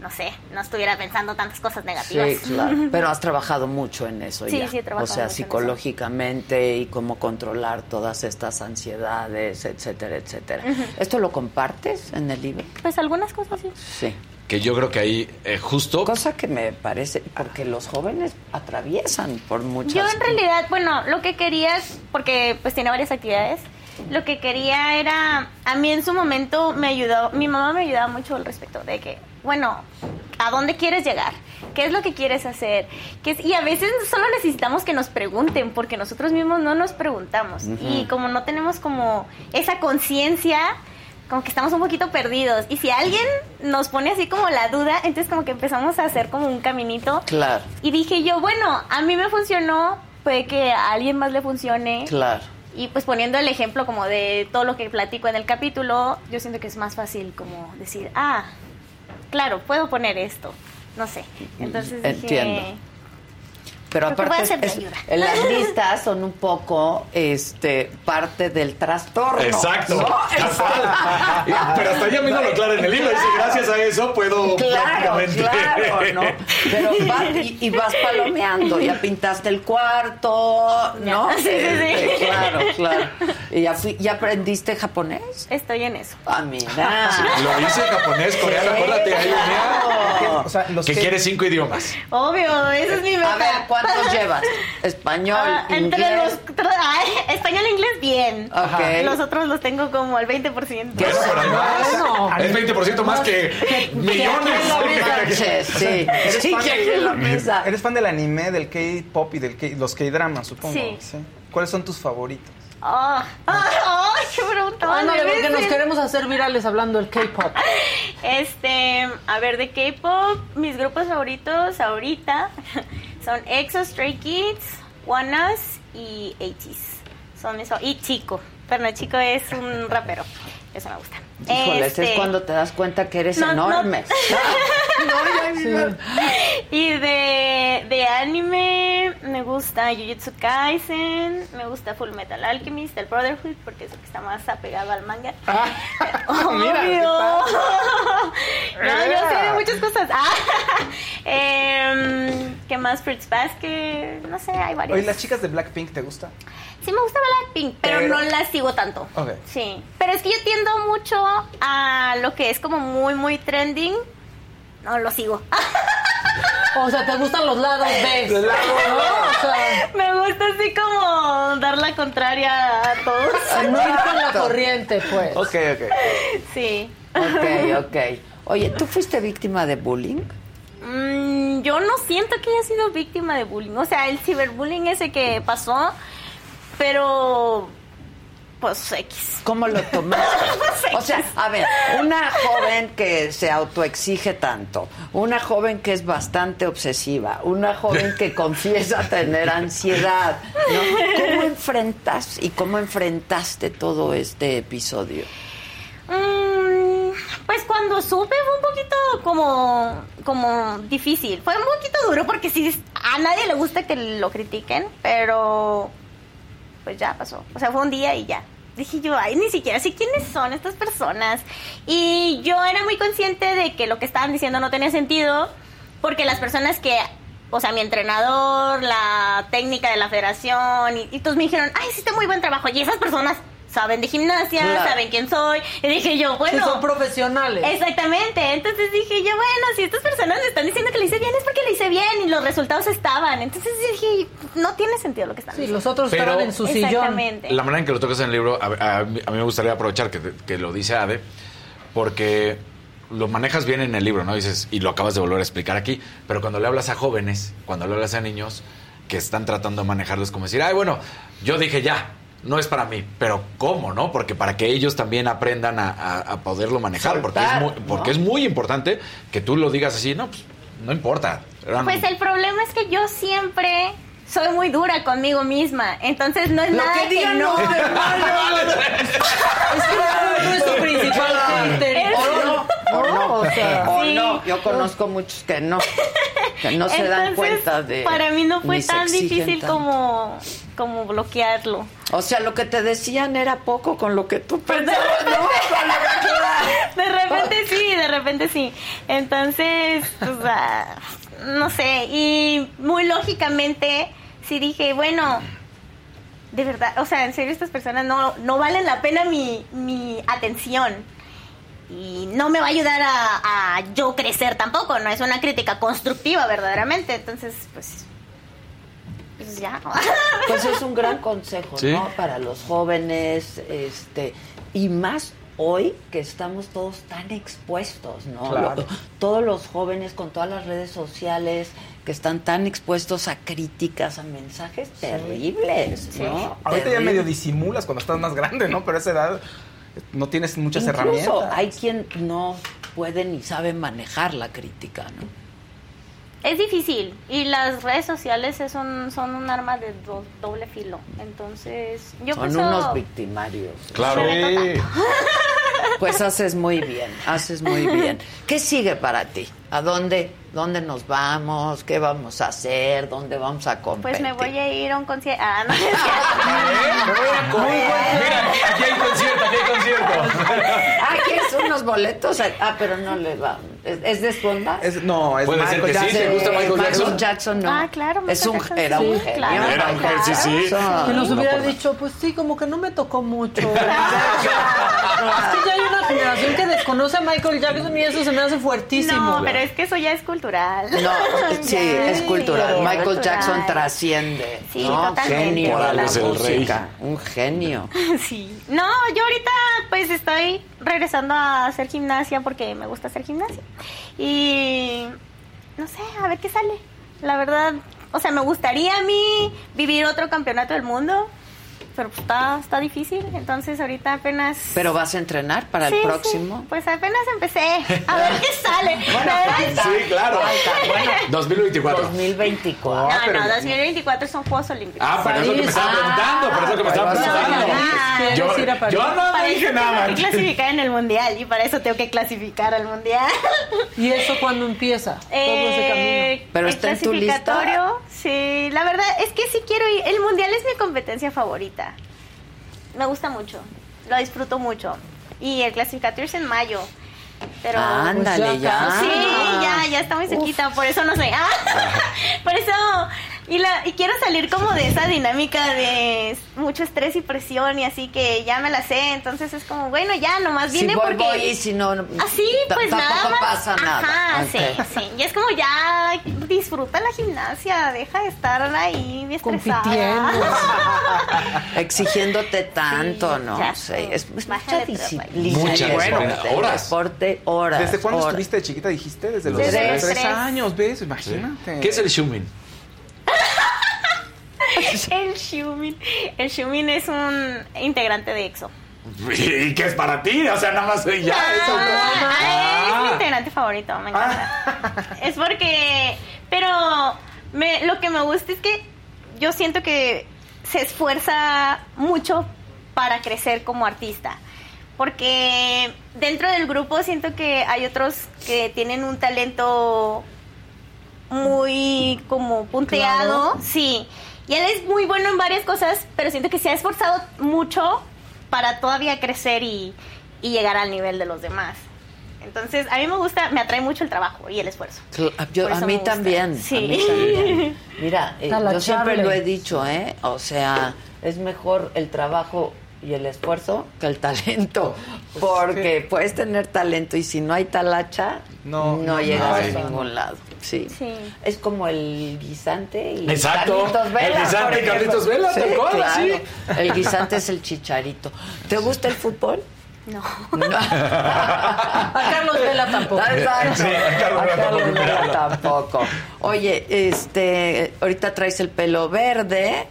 no sé, no estuviera pensando tantas cosas negativas. Sí, claro. <laughs> Pero has trabajado mucho en eso Sí, ya. sí, he trabajado O sea, mucho en eso. psicológicamente y cómo controlar todas estas ansiedades, etcétera, etcétera. ¿Esto lo compartes en el libro? Pues algunas cosas sí. Sí. Que yo creo que ahí eh, justo... Cosa que me parece, porque los jóvenes atraviesan por muchas... Yo en realidad, bueno, lo que quería, es- porque pues tiene varias actividades, lo que quería era, a mí en su momento me ayudó, mi mamá me ayudaba mucho al respecto de que, bueno, ¿a dónde quieres llegar? ¿Qué es lo que quieres hacer? ¿Qué es- y a veces solo necesitamos que nos pregunten, porque nosotros mismos no nos preguntamos. Y como no tenemos como esa conciencia, como que estamos un poquito perdidos. Y si alguien nos pone así como la duda, entonces como que empezamos a hacer como un caminito. Claro, Y dije yo, bueno, a mí me funcionó, puede que a alguien más le funcione. claro. Y pues poniendo el ejemplo como de todo lo que platico en el capítulo, yo siento que es más fácil como decir, ah, claro, puedo poner esto. No sé. Entonces dije, Entiendo. Pero que aparte, es- las listas son un poco este parte del trastorno. Exacto. <laughs> Pero hasta ella misma lo aclara en el libro. Dice, gracias a eso puedo Claro, prácticamente... claro, ¿no? Pero va- y, y vas palomeando, ya pintaste el cuarto, ¿no? Sí, sí, sí. Este, Claro, claro. ¿Y ya, fui- ya aprendiste japonés? Estoy en eso. Ah, mira. Lo hice en japonés, coreano, acuérdate. Ahí venía. O sea, los que quiere cinco idiomas. Obvio, esa es mi meta. A ver, ¿cuántos llevas? Español, Ah, entre inglés. los ay, español e inglés bien. Los otros los tengo como al 20%. Bueno, pero además es 20% más que millones. Sí, <laughs> ¿Eres, sí, fan, la mesa. eres fan del anime, del K-pop y del K los K-dramas, supongo. Sí. ¿Cuáles son tus favoritos? Ah, ah, ay, qué pregunta. Ah, no, porque nos queremos hacer virales hablando del K-pop. <laughs> Este, a ver, de K-pop, mis grupos favoritos ahorita son EXO, Stray Kids, ONEUS y 80s. Son eso. Y Chico. Pero Chico es un rapero. Eso me gusta. Híjole, ese es Este, cuando te das cuenta que eres No, no. enorme. <laughs> Y de, de anime me gusta Jujutsu Kaisen, me gusta Full Metal Alchemist, el Brotherhood, porque es el que está más apegado al manga. <laughs> mira, ¿qué Obvio. tal? no, yo sé de muchas cosas. Ah, <laughs> em, ¿Qué más? Fruits Basket, no sé, hay varios. Oye, ¿las chicas de Blackpink te gustan? Sí me gusta Blackpink, pero, Pero- no las sigo tanto. Ok. Sí, pero es que yo tiendo mucho a lo que es como muy, muy trending. No, lo sigo. <laughs> O sea, ¿te gustan los lados B? Los lados ¿no? <laughs> O sea, Me gusta así como dar la contraria a todos. no ir con la corriente, pues. Ok, ok. Sí. Ok, ok. Oye, ¿tú fuiste víctima de bullying? Mm, yo no siento que haya sido víctima de bullying. O sea, el ciberbullying ese que pasó, pero pues X. ¿Cómo lo tomaste? <laughs> O sea, a ver, una joven que se autoexige tanto, una joven que es bastante obsesiva, una joven que confiesa tener ansiedad, ¿no? ¿Cómo enfrentas y cómo enfrentaste todo este episodio? Mm, pues cuando supe fue un poquito como, como difícil. Fue un poquito duro porque sí, a nadie le gusta que lo critiquen, pero pues ya pasó. O sea, fue un día y ya. Dije yo, ay, ni siquiera sé quiénes son estas personas. Y yo era muy consciente de que lo que estaban diciendo no tenía sentido, porque las personas que, o sea, mi entrenador, la técnica de la federación, y, y todos me dijeron, ay, hiciste muy buen trabajo. Y esas personas saben de gimnasia, Claro. saben quién soy. Y dije yo, bueno. Sí, son profesionales. Exactamente. Entonces dije yo, bueno, si estas personas me están diciendo que lo hice bien, es porque lo hice bien y los resultados estaban. Entonces dije, no tiene sentido lo que están Sí, diciendo. los otros Pero- estaban en su sillón. Exactamente. La manera en que lo tocas en el libro, a, a mí a mí me gustaría aprovechar que, que lo dice Ade, porque lo manejas bien en el libro, ¿no? Dices, y lo acabas de volver a explicar aquí, pero cuando le hablas a jóvenes, cuando le hablas a niños que están tratando de manejarlos, como decir, ay, bueno, yo dije ya. No es para mí, pero ¿cómo, no? Porque para que ellos también aprendan a, a- a poderlo manejar, porque, es muy, ¿no? porque es muy importante que tú lo digas así, no, pues no importa. Pues el problema es que yo siempre soy muy dura conmigo misma. Entonces no es Lo nada que digan no. no es que no es tu principal. <laughs> No, o no, O sea, o sí. no. Yo conozco muchos que no, que no se dan cuenta de. Para mí no fue tan difícil tanto. como, como bloquearlo. O sea, lo que te decían era poco con lo que tú pensabas, ¿no? <laughs> De repente sí, de repente sí. Entonces, o sea, no sé. Y muy lógicamente sí dije, bueno, de verdad, o sea, en serio estas personas no, no valen la pena mi, mi atención. Y no me va a ayudar a, a yo crecer tampoco, no es una crítica constructiva verdaderamente. Entonces, pues, pues ya. <laughs> Pues es un gran consejo, Sí. ¿no? Para los jóvenes, este, y más hoy que estamos todos tan expuestos, ¿no? Claro. Todos los jóvenes con todas las redes sociales que están tan expuestos a críticas, a mensajes terribles, ¿no? Ahorita ya medio disimulas cuando estás más grande, ¿no? Pero a esa edad no tienes muchas Incluso herramientas. hay quien no puede ni sabe manejar la crítica, ¿no? Es difícil y las redes sociales es un, son un arma de do- doble filo. Entonces, yo Son pienso... unos victimarios. Claro. Pues haces muy bien, haces muy bien. ¿Qué sigue para ti? ¿A dónde, dónde nos vamos? ¿Qué vamos a hacer? ¿Dónde vamos a Pues competir? me voy a ir a un concierto. Ah, no. <laughs> Mira, aquí, hay concierto, aquí hay concierto. Aquí es unos boletos. Ah, pero no le va. ¿Es, es de su onda? Es- no, es Michael que sí, Jackson. ¿te gusta Michael Jackson? no. Ah, claro, Es Michael un, Jackson, era sí, un genio. claro, Era un genio, sí, sí. Que nos No, hubiera dicho, pues sí, como que no me tocó mucho. <laughs> <laughs> es que ya hay una generación que desconoce a Michael Jackson y eso se me hace fuertísimo. No, pero es que eso ya es cultural. No, sí, es cultural. Sí, Michael cultural. Jackson trasciende. Sí, ¿no? Genio de algo la es el rey. música. Un genio. <laughs> Sí. No, yo ahorita pues estoy regresando a hacer gimnasia porque me gusta hacer gimnasia. Y no sé, a ver qué sale. La verdad, o sea, me gustaría a mí vivir otro campeonato del mundo, pero pues, está, está difícil. Entonces ahorita apenas... ¿Pero vas a entrenar para Sí, el sí, próximo? pues apenas empecé. A ver qué <laughs> sale. La verdad, Sí, claro. Bueno, <laughs> 2024. 2024. No, no, 2024 son Juegos Olímpicos. Ah, pero es lo que me estaba París. preguntando, pero es lo que me estaba Ah, preguntando. Ah, Yo, ¿Quieres ir a París? yo no para dije eso nada. tengo que <laughs> clasificar en el mundial y para eso tengo que clasificar al mundial. ¿Y eso cuándo empieza? Todo ese camino. Eh, ¿Pero el está en tu lista? Sí, la verdad es que sí quiero ir. El mundial es mi competencia favorita. Me gusta mucho, lo disfruto mucho. Y el clasificatorio es en mayo. Pero Ándale, Pues ya. Sí, ya, ya está muy cerquita, por eso no sé. <laughs> Ah, por eso. Y, la, y quiero salir como de esa dinámica de mucho estrés y presión y así que ya me la sé. Entonces es como, bueno, ya, nomás Si viene voy, porque. voy y si no, Así, ta- pues nada tampoco más. pasa nada. Ajá, sí, sí. Y es como ya disfruta la gimnasia, deja de estar ahí estresada. Compitiendo. <laughs> Exigiéndote tanto, ¿no? ya sé, es, es mucha disciplina. Mucha el disciplina, deporte, el horas. deporte, horas. ¿Desde cuándo horas. estuviste de chiquita, dijiste? Desde los Desde tres, los tres. años, ¿ves? Imagínate. ¿Qué es el Shumin? <laughs> El Shumin. El Shumin es un integrante de EXO. <laughs> ¿Y qué es para ti? O sea, nada más soy ya. eso. Ah, es mi Ah. integrante favorito, me encanta. Es porque, pero me, lo que me gusta es que yo siento que se esfuerza mucho para crecer como artista. Porque dentro del grupo siento que hay otros que tienen un talento muy como punteado, Claro. sí. Y él es muy bueno en varias cosas, pero siento que se ha esforzado mucho para todavía crecer y, y llegar al nivel de los demás. Entonces, a mí me gusta, me atrae mucho el trabajo y el esfuerzo. Yo- a mí también. Sí. a mí también. Mira, eh, yo siempre lo he dicho, ¿eh? O sea, es mejor el trabajo y el esfuerzo que el talento. Porque puedes tener talento y si no hay talacha, No, no, no, llegas no a ningún lado. Sí. Sí. Es como el guisante y Exacto. Carlitos Vela. El guisante y. Carlitos Vela, tal cual, claro. sí. El guisante es el chicharito. ¿Te gusta el fútbol? No. <laughs> A Carlos Vela tampoco. Exacto. Sí, a Carlos A Carlos tampoco. Vela tampoco. Oye, este, ahorita traes el pelo verde,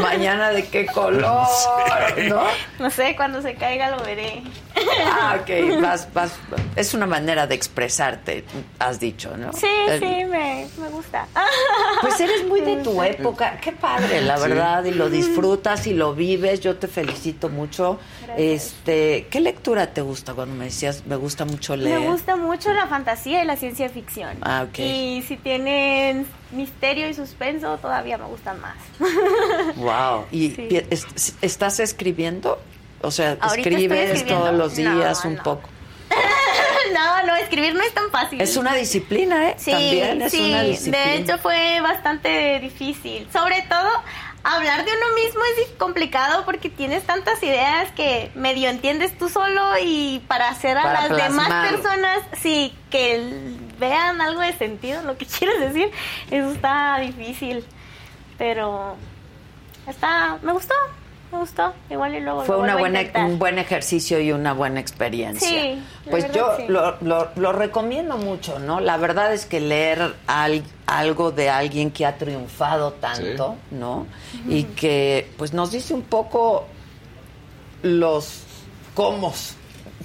mañana de qué color, <laughs> ¿no? No sé, cuando se caiga lo veré. Ah, ok, vas, vas, es una manera de expresarte, has dicho, ¿no? Sí, El- sí, me, me gusta. Pues eres muy de <laughs> tu época, qué padre, la Sí. verdad, y lo disfrutas y lo vives, yo te felicito mucho. Este, ¿qué lectura te gusta cuando me decías, me gusta mucho leer? Me gusta mucho la fantasía y la ciencia ficción. Ah, ok. Y si tienen misterio y suspenso, todavía me gustan más. Wow. <laughs> ¿Y Sí. estás escribiendo? O sea, escribes todos los No, días un no. poco. <laughs> escribir no es tan fácil. Es una disciplina, ¿eh? Sí, También es sí, una disciplina. de hecho fue bastante difícil. Sobre todo, hablar de uno mismo es complicado porque tienes tantas ideas que medio entiendes tú solo y para hacer a Para las demás personas, sí, que vean algo de sentido en lo que <laughs> quieres decir, eso está difícil. Pero está, me gustó, me gustó. Igual y luego Fue lo una a buena, un buen ejercicio y una buena experiencia. Sí, pues yo sí. lo, lo- lo recomiendo mucho, ¿no? La verdad es que leer al- algo de alguien que ha triunfado tanto, ¿no? Y que pues nos dice un poco los cómo,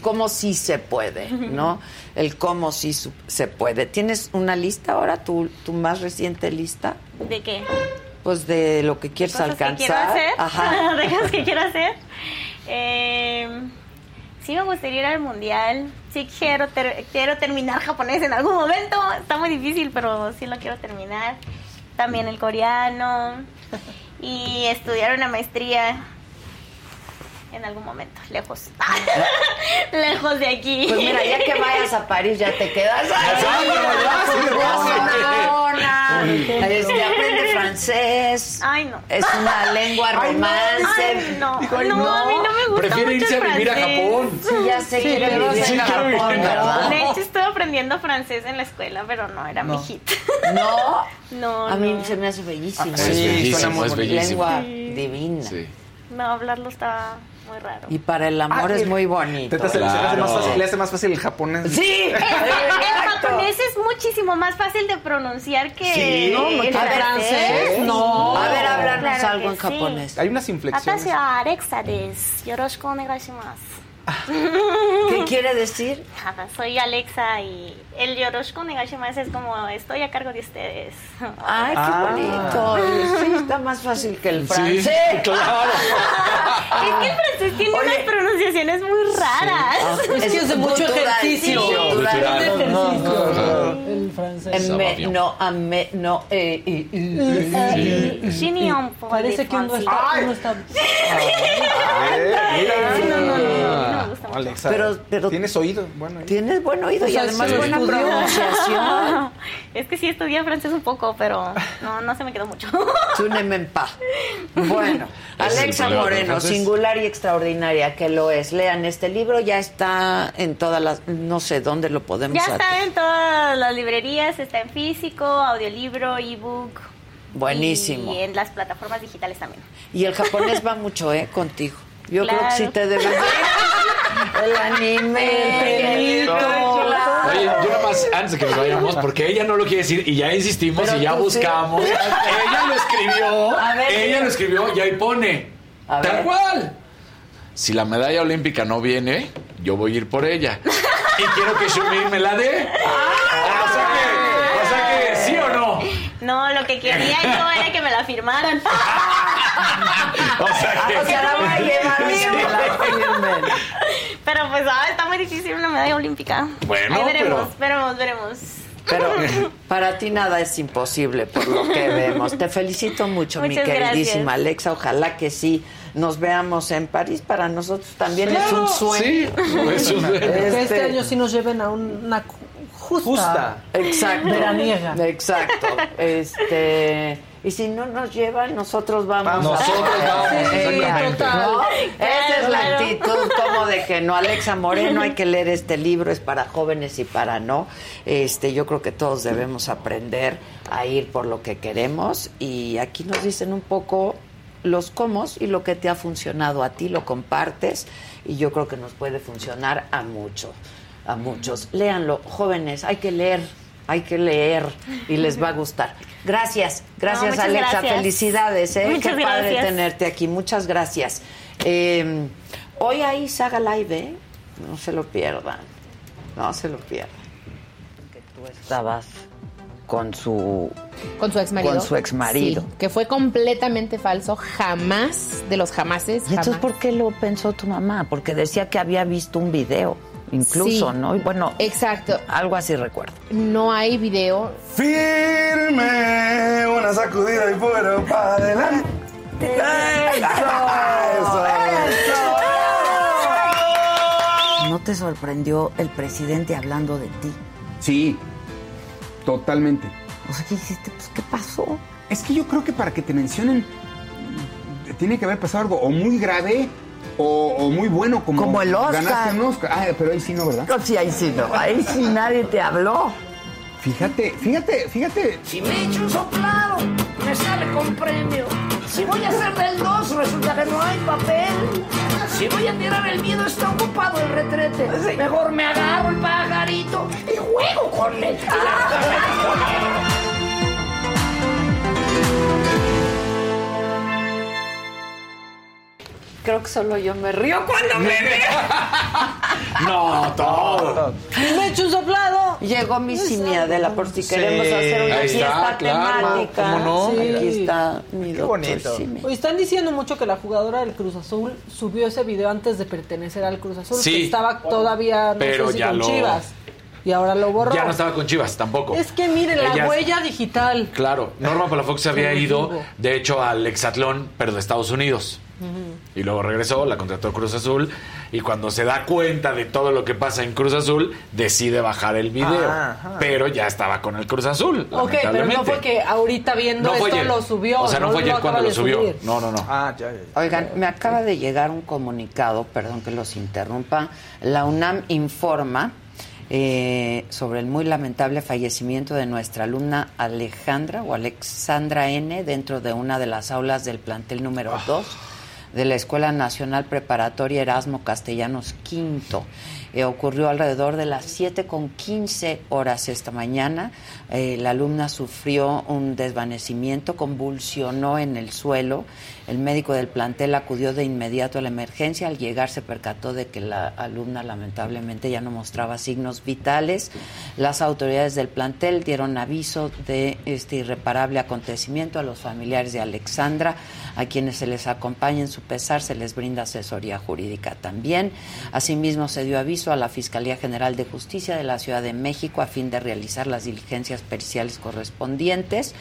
cómo sí se puede, ¿no? El cómo sí su- se puede. ¿Tienes una lista ahora, tu, tu más reciente lista? ¿De qué? Pues de lo que quieres cosas que alcanzar. quiero hacer, Ajá. <laughs> de cosas que quiero hacer. Eh, sí me gustaría ir al mundial. Sí quiero ter- quiero terminar japonés en algún momento. Está muy difícil, pero sí lo quiero terminar. También el coreano y estudiar una maestría en algún momento, lejos. <laughs> lejos de aquí. Pues mira, ya que vayas a París, ya te quedas. Este, aprende francés. Ay, no. Es una lengua Ay, no. romance. Ay, no. Dijo, No, a mí no me gusta Prefiere mucho irse el a vivir a. Japón. Sí, ya sé, quiere pero vivir sí en Japón, ¿verdad? De hecho, estuve aprendiendo francés en la escuela, pero no era mi hit. No, <laughs> No, a mí no. se me hace bellísimo. Ah, sí, es bellísimo, es bellísimo. Lengua Sí. divina. No, hablarlo estaba muy raro. Y para el amor Ah, es el- muy bonito. Te- te- se le hace más fácil- le hace más fácil el japonés. Sí. <laughs> El, el japonés es muchísimo más fácil de pronunciar que Sí. No, el mucho francés. No. A ver, háblanos Claro algo en sí. japonés. Hay unas inflexiones. Yoroshiku onegaishimasu. <laughs> ¿Qué quiere decir? Soy Alexa y el Yoroshiku onegaishimasu es como estoy a cargo de ustedes. Ay, qué Ah. bonito. Sí, está más fácil que el Sí, francés. claro. Unas pronunciaciones muy raras. Es que es de mucho ejercicio. sí. El francés. No, a me, no, eh, eh, eh, Parece que uno está, uno está <laughs> No, no, no. Alexa, Pero- pero- tienes oído. Bueno, ahí. Tienes buen oído y además sí. buena pronunciación. <laughs> Es que sí estudié francés un poco, pero no, no se me quedó mucho. <laughs> Túneme en paz. Bueno, <laughs> Alexa Moreno, singular y extraordinaria, que lo es. Lean este libro, ya está en todas las, no sé dónde lo podemos Ya hacer. está en todas las librerías, está en físico, audiolibro, ebook. Buenísimo. Y en las plataformas digitales también. Y el japonés va mucho, ¿eh? Contigo. Yo creo que sí te debes de- <laughs> El anime, el pelito. Oye, yo nada más, antes de que nos vayamos, porque ella no lo quiere decir y ya insistimos Pero y ya sí. buscamos. <laughs> ella lo escribió, A ver, ella sí. lo escribió y ahí pone. A Tal ver. cual. Si la medalla olímpica no viene, yo voy a ir por ella. Y quiero que Shumi me la dé. O sea que, o sea que, ¿sí o no? No, lo que quería yo era que me la firmaran. <laughs> <laughs> O sea que. O sea, la voy a <laughs> llevar. Pero pues ah, está muy difícil una medalla olímpica. Bueno, Ahí veremos, pero- veremos, veremos. Pero <laughs> para ti nada es imposible por lo que vemos. Te felicito mucho, mi queridísima gracias. Alexa. Ojalá que sí nos veamos en París. Para nosotros también es Claro, un sueño. sí, es un sueño. Que este Este- año sí nos lleven a un- una justa, Justa. Exacto. veraniega. Exacto. Este, y si no nos llevan, nosotros vamos. Vamos. a- Nosotros vamos, Sí, exactamente. ¿no? Esa es la actitud como de que no, Alexa Moreno, hay que leer este libro, es para jóvenes y para no. Este, yo creo que todos debemos aprender a ir por lo que queremos y aquí nos dicen un poco los cómo y lo que te ha funcionado a ti, lo compartes y yo creo que nos puede funcionar a muchos, a muchos. Léanlo, jóvenes, hay que leer, hay que leer y les va a gustar. Gracias, gracias muchas Alexa, gracias. felicidades, ¿eh? Muchas Qué padre tenerte aquí, muchas gracias. Eh, hoy hay Saga Live, ¿eh? No se lo pierdan, no se lo pierdan. Que tú estabas con su Con su ex marido. Con su exmarido. Sí, que fue completamente falso. Jamás, de los jamases. ¿Y entonces jamás. por qué lo pensó tu mamá? Porque decía que había visto un video, incluso, Sí. ¿no? Y bueno, Exacto. algo así recuerdo. No hay video. Firme, una sacudida y fuera para adelante. Eso. No te sorprendió el presidente hablando de ti? Sí, totalmente. O sea, ¿qué hiciste? Pues, ¿qué pasó? Es que yo creo que para que te mencionen tiene que haber pasado algo o muy grave o, o muy bueno como, Como el Oscar. ganaste un Oscar. Ah, pero ahí sí no, ¿verdad? No, sí, ahí sí no. Ahí sí nadie te habló. Fíjate, fíjate, fíjate. Si me echo un soplado, me sale con premio. Si voy a hacer del 2, resulta que no hay papel. Si voy a tirar el miedo, está ocupado el retrete. Mejor me agarro el pajarito y juego con él. <laughs> Creo que solo yo me río cuando me <laughs> veo. No, todo. Me echo un soplado. Llegó mi Adela, por si queremos hacer una Ahí está, fiesta claro, temática. ¿cómo no? Sí. Aquí está mi Qué bonito. Simi. Están diciendo mucho que la jugadora del Cruz Azul subió ese video antes de pertenecer al Cruz Azul, Sí. que estaba todavía, no Pero sé si ya con lo- Chivas. Y ahora lo borró. Ya no estaba con Chivas tampoco. Es que miren, la Ella- huella digital. Claro, Norma Palafox se había ido, de hecho, al hexatlón, pero de Estados Unidos. Y luego regresó, la contrató Cruz Azul. Y cuando se da cuenta de todo lo que pasa en Cruz Azul, decide bajar el video. Ajá. Pero ya estaba con el Cruz Azul. Ok, pero no fue que ahorita viendo No esto ayer. lo subió. O sea, no, fue ayer cuando lo subió. subir. No, no, no. Ah, ya, ya. Oigan, me acaba de llegar un comunicado, perdón que los interrumpa. La UNAM informa eh, sobre el muy lamentable fallecimiento de nuestra alumna Alejandra o Alexandra N. dentro de una de las aulas del plantel número 2 de la Escuela Nacional Preparatoria Erasmo Castellanos V. Eh, ocurrió alrededor de las 7 con 15 horas esta mañana. Eh, la alumna sufrió un desvanecimiento, convulsionó en el suelo. El médico del plantel acudió de inmediato a la emergencia. Al llegar se percató de que la alumna lamentablemente ya no mostraba signos vitales. Las autoridades del plantel dieron aviso de este irreparable acontecimiento a los familiares de Alexandra, a quienes se les acompaña en su pesar, se les brinda asesoría jurídica también. Asimismo, se dio aviso a la Fiscalía General de Justicia de la Ciudad de México a fin de realizar las diligencias periciales correspondientes.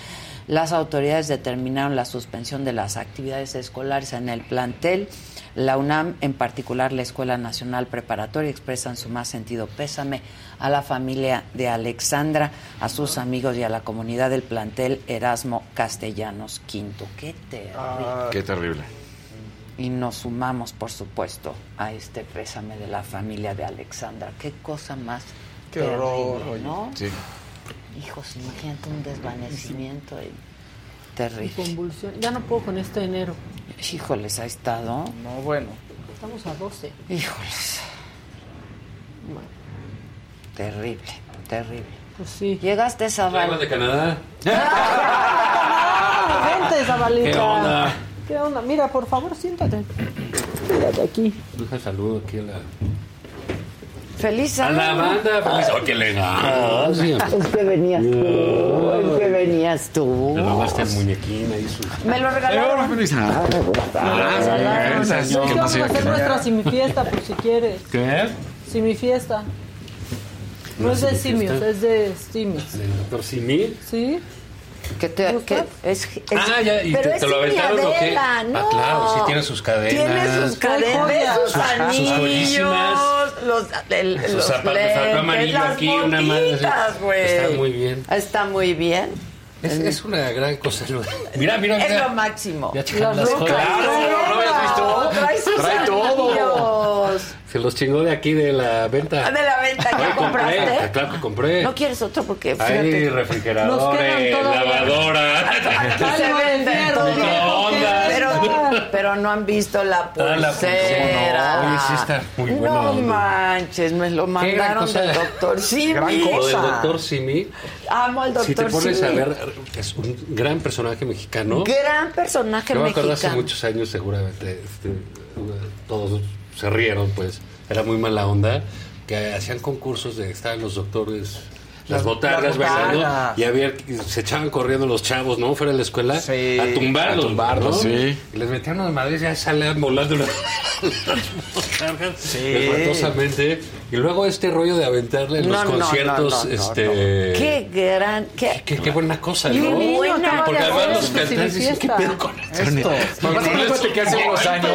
Las autoridades determinaron la suspensión de las actividades escolares en el plantel. La UNAM, en particular la Escuela Nacional Preparatoria, expresan su más sentido pésame a la familia de Alexandra, a sus amigos y a la comunidad del plantel Erasmo Castellanos V. Qué terrible. Qué terrible. Y nos sumamos, por supuesto, a este pésame de la familia de Alexandra. Qué cosa más Qué terrible, horror. Sí. Hijos, imagínate un desvanecimiento y- Y terrible. convulsión. Ya no puedo con este enero. Híjoles, ha estado. No, bueno. Estamos a 12. Híjoles. Terrible, terrible. Pues sí. Llegaste esa Traigo de Canadá. <laughs> Vente, Zabaleta. ¿Qué onda? ¿Qué onda? Mira, por favor, siéntate. Mírate aquí. Deja saludo aquí a la, Feliz a año. la banda. Feliz. Oh, qué elegancia. Es que venías tú, es que venías tú. Me robaste el muñequín ahí. Su... Me lo regalaron. feliz año. Ah, gracias. Es Que que no vamos siga a hacer nuestra simifiesta, por si quieres. ¿Qué? Simifiesta. No ¿Una es de simios, es de simis. ¿Del doctor Simil? ¿Sí? Que te, que es, es- Ah, ya, ¿y pero te, es te lo aventaron o qué? No. Ah, claro, sí tiene sus cadenas. Tiene sus cadenas, sus, Sus- sus anillos, joyísimas. los, el, Sus los zapatos, lentes, amarillo las aquí, una madre botitas. Está muy bien. Está muy bien. Es, es una gran cosa. ¿no? <laughs> Mira, mira, Es mira. lo máximo. Ya checaron Las las rocas. joyas. Claro, ¿no habías visto? Trae sus Trae todo. anillos. Se los chingó de aquí de la venta. Ah, De la venta, ¿ya Oye, compré, compraste? Claro que compré. No quieres otro porque Hay refrigeradores, lavadora. <laughs> Pero, pero no han visto la Ah, la pulsera. pulsera. Oye, sí está muy No onda. manches, me lo mandaron cosa. del doctor Simi. Gran cosa. Del doctor Simi. Amo al doctor Si te pones Simi. a ver, es un gran personaje mexicano. Gran personaje Yo me acuerdo mexicano. hace muchos años, seguramente, este, todos se rieron, pues. Era muy mala onda. Que hacían concursos de estaban los doctores. Las Las- botargas las bailando y había, se echaban corriendo los chavos, ¿no? Fuera de la escuela Sí, a tumbarlos, a tumbarlos, ¿no? sí. Y les metían unas madres y ya salían volando. las <laughs> botargas espantosamente. Y luego este rollo de aventarle en No, los conciertos, no, no, este... no. Qué gran, qué, Qué, qué buena cosa, Qué ¿no? buena Porque además los cantantes dicen, ¿qué pedo con esto? Mamá, acuérdate que hace unos años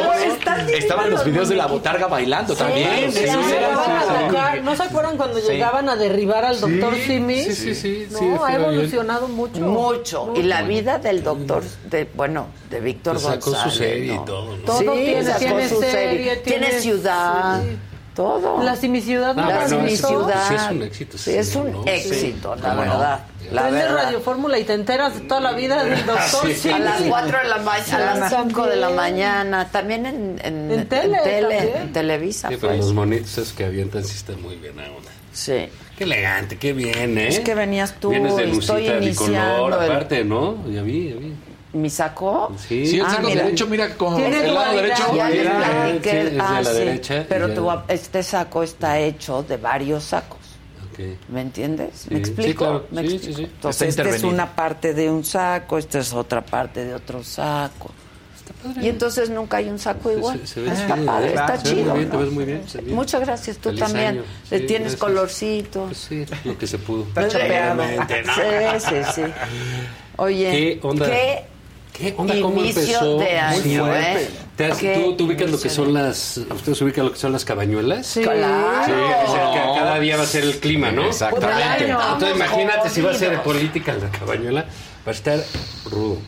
estaban los videos de la botarga bailando también. Sí, Sí, sí, sí, sí, sí. ¿No se acuerdan cuando Sí. llegaban a derribar al doctor Simi? sí, sí, sí, No, sí, ha estuvo bien. evolucionado mucho. Mucho. Y la vida del doctor, de, bueno, de Víctor Que sacó su González. serie y ¿no? todo, ¿no? Todo Sí, tiene, sacó tiene su serie, Tiene tiene- ciudad, sí. todo. La Simi Ciudad no la La has bueno, mi eso visto? ciudad. sí es un éxito, Sí, sí, es un ¿no? éxito, la verdad. La Prende verdad. Radio Fórmula y te enteras de toda la vida del doctor Sí. A las 4 de la mañana, a las 5 de la mañana, también en, en, En tele, también. en Televisa. Sí, pero pues. los monitos esos que avientan sí están muy bien ahora. Sí. Qué elegante, qué bien, ¿eh? Es que venías tú, Vienes de estoy lucita iniciando bicolor, el- aparte, ¿no? Ya vi, ya vi. ¿Mi saco? Sí. Sí, el Ah, saco mira. derecho, mira, con el lado derecho. Ya les platiqué. sí, ah, la sí. derecha, Pero ya. tu, este saco está hecho de varios sacos. ¿Me entiendes? Sí, ¿Me sí, explico? claro. ¿Me Sí, explico? sí, sí. Entonces, esta es una parte de un saco, esta es otra parte de otro saco. Y entonces nunca hay un saco igual. Se, se ve está chido, padre, ¿eh? está Se chido. Muy bien, ¿no? Te ves muy bien. se ve bien. Muchas gracias, tú Feliz también. año. Le Sí, tienes gracias. colorcito. Pues sí, lo que se pudo. Está ¿no? Sí, sí, sí. Oye, ¿Qué onda? ¿qué ¿Qué onda? ¿Cómo inicio empezó? de Muy año, fuerte. ¿eh? ¿Te has- ¿Qué ¿Tú, tú ubicas lo que son las... ¿Ustedes ubican lo que son las cabañuelas? Sí. Claro. Sí, o sea, que cada día va a ser el clima, ¿no? Exactamente. Claro. Entonces imagínate si va a ser de política la cabañuela, va a estar rudo.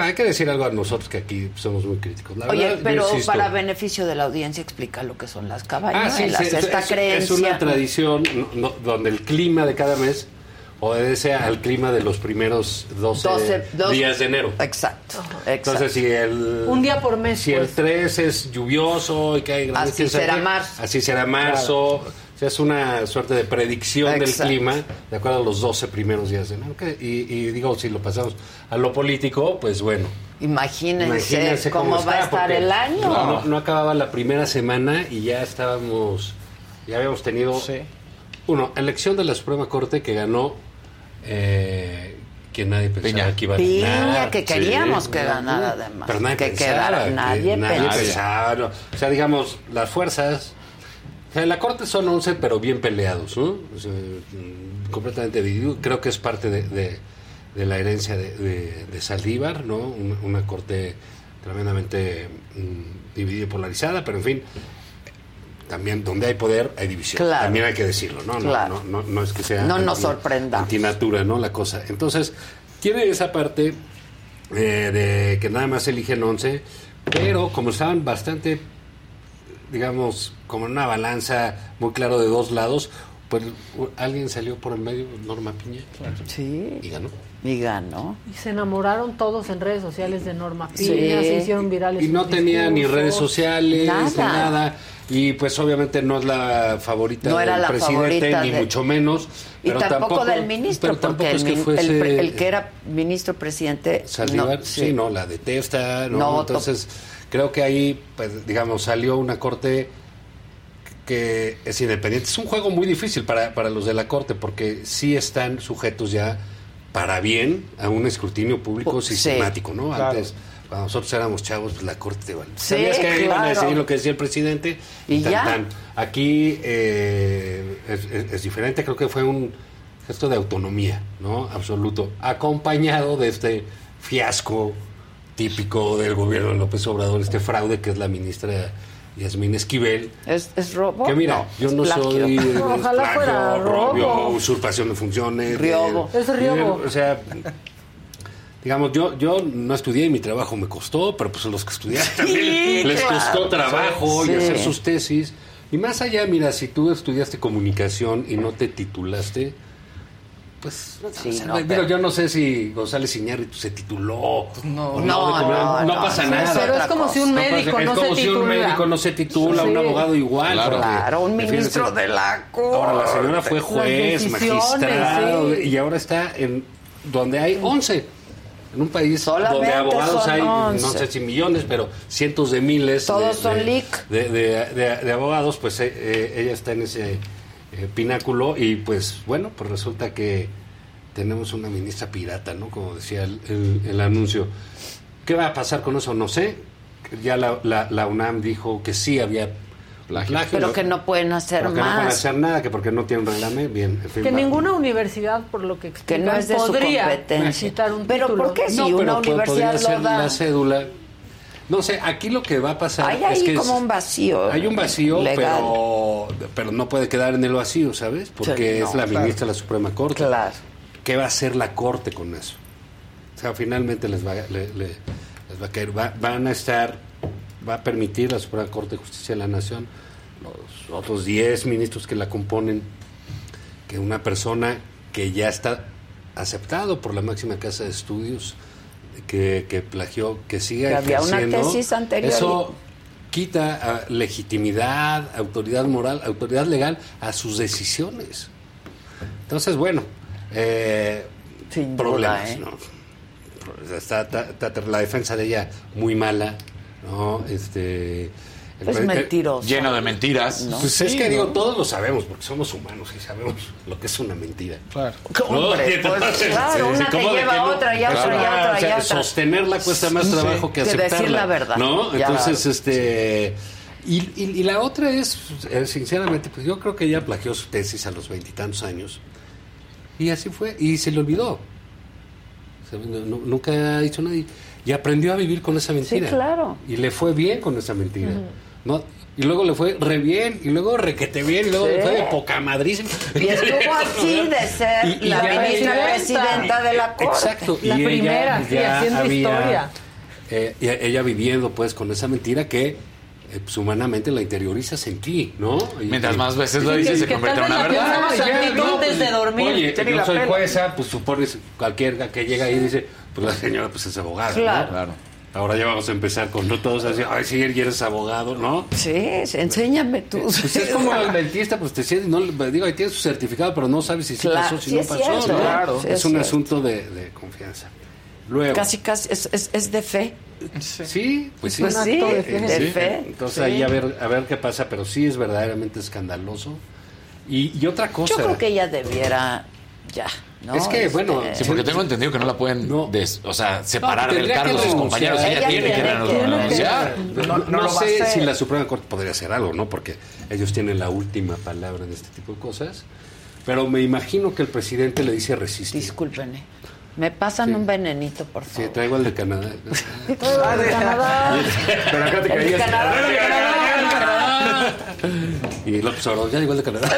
Hay que decir algo a nosotros que aquí somos muy críticos. La Oye, verdad, pero para beneficio de la audiencia explica lo que son las Ah, cabañuelas, sí, sí, esta es, creencia. es una tradición no- no- donde el clima de cada mes obedece al clima de los primeros 12, 12, dos- días de enero. Exacto, exacto. Entonces, si el... Un día por mes, Si el pues. 3 es lluvioso y que hay grandes Así será marzo. Así será marzo. O sea, es una suerte de predicción Exacto. del clima de acuerdo a los 12 primeros días de enero. Y, y digo, si lo pasamos a lo político, pues bueno. Imagínense, Imagínense cómo, cómo, va a estar el año. No, no- no acababa la primera semana y ya estábamos, ya habíamos tenido, uno, elección de la Suprema Corte que ganó eh, que nadie pensaba Peña. que iba a Piña, ganar. que queríamos que ganara, además. Pero nadie Que pensaba, quedara, que nadie pensaba. pensaba, no. O sea, digamos, las fuerzas, sea, en la Corte son 11, pero bien peleados, ¿no? O sea, mm, completamente divididos. Creo que es parte de, de- de la herencia de, de- de Saldívar, ¿no? Una, una Corte tremendamente mm, dividida y polarizada, pero en fin, también donde hay poder hay división. Claro. También hay que decirlo, ¿no? No, Claro. no, no, no es que sea No nos sorprendamos. antinatura, ¿no? La cosa. Entonces, tiene esa parte eh, de que nada más eligen 11, pero como estaban bastante, digamos, como en una balanza muy claro de dos lados, pues alguien salió por el medio, Norma Piña, Sí. y ganó. Y ganó. Y se enamoraron todos en redes sociales de Norma Piña, Sí. se hicieron virales. Y no tenía ni redes sociales, Nada. ni nada. Y pues obviamente no es la favorita No era del la presidente, favorita ni de- mucho menos. Y pero tampoco, del ministro, pero tampoco porque es el, que fuese... el pre- el que era ministro presidente. Saldívar, no, sí. no, la detesta, ¿no? No. Entonces, creo que ahí, pues, digamos, salió una corte que es independiente. Es un juego muy difícil para, para los de la corte, porque sí están sujetos ya para bien a un escrutinio público sí. sistemático, ¿no? Claro. Antes, cuando nosotros éramos chavos, pues la corte te vale. Sí, Sabías que iban a claro. decidir lo que decía el presidente Y tan, ya. tan. Aquí eh, es, es- es diferente, creo que fue un gesto de autonomía, ¿no? Absoluto. Acompañado de este fiasco típico del gobierno de López Obrador, este fraude que es la ministra Yasmín Esquivel. ¿Es, es robo? Que mira, yo no plagio. soy <laughs> eh, Ojalá plagio, fuera robo. robio, usurpación de funciones. Riobo. Es riobo. O sea, digamos, yo yo no estudié y mi trabajo me costó, pero pues los que estudiaron también les claro. costó trabajo Sí. y hacer sus tesis. Y más allá, mira, si tú estudiaste comunicación y no te titulaste, pues Sí, o sea, no, digo, pero- yo no sé si González Iñárritu se tituló. no. No, de- no, no. pasa nada. Pero es como si un No pasa- médico es no como se si un titula. médico no se titula, Sí. un abogado igual. Claro. un ministro de la corte. Ahora la señora fue juez, magistrado sí. y ahora está en donde hay 11. En un país Solamente donde abogados hay, no 11. sé si millones, pero cientos de miles. Todos de- son de- leak. De, de- de- de abogados, pues eh, eh, ella está en ese eh, pináculo y pues bueno, pues resulta que tenemos una ministra pirata, ¿no? Como decía el, el- el anuncio. ¿Qué va a pasar con eso? No sé. ya la, la- la UNAM dijo que sí había plagio. Pero que no pueden hacer pero que no pueden hacer nada, que porque no tienen reglamento. Bien, en fin, Que va. ninguna universidad, por lo que Que explican, no es de su podría competencia. quitar un Pero título. ¿por qué si No, una universidad podría ser lo da? la cédula. No sé, aquí lo que va a pasar Hay es que como es- un vacío. hay un vacío, legal. pero pero no puede quedar en el vacío, ¿sabes? Porque Sí, no, es la claro. ministra de la Suprema Corte. Claro. ¿Qué va a hacer la Corte con eso? O sea, finalmente les va, a- le- le- les va a caer, va- van a estar, va a permitir la Suprema Corte de Justicia de la Nación, los otros 10 ministros que la componen, que una persona que ya está aceptado por la máxima casa de estudios, que, que plagió, que siga Que había una tesis anterior Eso quita ah, legitimidad, autoridad moral, autoridad legal a sus decisiones. Entonces, bueno, eh, problemas, duda, ¿eh? ¿no? Está, está- está la defensa de ella muy mala, ¿no? Este, Es el- mentiroso. Lleno de mentiras. Pues es que digo, todos lo sabemos, porque somos humanos y sabemos lo que es una mentira. Claro. Hombre, <laughs> pues, claro, una te lleva a otra y a otra y a otra y a otra. Sostenerla cuesta más Sí, trabajo que que decir aceptarla. la verdad. ¿No? Ya. Entonces, este. Y, y- y la otra es, eh, sinceramente, pues yo creo que ella plagió su tesis a los veintitantos años. Y así fue. Y se le olvidó. O sea, no- no- nunca ha dicho nadie. Y aprendió a vivir con esa mentira. claro. Y le fue bien con esa mentira. ¿No? Y luego le fue re bien, y luego requete bien, y luego Sí. le fue de poca madrísima. Y estuvo <laughs> así de ser Y- y la ya ministra ella- presidenta de la Corte. Exacto. La y primera, ella sí, haciendo había, historia. eh, y ella viviendo pues con esa mentira que eh, pues, humanamente la interiorizas en ti, ¿no? Y- Mientras más veces lo dices, se convierte en una verdad. Pensamos tantito antes de dormir. Oye, yo la soy jueza, pues supones cualquier que llega ahí y dice, pues la señora pues es abogada, ¿no? Claro. Ahora ya vamos a empezar con no todos así, ay, sí, eres abogado, ¿no? Sí, enséñame tú. Pues es como el dentista, pues te sientes, no, le- digo, ahí tienes su certificado, pero no sabes si sí Claro, pasó, si sí no pasó. cierto, ¿no? claro. Sí es, es un cierto. asunto de, de confianza. Luego, Casi, casi, es, es, es de fe. sí, pues sí. Pues sí, de fe. Entonces sí. ahí a ver, a ver qué pasa, pero sí es verdaderamente escandaloso. Y, y otra cosa. Yo creo que ella debiera ya. ¿no? Es que, bueno, Este, Sí, porque tengo entendido que no la pueden, des- o sea, separar No, del cargo de sus compañeros. Ella, Ella tiene que renunciar. No, sé hacer. si la Suprema Corte podría hacer algo, ¿no? Porque ellos tienen la última palabra en este tipo de cosas. Pero me imagino que el presidente le dice resistir. Discúlpenme. Me pasan un venenito, por Sí, favor. traigo el de Canadá. <laughs> Ah, de <laughs> Canadá. Pero acá te El de caías. El. Y López Obrador, ya igual de Canadá.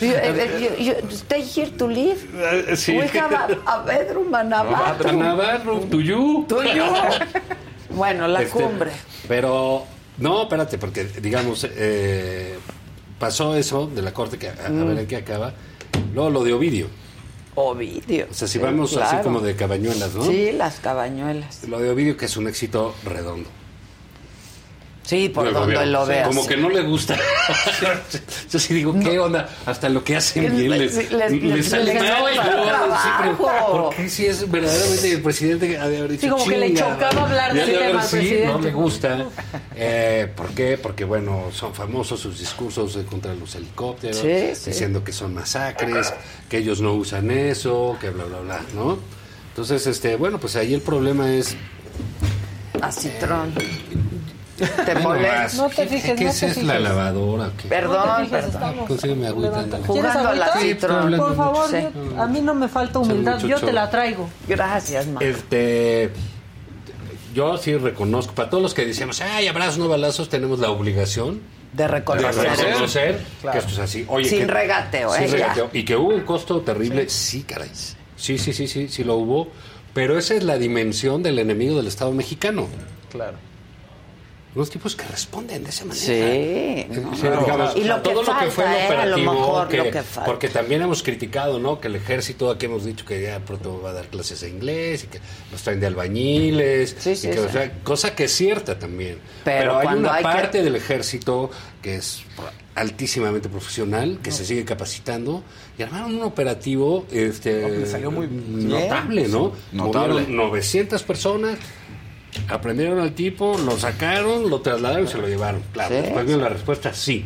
You, you, you stay here to live. Sí. We have a, a bedroom and a bathroom. Navarro, tuyo. Tuyo. Bueno, la Este, cumbre. Pero, no, espérate, porque, digamos, eh, pasó eso de la corte, que a, a Mm. ver en qué acaba. Luego lo de Ovidio. Ovidio. O sea, si Sí, vamos así como de cabañuelas, ¿no? Sí, las cabañuelas. Lo de Ovidio, que es un éxito redondo. Sí, por donde lo veas. Como que no le gusta. <laughs> Yo sí digo, ¿qué onda? Hasta lo que hacen bien les, les- les sale mal. Sí, pero trabajo. ¿Por qué si es verdaderamente el presidente ha de haber dicho Sí, como que le "Chinga, chocaba hablar del tema al sí, presidente. No me gusta. Eh, ¿Por qué? Porque, bueno, son famosos sus discursos contra los helicópteros, Sí, sí. diciendo que son masacres, que ellos no usan eso, que bla, bla, bla, ¿no? Entonces, este, bueno, pues ahí el problema es A citrón. ¿Te vas. No te ¿Qué- fijes, ¿Qué no es, te es la lavadora? ¿Qué? Perdón, No te fijes, perdón. Consígueme agüita. ¿Quieres Jugando a la? Sí, hablando Por favor, yo- a mí no me falta humildad, yo te la traigo. Gracias, ma. Este, yo sí reconozco, para todos los que decíamos, ay, abrazos, no balazos, tenemos la obligación De de reconocer. reconocer Claro. que esto es así. Oye, Sin que- regateo, sin ¿eh? Ya. regateo. Y que hubo un costo terrible, sí, caray. Sí, sí, sí, sí, sí lo hubo. Pero esa es la dimensión del enemigo del Estado mexicano. Claro. Unos tipos que responden de esa manera. Sí, Eh, no, sí, no. digamos, Y lo que todo lo que fue el falta, ¿eh? A lo operativo, mejor que- lo que falta. porque también hemos criticado, ¿no? Que el ejército, aquí hemos dicho que ya pronto va a dar clases de inglés y que los traen de albañiles, Sí, sí, y que, sí. o sea, cosa que es cierta también. Pero Pero, hay una hay que- parte del ejército que es altísimamente profesional, que se sigue capacitando y armaron un operativo este salió muy bien. notable, ¿no? Notable. Movieron 900 personas Aprendieron al tipo, lo sacaron, lo trasladaron y se lo llevaron. Claro, Sí. después vino la respuesta sí.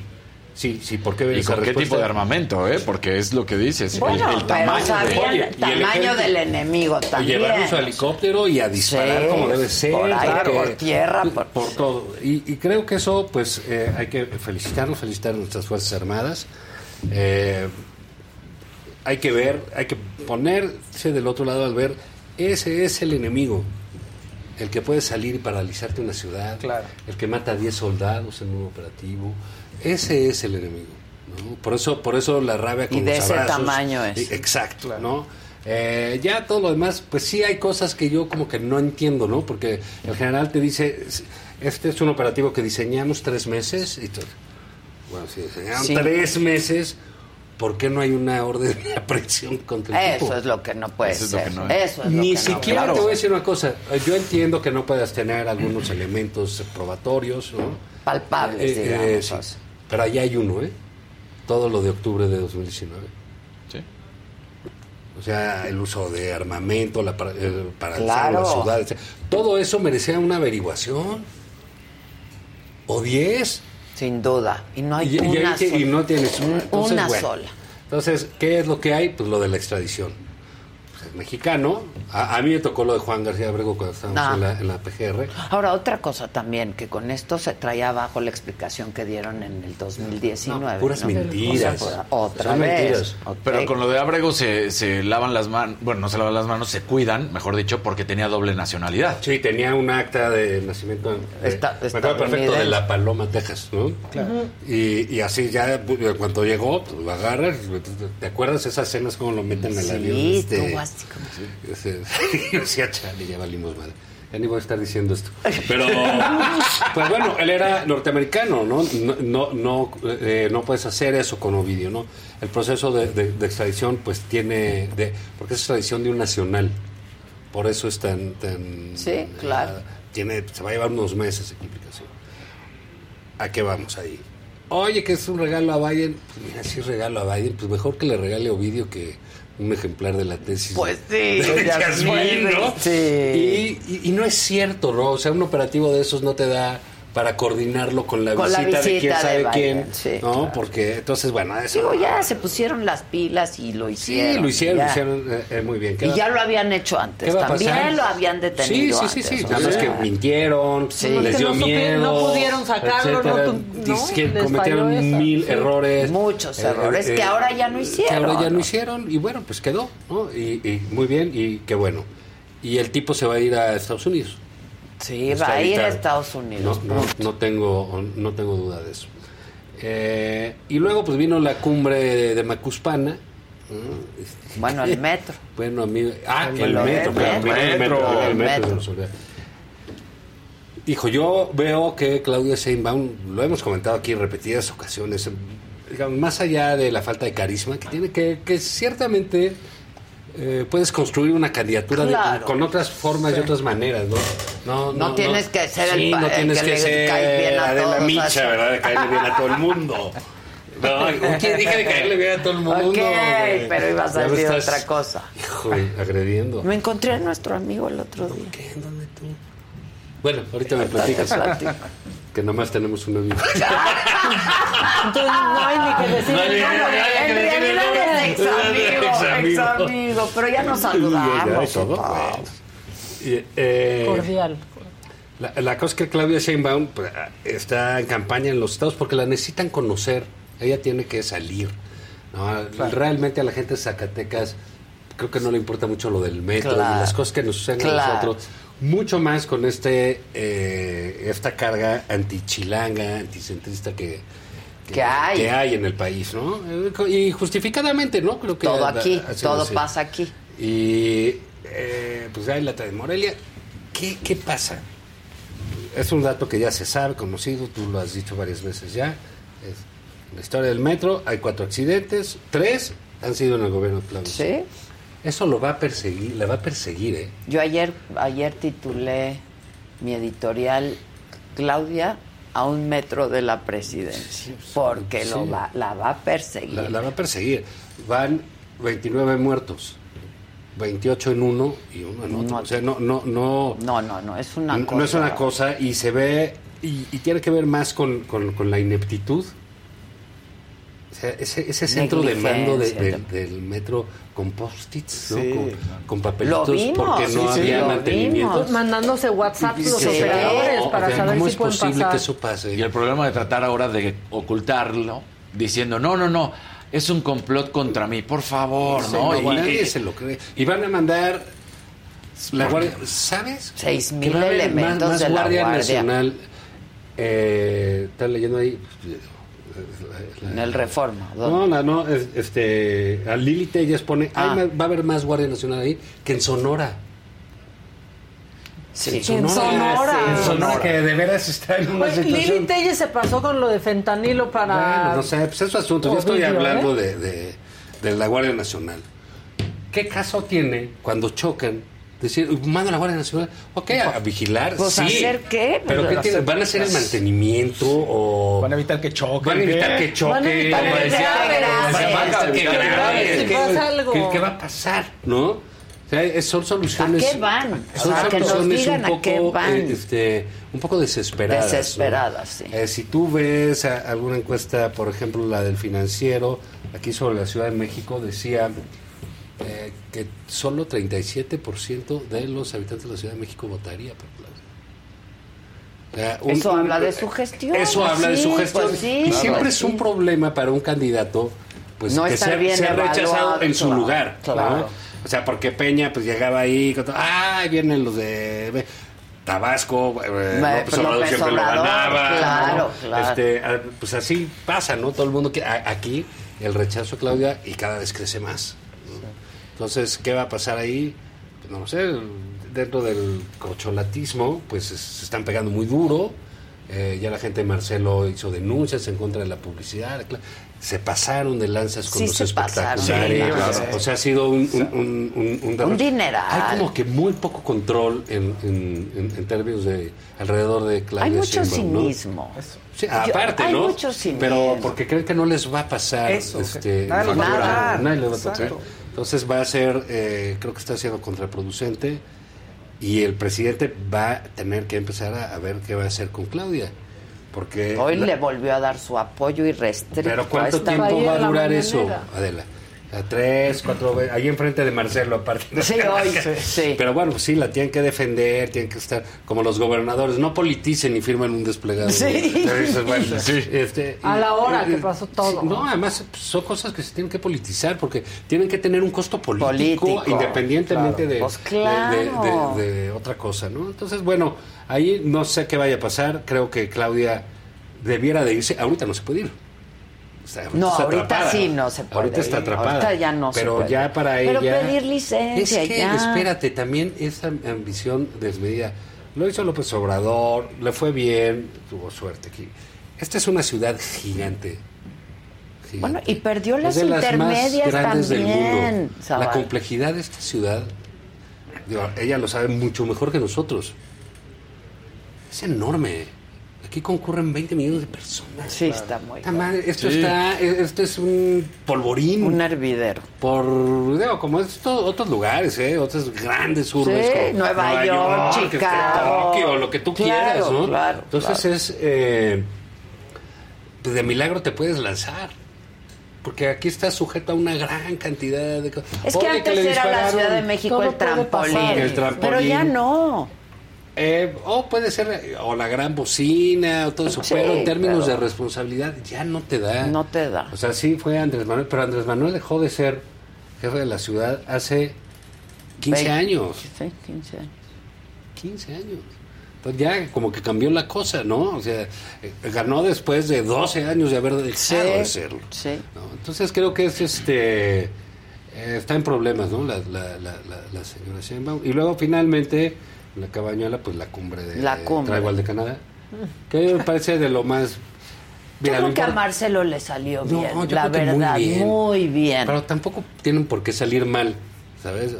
Sí, sí, ¿por qué ¿Y con qué tipo de armamento, eh? Porque es lo que dices. el- Bueno, el, pero tamaño. sabían de- el tamaño del enemigo Y también. llevarlo su helicóptero y a disparar Sí, como debe ser. por aire, porque- por tierra, por- por todo. Y, y creo que eso, pues, eh, hay que felicitarnos, felicitar a nuestras Fuerzas Armadas. Eh, hay que ver, hay que ponerse del otro lado al ver, ese es el enemigo. El que puede salir y paralizarte una ciudad, el que mata a 10 soldados en un operativo, ese es el enemigo. ¿no? Por eso, por eso la rabia con Y de los ese abrazos. tamaño es. Exacto, ¿no? Eh, ya todo lo demás, pues sí hay cosas que yo como que no entiendo, ¿no? Porque el general te dice, este es un operativo que diseñamos tres meses y todo. Bueno, si diseñaron Sí. tres meses, ¿por qué no hay una orden de aprehensión contra el tipo? Eso es lo que no puede Eso es lo ser. que no es. Eso es lo Ni no siquiera te voy a ser. decir una cosa. eh, Yo entiendo que no puedas tener algunos elementos probatorios, ¿no? Palpables, Eh, eh, digamos. sí. Pero allá hay uno, ¿eh? Todo lo de octubre de 2019. Sí. O sea, el uso de armamento, la para, el paralizar Claro. las ciudades. Todo eso merecía una averiguación. O 10. Sin duda. Y no hay y, y una y sola. no tienes una. Entonces, una bueno. sola. Entonces, ¿qué es lo que hay? Pues lo de la extradición. Pues, mexicano. A, a mí me tocó lo de Juan García Abrego cuando estábamos Ah. en, la, en la PGR. Ahora, otra cosa también, que con esto se traía abajo la explicación que dieron en el 2019. No, puras ¿no? mentiras. O sea, otra Son vez. mentiras. Pero con lo de Abrego se, se lavan las manos, bueno, no se lavan las manos, se cuidan, mejor dicho, porque tenía doble nacionalidad. Sí, tenía un acta de nacimiento. de- me acuerdo perfecto de. La Paloma, Texas, ¿no? Claro. Y, y así ya, en cuanto llegó, pues, lo agarras. ¿Te acuerdas esas escenas como lo meten en el Sí, avión? Este, así como- ese- yo <laughs> decía, chale, ya valimos madre. Ya ni voy a estar diciendo esto. Pero, pues bueno, él era norteamericano, ¿no? No, no, no, eh, no puedes hacer eso con Ovidio, ¿no? El proceso de, de- de extradición, pues tiene. De, porque es extradición de un nacional. Por eso es tan. tan Sí, claro. tiene, se va a llevar unos meses de complicación. ¿A qué vamos ahí? Oye, que es un regalo a Biden. Pues mira, si es regalo a Biden, pues mejor que le regale Ovidio que un ejemplar de la tesis. Pues sí, de ya Yasmín, ¿no? sí. Y, y- y no es cierto, ¿no? O sea, un operativo de esos no te da para coordinarlo con la, Con la visita, de quién visita sabe Biden, quién, sí, ¿no? claro. Porque entonces, bueno, eso. Digo, ya se pusieron las pilas y lo sí, hicieron. lo hicieron, lo hicieron eh, eh, muy bien. ¿Qué Y va- ya lo habían hecho antes. ¿Qué va a También lo habían detenido Sí, sí, sí, antes. sí. Nada más que mintieron, Sí. les Que dio no miedo. no pudieron sacarlo, etcétera. no no, que les cometieron falló mil sí. errores. Muchos errores que ahora ya no Que hicieron, ahora ya no ¿no? hicieron. Y bueno, pues quedó, ¿no? Y, y muy bien, y qué bueno. Y el tipo se va a ir a Estados Unidos. Sí, va a ir a. Estados Unidos. No, no, no tengo, no tengo duda de eso. Eh, y luego pues vino la cumbre de, de Macuspana. ¿no? Bueno, el <laughs> metro. Bueno, amigo. Ah, El el, metro, metro, el metro, el metro, metro. Hijo, yo veo que Claudia Sheinbaum, lo hemos comentado aquí en repetidas ocasiones, digamos, más allá de la falta de carisma que tiene, que, que ciertamente eh, puedes construir una candidatura de- Claro. con otras formas y Sí. otras maneras, ¿no? No, No tienes que ser el sí, pa- no el que que, ser bien a todos, Micha, así. ¿verdad? De caerle bien a todo el mundo. <laughs> No, ¿quién dije de caerle bien a todo el mundo? Ok, pero ibas a me decir estás, otra cosa. Hijo, agrediendo. Me encontré a nuestro amigo el otro día. Bueno, ahorita me Ahorita te platicas. Que nomás tenemos un amigo. <laughs> No hay ni que decir No hay el ni- nombre. no hay En que decir el realidad nombre. es ex amigo, Ex amigo. pero ya nos <laughs> saludamos. Y, eh, Cordial. La, la cosa es que Claudia Sheinbaum pues, está en campaña en los estados porque la necesitan conocer. Ella tiene que salir. ¿no? Realmente a la gente de Zacatecas creo que no le importa mucho lo del metro Claro. y las cosas que nos suceden a nosotros. Mucho más con este eh, esta carga antichilanga, anticentrista que, Que hay. que hay en el país, ¿no? Y justificadamente, ¿no? Creo que Todo aquí, todo así. pasa aquí. Y eh, pues hay la de Morelia. ¿Qué, ¿Qué pasa? Es un dato que ya se sabe, conocido, tú lo has dicho varias veces ya. Es la historia del metro, hay cuatro accidentes, tres han sido en el gobierno de Claudio. Sí. Eso lo va a perseguir, la va a perseguir, ¿eh? Yo ayer, ayer titulé mi editorial Claudia a un metro de la presidencia, porque lo va, la va a perseguir. La, la va a perseguir. Van 29 muertos, 28 en uno y uno en otro. No. o sea, no, no, no. No, no, no, es una no, cosa. no es una cosa y se ve, y, y tiene que ver más con, con- con la ineptitud sea, ese, ese centro de mando de- del- metro con post-its, ¿no? Sí. con, con papelitos Lo vimos, porque no sí, sí, había lo mantenimiento. vimos. Mandándose WhatsApp los Sí, operadores no, para o sea, saber ¿Cómo si es posible pasar. que eso pase? Y el problema de tratar ahora de ocultarlo, diciendo, no, no, no, es un complot contra mí, por favor, Sí, ¿no? no, Y- nadie se lo cree. Y van a mandar la Guardia, ¿sabes? Seis mil elementos más, más de la Guardia Guardia. Nacional. Eh, están leyendo ahí. En el Reforma. No, no, no, es- este, a Lili Telles pone, Ah. "Ay, ma- va a haber más Guardia Nacional ahí que en Sonora. Sí. En Sonora. Sonora. En Sonora, que de veras está en una Lili situación... Telle se pasó con lo de fentanilo para... Bueno, no sé, pues es su asunto. Yo estoy hablando ¿eh? de, de, de la Guardia Nacional. ¿Qué caso tiene cuando chocan? Decir, manda a la Guardia Nacional, ok, a, a vigilar, Pues, sí. ¿hacer qué? ¿Pero Pues, qué tiene? hacer- ¿Van a hacer el mantenimiento o...? Van a evitar que choque. Van a evitar que choque. Van a evitar que ¿qué- pasa algo. ¿qué, qué va a pasar? ¿No? O sea, son soluciones... ¿A qué van? Son sea, que nos soluciones digan un a poco, qué van. eh, este, un poco desesperadas. ¿no? Desesperadas, sí. Eh, si tú ves a- alguna encuesta, por ejemplo, la del financiero, aquí sobre la Ciudad de México, decía eh, que solo 37% de los habitantes de la Ciudad de México votaría por Claudia. O sea, un- Eso habla de su gestión. Eso habla de su gestión. pues sí, y siempre es sí. un problema para un candidato pues No que sea, bien sea rechazado en su claro, lugar. O sea, porque Peña pues llegaba ahí, con ah, vienen los de Tabasco, eh, Me- López Obrador López siempre lo ganaba. claro, ¿no? claro. Este, ah, pues así pasa, ¿no? Todo el mundo que aquí el rechazo a Claudia y cada vez crece más. Entonces, ¿qué va a pasar ahí? Pues no lo sé, dentro del corcholatismo, pues se están pegando muy duro. Eh, ya la gente de Marcelo hizo denuncias en contra de la publicidad. Se pasaron de lanzas con Sí, los se pasaron de espectaculares. lanzas. O sea, ha sido un, un, un, un- un derroche. dineral. Hay como que muy poco control en, en, en- en términos de alrededor de Claudia Hay mucho Sheinbaum, ¿no? cinismo. Sí, Yo- aparte, hay ¿no? mucho cinismo. Pero porque creen que no les va a pasar. Eso, este, nadie les va a factura. tocar. Nadie les va a. Exacto. Entonces va a ser, eh, creo que está siendo contraproducente y el presidente va a tener que empezar a, a ver qué va a hacer con Claudia. Porque Hoy la- le volvió a dar su apoyo irrestricto. pero ¿cuánto tiempo va a durar eso. Adela? A tres, cuatro veces, ahí enfrente de Marcelo, aparte. Sí, <laughs> hoy, sí. Pero bueno, pues sí, la tienen que defender, tienen que estar como los gobernadores, no politicen y firman un desplegado. Sí. Bueno, <laughs> este, A la hora y- que pasó todo. No, además pues, son cosas que se tienen que politizar porque tienen que tener un costo político, Político. independientemente de, Pues de- claro. de- de- de otra cosa, ¿no? Entonces, bueno, ahí no sé qué vaya a pasar. Creo que Claudia debiera de irse. Ahorita no se puede ir. O sea, No, ahorita atrapada. sí no se puede Ahorita está atrapada. Ahorita ya no se Pero puede. ya para Pero ella. pedir licencia, Es que, ya. espérate, también esa ambición desmedida. Lo hizo López Obrador, le fue bien, tuvo suerte aquí. Esta es una ciudad gigante. gigante. Bueno, y perdió Es las de las más intermedias grandes del también. mundo. La complejidad de esta ciudad, digo, ella lo sabe mucho mejor que nosotros. Es enorme. Aquí concurren 20 millones de personas. Sí, está muy. Madre, esto Sí. está, esto es un polvorín. Un hervidero. Por, digo, como estos otros lugares, ¿eh? Otras grandes urbes. Sí, como Nueva York, este, Chicago. Tokio, lo que tú Claro, quieras, ¿no? claro, Entonces claro. es, eh, pues de milagro te puedes lanzar. Porque aquí estás sujeto a una gran cantidad de cosas. Es que Oye, antes era la. Ciudad de México trampolín. El trampolín. Pero ya no. Eh, o puede ser, o la gran bocina, o todo eso, Sí, pero en términos pero- de responsabilidad ya no te da. No te da. O sea, sí fue Andrés Manuel, pero Andrés Manuel dejó de ser jefe de la ciudad hace 15 Veinte. años. Sí, 15 años. 15 años. Entonces ya como que cambió la cosa, ¿no? O sea, eh, ganó después de 12 años de haber dejado de serlo. Sí. ¿no? Entonces creo que es este eh, está en problemas, ¿no? La, la, la, la, la señora Sheinbaum. Y luego finalmente la cabañuela, pues la cumbre de La cumbre. Tribal de Canadá, que me parece de lo más Yo Mira, creo lo que a Marcelo le salió No, bien. yo la creo que muy verdad, bien. muy bien. Pero tampoco tienen por qué salir mal, ¿sabes?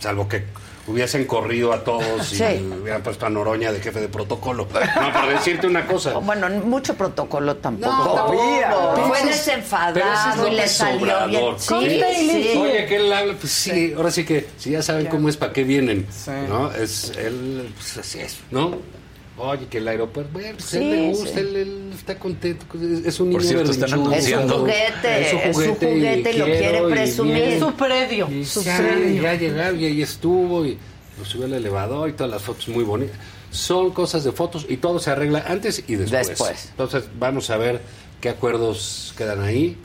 Salvo que hubiesen corrido a todos y Sí. hubieran puesto a Noroña de jefe de protocolo. No, por decirte una cosa. <laughs> Bueno, mucho protocolo tampoco. No, Tampoco. Fue ese es- pero ese es desenfadado y le salió bien. Sí, Sí. Oye, que él habla, pues sí, ahora sí que, si ya saben cómo es, ¿para qué vienen? Sí. ¿No? Es, él, pues así es, ¿no? Oye, que el aeropuerto, bueno, pues Sí, él le gusta, sí. él, él está contento, es- es un niño Por cierto, están Es su anunciando- juguete, es su es su juguete, y lo quiere presumir. Es su predio. Y su ya, predio. ya y ahí estuvo y lo subió al elevador y todas las fotos muy bonitas. Son cosas de fotos y todo se arregla antes y después. Después. Entonces vamos a ver qué acuerdos quedan ahí.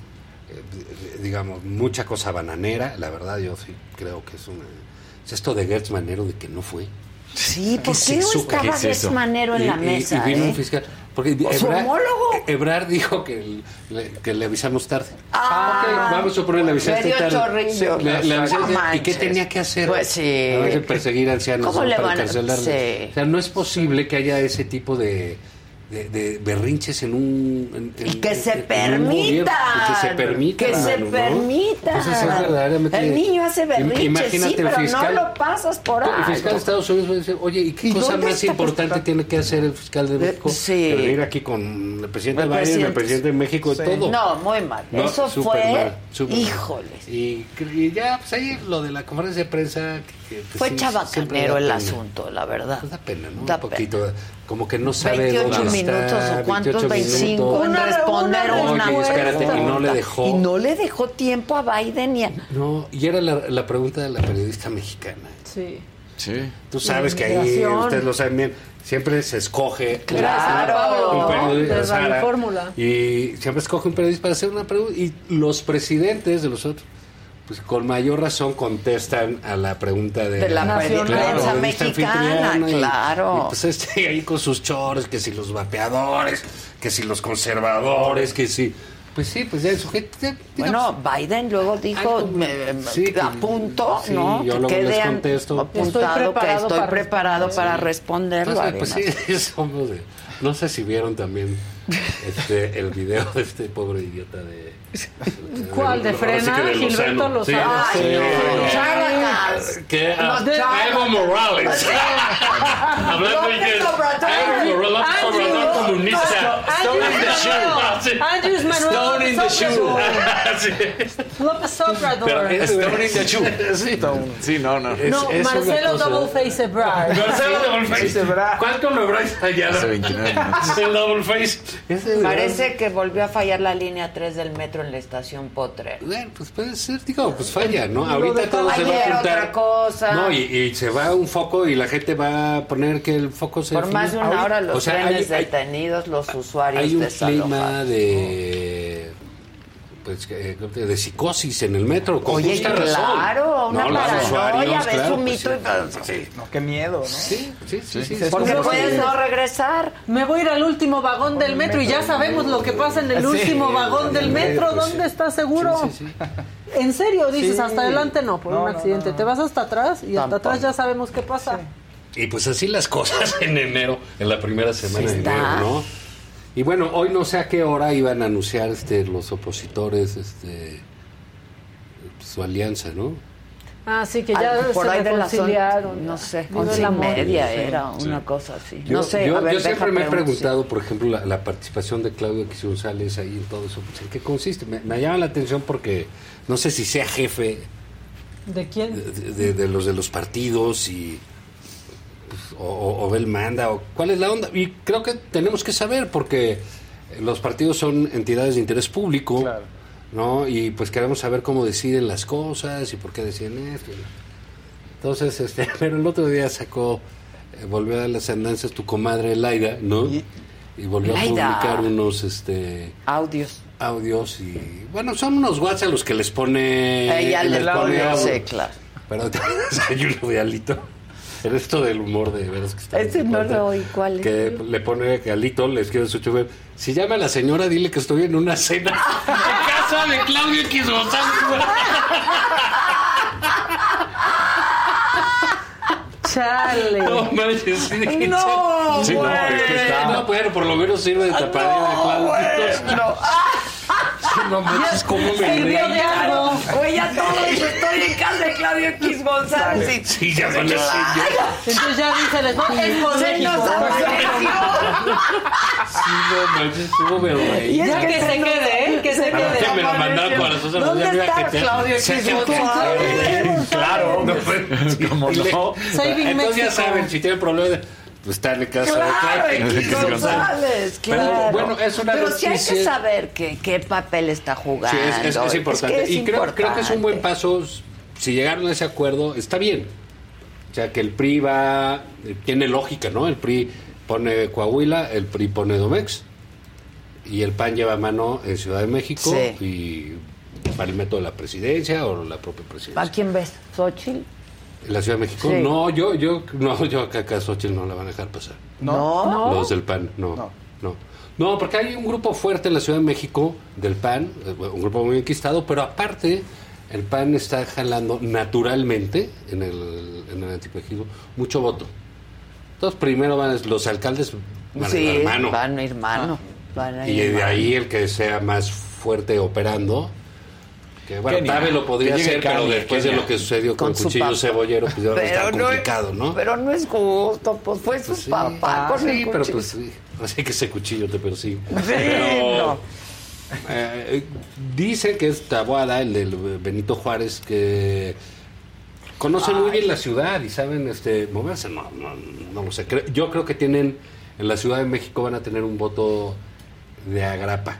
Eh, digamos, mucha cosa bananera. La verdad yo sí creo que es una... Es esto de Gertz Manero de que no fue. Sí, ¿por ¿Qué no estaba ¿Qué es en Y- la y- mesa? Y, vino eh? un fiscal. Porque ¿O su Ebrard, homólogo? Ebrard dijo que le, que le avisamos tarde. Ah, Ok, vamos a poner le avisaste tarde. Sí, le- le avisaste- No ¿Y qué tenía que hacer? Pues sí. A veces perseguir ancianos ¿Cómo ¿no? le para van encarcelarlos. Sí. O sea, no es posible que haya ese tipo de, de, de berrinches en un... en- Y en- que se en- en un gobierno. permita. Que se permita. Que se permita. Entonces es verdaderamente... El niño hace berrinches, Imagínate sí, el pero fiscal... no lo pasas por El algo. fiscal de Estados Unidos va a decir, oye, ¿y qué ¿Y cosa más importante tiene que hacer el fiscal de México? sí. Que venir aquí con el presidente El Biden, el presidente de México, Sí. todo. No, muy mal. No, Eso fue. mal. Híjoles. Y, y ya, pues ahí lo de la conferencia de prensa. que- que, Fue sí, chabacanero el pena. asunto, la verdad. Pues da pena, ¿no? Da Un poquito. Como que no sabe 28 dónde minutos está, o cuántos, 28 25 en responder una espérate, y no le dejó. Y no le dejó tiempo a Biden y a... No, y era la, la pregunta de la periodista mexicana. Sí. Sí. Tú sabes que ahí, ustedes lo saben bien, siempre se escoge Claro, un periodista, Fórmula. y siempre escoge un periodista para hacer una pregunta y los presidentes de los otros pues con mayor razón contestan a la pregunta de, De la Claro, prensa periodista mexicana, y- claro. y, pues este <laughs> ahí con sus chores, que si los vapeadores, que si los conservadores, que si pues sí, pues ya el sujeto ya, Bueno, Biden luego dijo, me- me- Sí, que- a punto, sí, ¿no? yo que luego les quede contesto. apuntado Estoy que preparado estoy para preparado para responderlo. Entonces, pues además. sí, <laughs> somos de- no sé si vieron también este, el video de este pobre idiota de... <laughs> ¿Cuál? ¿De sí Frena? de Gilberto Lozano. Sí, Lozano. sí. Ay. <laughs> Que ah, Evo Morales. Hablando López inglés. Obrador. Evo Morales, Andrew- Obrador comunista. Stone in the shoe. Andrews Manuel Stone in the López shoe. Obrador. <laughs> Sí. López Obrador. Pero es- Stone in the shoe. Sí. Sí, no, Marcelo Double Face Ebrard. Marcelo Double Face. ¿Cuánto lográis allá? Hace 29 minutos. El Double Face. Ese- Parece que volvió a fallar la línea 3 del metro en la estación Potre. Bueno, pues puede ser, digo, pues falla, ¿no? Lo Ahorita todo se va a Ayer juntar. otra cosa. No, y, y se va un foco y la gente va a poner que el foco se Por más de una Ahorita- hora los o sea, trenes hay, hay- detenidos, los usuarios hay un clima de pues que- de psicosis en el metro con Oye, justa razón. claro, una No, paranoia, ves claro, un pues, mito y... Sí, No, qué miedo, ¿no? sí, sí, sí, sí, Porque sí, puedes sí. no regresar. Me voy a ir al último vagón del metro y ya sabemos lo que pasa en el Sí, último vagón del metro. pues, ¿Dónde estás seguro? Sí, sí, sí. En serio, dices, Sí. hasta adelante no, por No, un accidente. no, no. Te vas hasta atrás y hasta atrás ya sabemos qué pasa. Y pues así las cosas <laughs> en enero, en la primera semana de enero, ¿no? Y bueno, hoy no sé a qué hora iban a anunciar este los opositores este su alianza, ¿no? Ah, sí, que ya Al- por se ahí de las no sé, once y media Sí, era sí. una cosa así. Yo, no sé, yo, a ver, yo siempre me he preguntado, por ejemplo, la, la participación de Claudio X González ahí en todo eso. pues, ¿En qué consiste? Me, me llama la atención porque no sé si sea jefe ¿De quién? de, de- de los de los partidos y o, o- o él manda o cuál es la onda y creo que tenemos que saber porque los partidos son entidades de interés público Claro. no y pues queremos saber cómo deciden las cosas y por qué deciden esto entonces este <laughs> pero el otro día sacó eh, volvió a las andanzas tu comadre Laida no Y- y volvió Laida. a publicar unos este Audios. audios y bueno son unos WhatsApp los que les pone Ella les le pone audio. sí, claro. Pero <laughs> hay uno de Alito. El esto del humor de veras que está. Ese muy no lo oí, ¿cuál es? Que le pone que Alito le escribe a su chofer. Si llama a la señora, dile que estoy en una cena. <laughs> en casa de Claudio X González. Chale. No manches, sí, No, Sí, no, es que está- No, bueno, por lo menos sirve de tapadera de Claudio. No manches, cómo me Sirvió de algo. Oye, ya todos estoy en casa de Claudio X González. Sí, ya a decir Entonces ya dice, les va es por Se nos. Sí, no manches, cómo me. Y es Ya que se quede, ¿eh? que se quede. Que me lo mandaron para nosotros. ¿Dónde me a está. Claudio X González? Claro, no, pues, ¿Cómo y le- no? Entonces ya saben, si tienen problemas, está en casa Claro, de X González, Pero, claro. bueno, es una Pero sí hay que saber que- qué papel está Sí, jugando. es, es- es importante. que y creo, creo que es un buen paso. Si llegaron a ese acuerdo, está bien. O sea, que el PRI va. eh, Tiene lógica, ¿no? El PRI pone Coahuila, el PRI pone Domex. Y el PAN lleva mano en Ciudad de México. Sí. Y para el método de la presidencia o la propia presidencia. ¿A quién ves? ¿Xochitl? ¿En la Ciudad de México? Sí. No, yo, yo, no, yo acá, a Xochitl no la van a dejar pasar. No. ¿No? Los del PAN, no. No. no. porque hay un grupo fuerte en la Ciudad de México del PAN, eh, un grupo muy enquistado, pero aparte el PAN está jalando naturalmente en el, en el antipejido mucho voto. Entonces primero van los alcaldes van sí, a ir mano. van a ir mano. Van a Y de mano. ahí el que sea más fuerte operando. Que bueno, Kenia. Tabe lo podría hacer, pero Kenia, después de lo que sucedió con, Con Cuchillo papá. Cebollero, pues ya va a estar Pero no- complicado, ¿no? Pero no es justo, pues fue su Sí. papá Ah, con sí, el pero pues sí. Así que ese cuchillo te persigue. Sí, Pero, no. eh, dice que es Taboada, el del Benito Juárez, que conocen muy bien la ciudad y saben este moverse. No, no, no lo sé. Yo creo que tienen, en la Ciudad de México van a tener un voto de agrapa.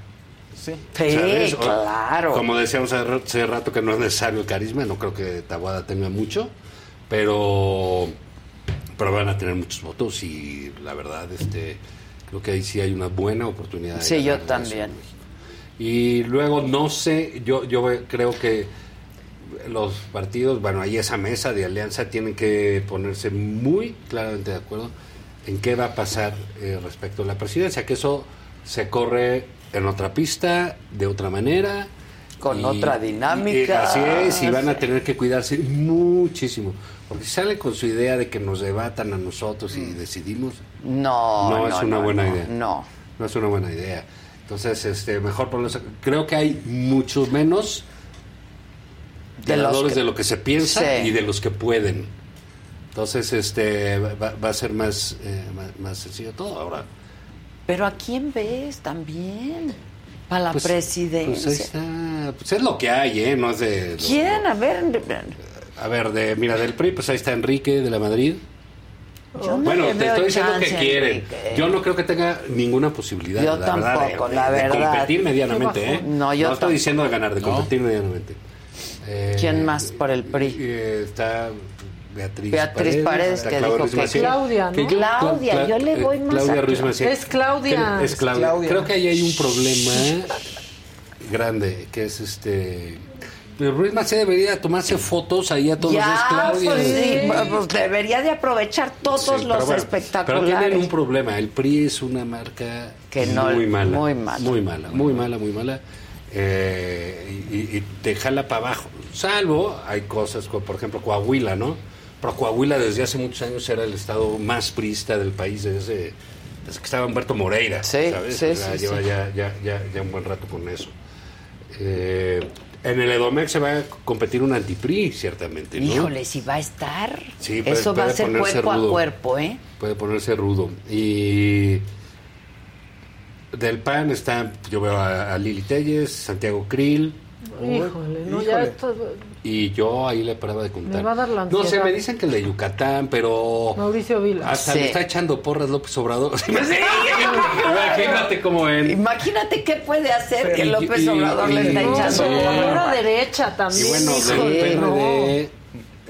Sí. Sí, ¿Sabes? O- claro. Como decíamos hace ra- hace rato que no es necesario el carisma, no creo que Taboada tenga mucho, pero pero van a tener muchos votos y la verdad este creo que ahí sí hay una buena oportunidad. de Sí, yo también. Y luego no sé, yo yo creo que los partidos, bueno, ahí esa mesa de alianza tienen que ponerse muy claramente de acuerdo en qué va a pasar eh, respecto a la presidencia, que eso se corre en otra pista, de otra manera. Con otra dinámica. y- así es, y van a tener que cuidarse muchísimo. Porque si sale con su idea de que nos debatan a nosotros y decidimos, No, no, no, es una no, buena no, idea. No. No es una buena idea. Entonces, este, mejor ponerse. Creo que hay muchos menos De los ganadores que- de lo que se piensa Sí. y de los que pueden. Entonces, este, va, va a ser más, eh, más, más sencillo todo ahora. Pero ¿a quién ves también? Para la Pues- presidencia. Pues ahí está. Pues es lo que hay, ¿eh? No es de. ¿Quién? A ver. A ver, de, mira, del PRI, pues ahí está Enrique de la Madrid. Yo no bueno, te estoy diciendo que quieren. Enrique. Yo no creo que tenga ninguna posibilidad. Yo la verdad, tampoco, de- la de verdad. competir Qué medianamente, ¿eh? No, yo estoy tampoco. diciendo de ganar, de No. competir medianamente. Eh, ¿Quién más por el PRI? eh, está Beatriz, Beatriz Paredes, que Claudia dijo Ruiz que Claudia, ¿no? que Claudia, Cla- yo le voy más Claudia a Ruiz. Es Claudia. Es Claudia. Claudia. Creo que ahí hay un problema grande, que es este... Pero Ruiz Massieu debería tomarse fotos ahí a todos los Ya, Claudia. pues, sí, pues debería de aprovechar todos Sí, los pero bueno, espectaculares. Pero tienen un problema. El PRI es una marca Que no- muy mala. muy mala. Muy mala, muy mala, muy mala. Eh, y, y te jala para abajo. Salvo, hay cosas como, por ejemplo, Coahuila, ¿no? Pero Coahuila desde hace muchos años era el estado más priista del país desde, desde que estaba Humberto Moreira. Sí, ¿sabes? sí, sí, lleva. Ya, ya, ya, ya un buen rato con eso. Eh, en el Edomex se va a competir un anti-PRI, ciertamente, ¿no? Híjole, si va a estar. Sí, puede- Eso va a ser cuerpo rudo. a cuerpo, ¿eh? puede ponerse rudo. Y del PAN está, yo veo a, a Lili Telles, Santiago Krill, Híjole, no, ya esto. y yo ahí le paraba de contar. Me va a dar la no sé, me dicen que el de Yucatán, pero Mauricio Vila. hasta Sí. le está echando porras López Obrador. <laughs> <laughs> Imagínate cómo en... Imagínate qué puede hacer que Y- López y- Obrador le está y- echando. sí. porras. Una derecha también. Y bueno, del híjole, no. PRD,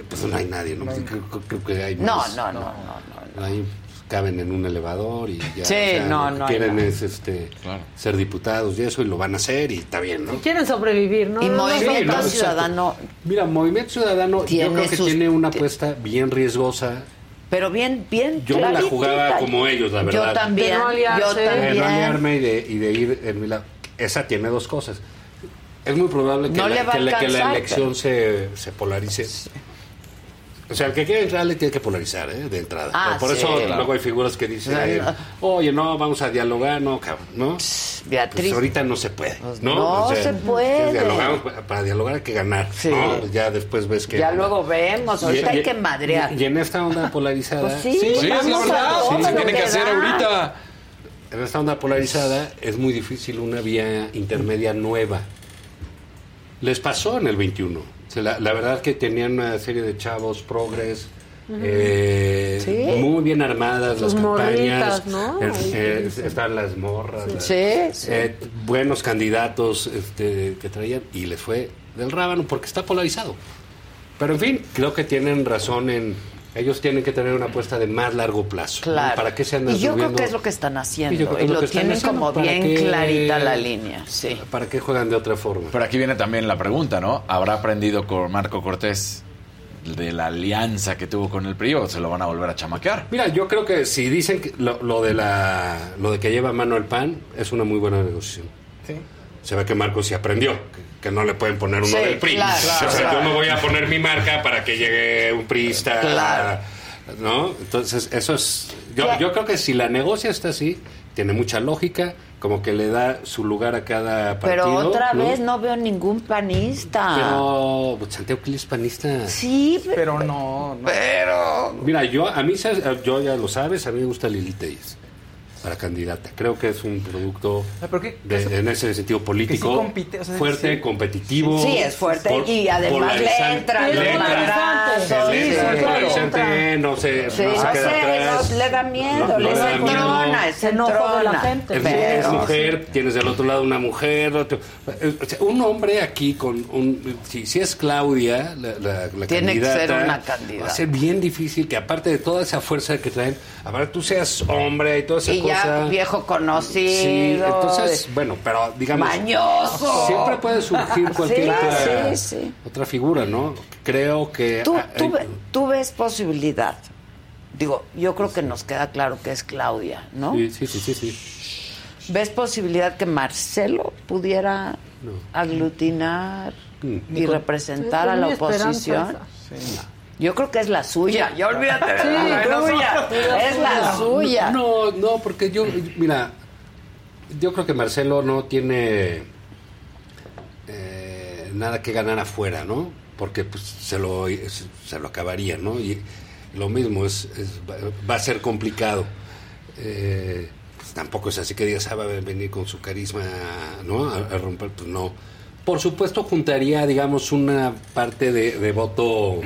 pues no hay nadie, ¿no? Creo, creo- creo que hay No, más. no, no, no, no. Ahí caben en un elevador y ya. Sí, no, lo que no, Quieren no. es este, ser diputados y eso, y lo van a hacer y está bien, ¿no? Quieren sobrevivir, ¿no? Y Movimiento no, no, Ciudadano, Mira, Movimiento Ciudadano yo creo que sus- tiene una apuesta bien riesgosa. pero bien, bien. Yo me la jugaba como ellos, la verdad. Yo también, De no aliarse. yo De De también. no aliarme y de, y de ir en mi lado. Esa tiene dos cosas. Es muy probable que, No la, que que elección se, se polarice. O sea, el que quiere entrar le tiene que polarizar, ¿eh? De entrada. Ah, Por sí. eso Claro. luego hay figuras que dicen, oye, no, vamos a dialogar, no, cabrón, ¿no? Beatriz. Pues ahorita no se puede, Pues ¿no? se puede. dialogamos, para dialogar hay que ganar, Sí. ¿no? Ya después ves que... Ya luego vemos, ahorita hay que madrear. Y, y en esta onda polarizada... Pues sí, Sí, sí, es la verdad. se tiene que hacer ahorita. En esta onda polarizada es muy difícil una vía intermedia nueva. Les pasó en el 21. La, la verdad que tenían una serie de chavos progres eh, Sí. muy bien armadas Sus las morritas, campañas. ¿no? eh, eh, están las morras. las- Sí, sí. eh, buenos candidatos este, que traían y les fue del rábano porque está polarizado. Pero en fin, creo que tienen razón en. Ellos tienen que tener una apuesta de más largo plazo. ¿no? Claro. ¿Para qué se andan y yo creo que es lo que están Sí, yo haciendo. creo que Y lo lo que están tienen haciendo. como ¿Para bien qué- clarita la línea. Sí. ¿Para qué juegan de otra forma? Pero aquí viene también la pregunta, ¿no? ¿Habrá aprendido con Marco Cortés de la alianza que tuvo con el PRI o se lo van a volver a chamaquear? Mira, yo creo que si dicen que lo, lo de la lo de que lleva mano el pan es una muy buena negociación. Se ve que Marcos sí aprendió que, que no le pueden poner uno Sí, del PRI. claro, o sea, claro. yo no voy a poner mi marca para que llegue un priista. Claro. ¿No? Entonces, eso es yo, yo creo que si la negocia está así, tiene mucha lógica, como que le da su lugar a cada partido. Pero otra ¿no? vez no veo ningún panista. Pero pues, Santiago Krill es panista. Sí, Pero no, no. pero... Mira, yo a mí, yo ya lo sabes, a mí me gusta Lili Telles para candidata. Creo que es un producto Ah, ¿pero qué- de- qué- en ese sentido político que sí compite, o sea, fuerte, sí. competitivo. Sí, es fuerte y además le entra Le entra. no se, Sí, no se no queda sé, atrás. no, le da miedo, No- no le da entrona, es Enojo de la entrona. gente. Es, Pero- es mujer, tienes del otro lado una mujer, otro- sea, un hombre aquí con un si, si es Claudia la, la- la Tiene que candidata, ser una candidata. va a ser bien difícil que aparte de toda esa fuerza que traen, a ver tú seas hombre y toda esa Y cosa. Viejo conocido. Sí, entonces, bueno, pero digamos. Mañoso. Siempre puede surgir <laughs> cualquier Sí, otra, sí, sí. otra figura, ¿no? Creo que. ¿Tú, tú, hay- ve- tú ves posibilidad. Digo, yo creo que nos queda claro que es Claudia, ¿no? Sí, sí, sí, sí, sí. ¿Ves posibilidad que Marcelo pudiera aglutinar Mm. y representar Sí, a la mi esperanza oposición? Yo creo que es la suya. Ya olvídate de Sí, la tuya. Es la suya. No, no, porque yo, mira, yo creo que Marcelo no tiene eh, nada que ganar afuera, ¿no? Porque pues, se, lo, se lo acabaría, ¿no? Y lo mismo, es, es- va- va a ser complicado. Eh, pues, tampoco es así que digas, ah, va a venir con su carisma, ¿no? A, a romper, pues no. Por supuesto, juntaría, digamos, una parte de, de voto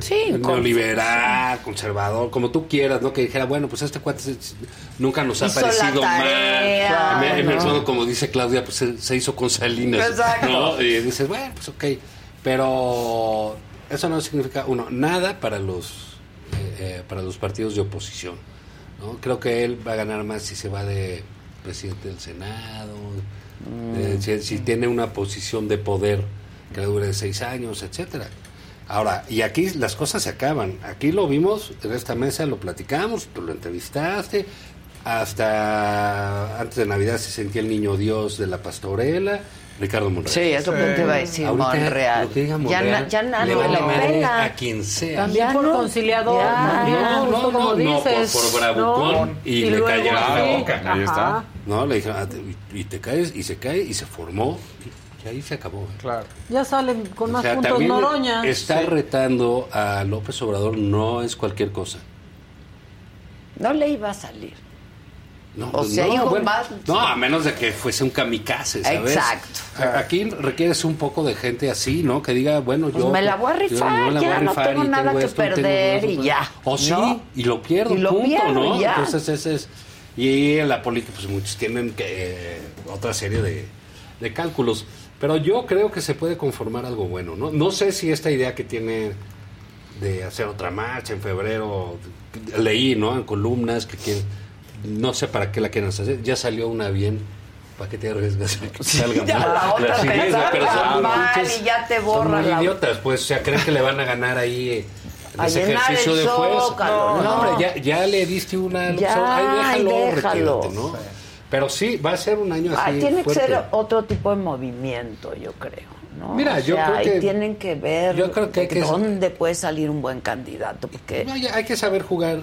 Sí, neoliberal, conservador, como tú quieras, ¿no? Que dijera, bueno, pues este cuate nunca nos ha Hizo parecido tarea, mal. En- en ¿no? el fondo, como dice Claudia, pues se, se hizo con Salinas. Exacto. ¿no? Y dices, bueno, pues ok. Pero eso no significa, uno, nada para los, eh, eh, para los partidos de oposición. ¿no? Creo que él va a ganar más si se va de presidente del Senado, de- si, si tiene una posición de poder que le dure seis años, etcétera. Ahora, y aquí las cosas se acaban. Aquí lo vimos, en esta mesa lo platicamos, tú lo entrevistaste. Hasta antes de Navidad se sentía el niño Dios de la pastorela, Ricardo Monreal. Sí, es lo que te iba a decir, Ahorita, Monreal. lo que diga Ya na- ya nadie le vale madre a quien sea. También Ya por no, conciliador, ya. No, justo no, como no, no, por, dices. por bravucón ¿no? y, le cayó la boca. Ahí está. No, le dijeron, "Ah, te- y, y te caes, y se cae, y se formó, y, ahí se acabó. ¿eh? Claro. Ya salen con O más sea, puntos Noroña. Está retando a López Obrador no es cualquier cosa. No le iba a salir. No, O sea, no, hijo, bueno, más- no, a menos de que fuese un kamikaze, ¿sabes? Exacto. Aquí requieres un poco de gente así, ¿no? Que diga, bueno, Pues yo... me la voy a rifar, yo me la voy ya, a no tengo nada que esto, perder y ya, O sí, ¿no? y lo pierdo, Y lo punto, pierdo ¿no? ya. Entonces ese es... Y en la política, pues muchos tienen que eh, otra serie de, de cálculos. Pero yo creo que se puede conformar algo bueno, ¿no? No sé si esta idea que tiene de hacer otra marcha en febrero, leí, ¿no? En columnas que quieren, no sé para qué la quieren hacer, ya salió una bien, ¿para qué te arriesgas a que salga Ya mal? la otra te son salga mal y ya te son borra muy la- idiotas, pues, o sea, creen que le van a ganar ahí eh, en ese ejercicio el de fuerza. Zócalo, No, no. hombre, ya, ya le diste una... Ya, ay, déjalo, ay, retírate, déjalo. ¿no? Pero sí, va a ser un año Ah, así tiene que ser otro tipo de movimiento, yo creo. ¿no? Mira, O yo creo que- tienen que ver yo creo que hay que- dónde puede salir un buen candidato, porque No, ya hay que saber jugar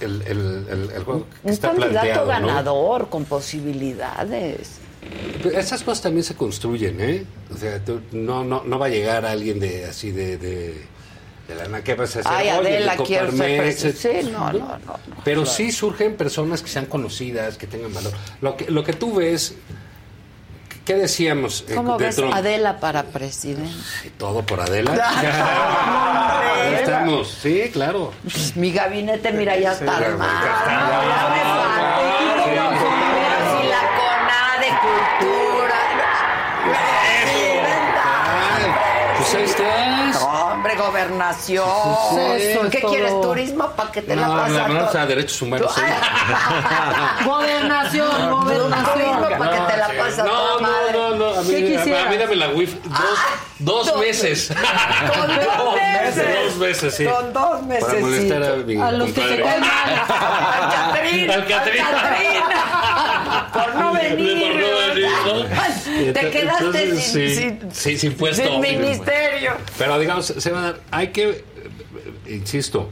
el, el, el, el juego que un está candidato planteado, ¿no? ganador con posibilidades. Pero Esas cosas también se construyen, ¿eh? O sea, tú- no, no, no va a llegar alguien de así de, de, de la nada. ¿Qué vas a hacer? Ay, Adela, de quiero ser presidente. Sí, no, no, no. no. Pero sí surgen personas que sean conocidas, que tengan valor. Lo que, lo que tú ves, ¿Qué decíamos? eh, ¿Cómo de ves Trump? Adela para presidente? Todo por Adela. <laughs> Ya estamos, sí, claro. Mi gabinete, mira, ya está armado. Gobernación. Eso es ¿Qué todo. quieres? ¿Turismo? ¿Para <laughs> que te la No, pasas? la verdad, todo? o sea, derechos humanos. sí. Gobernación, Turismo gobernación. para que te la pasas No, no, madre. no, no, a mí, ¿Qué a, quisieras? a mí dame la wifi. Dos, dos dos- meses. Con dos meses. Dos meses, sí. Con dos meses. Para molestar a mi A los que se caen mal. <laughs> Al Catrín. Al Catrín. <laughs> Por no venir. Por no venir, ¿no? Te quedaste Entonces, sin, sí, sin, sí, sin puesto. sin ministerio. Pero digamos, se va a dar, hay que, insisto,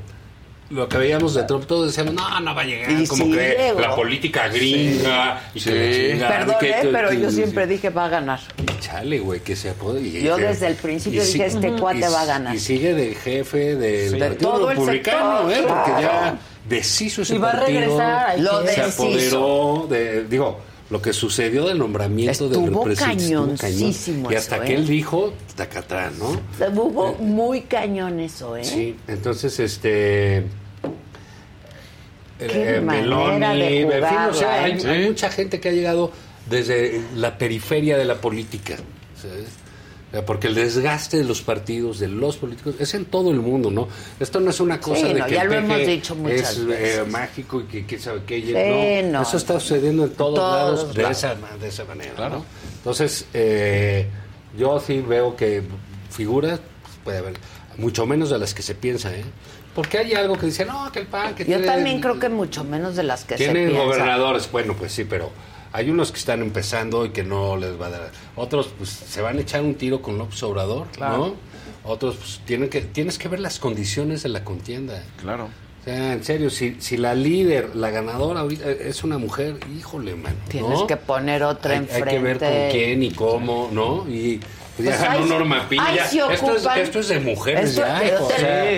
lo que veíamos de Trump, todos decíamos, no, no va a llegar, Y como sí que llegó. la política gringa y que la Sí. chingada, Perdón, que- eh, pero yo siempre dije va a ganar. Chale, güey, que se apode. Yo desde el principio dije, este cuate va a ganar. Y sigue de jefe del Sí. Partido De todo el Republicano, sector, ¿eh? Porque claro. ya deshizo ese Y va a partido. regresar, hay Lo se deshizo. apoderó de, digo, lo que sucedió del nombramiento del Estuvo presidente. estuvo cañón. cañoncísimo Y hasta eso, que ¿eh? él dijo, tacatrán, ¿no? Hubo muy cañón eso, ¿eh? Sí, entonces, este... Qué eh, manera de en fin, o sea, hay, ¿eh? hay mucha gente que ha llegado desde la periferia de la política, ¿sabes? Porque el desgaste de los partidos, de los políticos, es en todo el mundo, ¿no? Esto no es una cosa Sí, de no, que ya el lo hemos dicho muchas es eh, veces. mágico y que quién sabe qué. Sí, no, no, eso está sucediendo en todos, Todos lados de lados. esa, de esa manera. ¿no? Entonces, eh, yo sí veo que figuras pues, puede haber, mucho menos de las que se piensa, ¿eh? Porque hay algo que dice, no, que el PAN, que Yo tiene- también creo que mucho menos de las que se tienen piensan. gobernadores, bueno, pues sí, pero hay unos que están empezando y que no les va a dar. Otros, pues, se van a echar un tiro con López Obrador, ¿no? Otros, pues, tienen que, tienes que ver las condiciones de la contienda. Claro. O sea, en serio, si, si la líder, la ganadora ahorita es una mujer, híjole, man. Tienes que poner otra hay, enfrente. Hay que ver con quién y cómo, ¿no? Y pues, ya ganó Norma Pilla. esto, es, esto es de mujeres Esto- ya, yo hijo, te- o sea,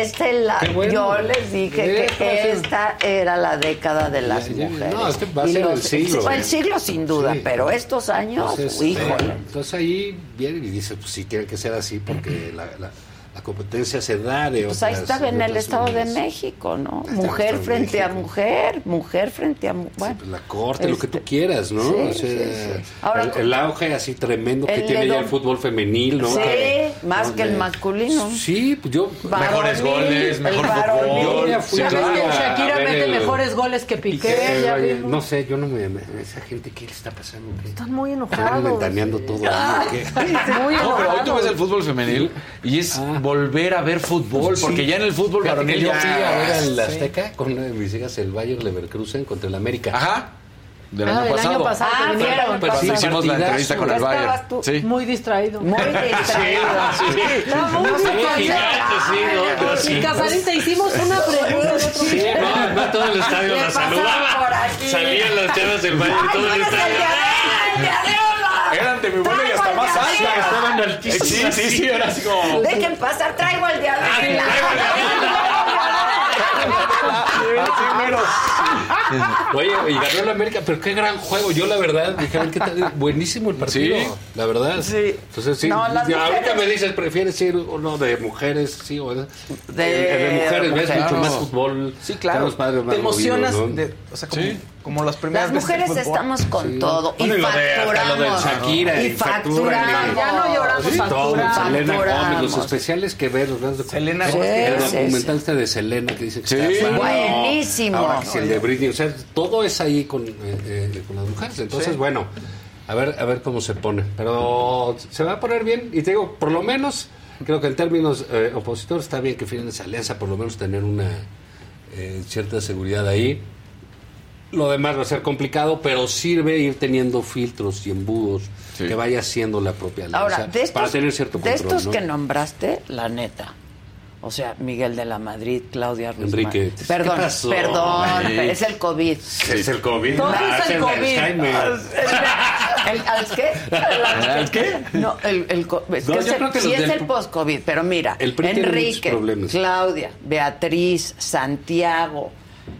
este la- bueno. yo les dije que va a ser- esta era la década de las Ya, ya, mujeres. no, este va a ser el siglo, el siglo sin duda, Sí. pero estos años, Entonces, híjole. eh, entonces ahí viene y dice, pues sí, tiene que ser así porque la, la, la competencia se da de Pues otras ahí está en el Estado de. México, ¿no? Mujer frente a México. mujer, mujer frente a mujer. Bueno, Pues la corte, lo que tú quieras, ¿no? sí, o sea, sí, sí. Ahora, el, el auge así tremendo que tiene ya el fútbol femenil, ¿no? Sí, más que el masculino. Sí, pues yo... Mejores goles, mejor Yo fútbol. ya fui Ya ves que a- a Shakira mete el- mejores goles que Piqué. Eh, ya vimos. no sé, yo no me... me- esa gente, ¿qué le está pasando? ¿Qué? Están muy Están enojados. ventaneando todo. <laughs> Muy No, pero hoy tú ves el fútbol femenil y es volver a ver fútbol, porque Sí. ya en el fútbol varonil yo fui a ver al Sí. Azteca con una de mis hijas, el Bayer Leverkusen contra el América. Ajá. Del Ah, año del pasado. año pasado Ah, vinieron. pero- sí, hicimos la entrevista con el ¿Qué Bayern. estabas tú? Sí. Muy distraído. Muy distraído. Está muy No se distraído. gigante, sí, no, sí. Casarín, te hicimos una pregunta. Sí, no, no todo el estadio la saludaba. Salían las chavas del Bayern y todo el estadio. Eran de mi vuelo y hasta más altas. Estaban Sí, altísimas. sí, sí, era así como... Dejen pasar, traigo el de Adela. Así mero. Oye, y ganó el América, pero qué gran juego. Yo, la verdad, dijeron que tal- buenísimo el partido. Sí. La verdad. Sí. Entonces, sí. No, ahorita me dices, ¿prefieres ir uno de mujeres? Sí, o de, De- de mujeres, ves mucho más fútbol. Sí, claro. Padres más Te emocionas, movidos, ¿no? de- o sea, como, como las primeras Las mujeres estamos con Sí. todo y Bueno, y lo de- hasta facturamos. lo de Shakira, y y factura, facturamos. Ya no lloramos, Sí, facturamos. Selena Gómez, los especiales que ves, los grandes Selena el el Sí, sí, documental este de Selena que dice que Sí. está. Buenísimo. Ahora que el de Britney, o sea, todo es ahí con, eh, eh, con las mujeres. Entonces, bueno, a ver, a ver cómo se pone. Pero se va a poner bien y te digo, por lo menos, creo que en términos eh, opositores está bien que firmen esa alianza, por lo menos tener una eh, cierta seguridad ahí. Lo demás va a ser complicado, pero sirve ir teniendo filtros y embudos Sí. que vaya haciendo la propia alianza Ahora, de estos, para tener cierto de control. estos ¿no? que nombraste, la neta. O sea, Miguel de la Madrid, Claudia Ruiz. Enrique, Perdón, ¿qué pasó? perdón, es el COVID. Es el COVID. Todo Ah, es el el COVID. Alzheimer. ¿El, ¿Al qué? ¿Al qué? No, el, el es No, que es el- que sí es el post-COVID, pero mira, El Enrique. Claudia, Beatriz, Santiago,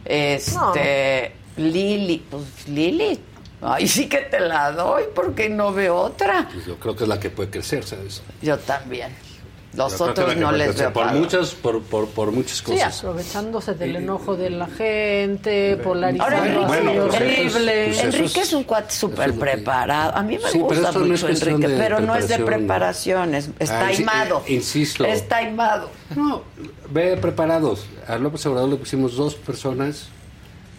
este, Lili, pues Lili, Ay, sí que te la doy porque no veo otra. Pues yo creo que es la que puede crecer, ¿sabes? Yo también. Los Yo otros no les veo por muchas, por, por, por muchas Sí, cosas. aprovechándose del enojo de la gente, polarizando Bueno, pues horrible. es- pues Enrique es un cuate súper preparado. A mí me Sí, gusta es mucho Enrique, pero no es de preparación. preparación, es, es Ah, sí, taimado. eh, insisto. Es taimado. No, ve preparados. A López Obrador le pusimos dos personas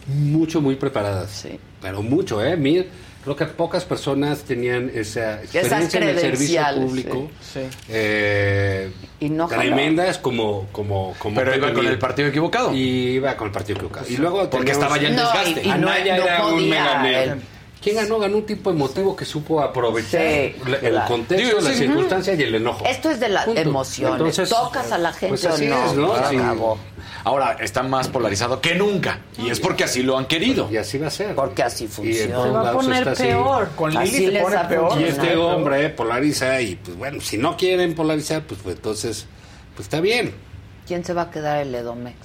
mucho, muy preparadas. Sí. Pero mucho, ¿eh? Mir, creo que pocas personas tenían esa experiencia en el servicio público. Sí. Eh, Y no tremendas como, como, como Pero iba con Mir. el partido equivocado. Y iba con el partido equivocado. Y luego Porque estaba ya en No, desgaste. y- y no- Anaya no era un mega. ¿Quién ganó? Ganó un tipo emotivo que supo aprovechar Sí, la- el claro. contexto, Digo, la sí. circunstancia y el enojo. Esto es de las Punto. emociones. Entonces, Tocas a la gente pues o así no. es, ¿no? Se Sí. Ahora está más polarizado que nunca. Y es porque así lo han querido. Y así va a ser. Porque así funciona. Se va a poner así. peor. Con Lili Así se les pone peor. Y este hombre polariza y pues bueno, si no quieren polarizar, pues, pues, entonces, pues está bien. ¿Quién se va a quedar el Edomex?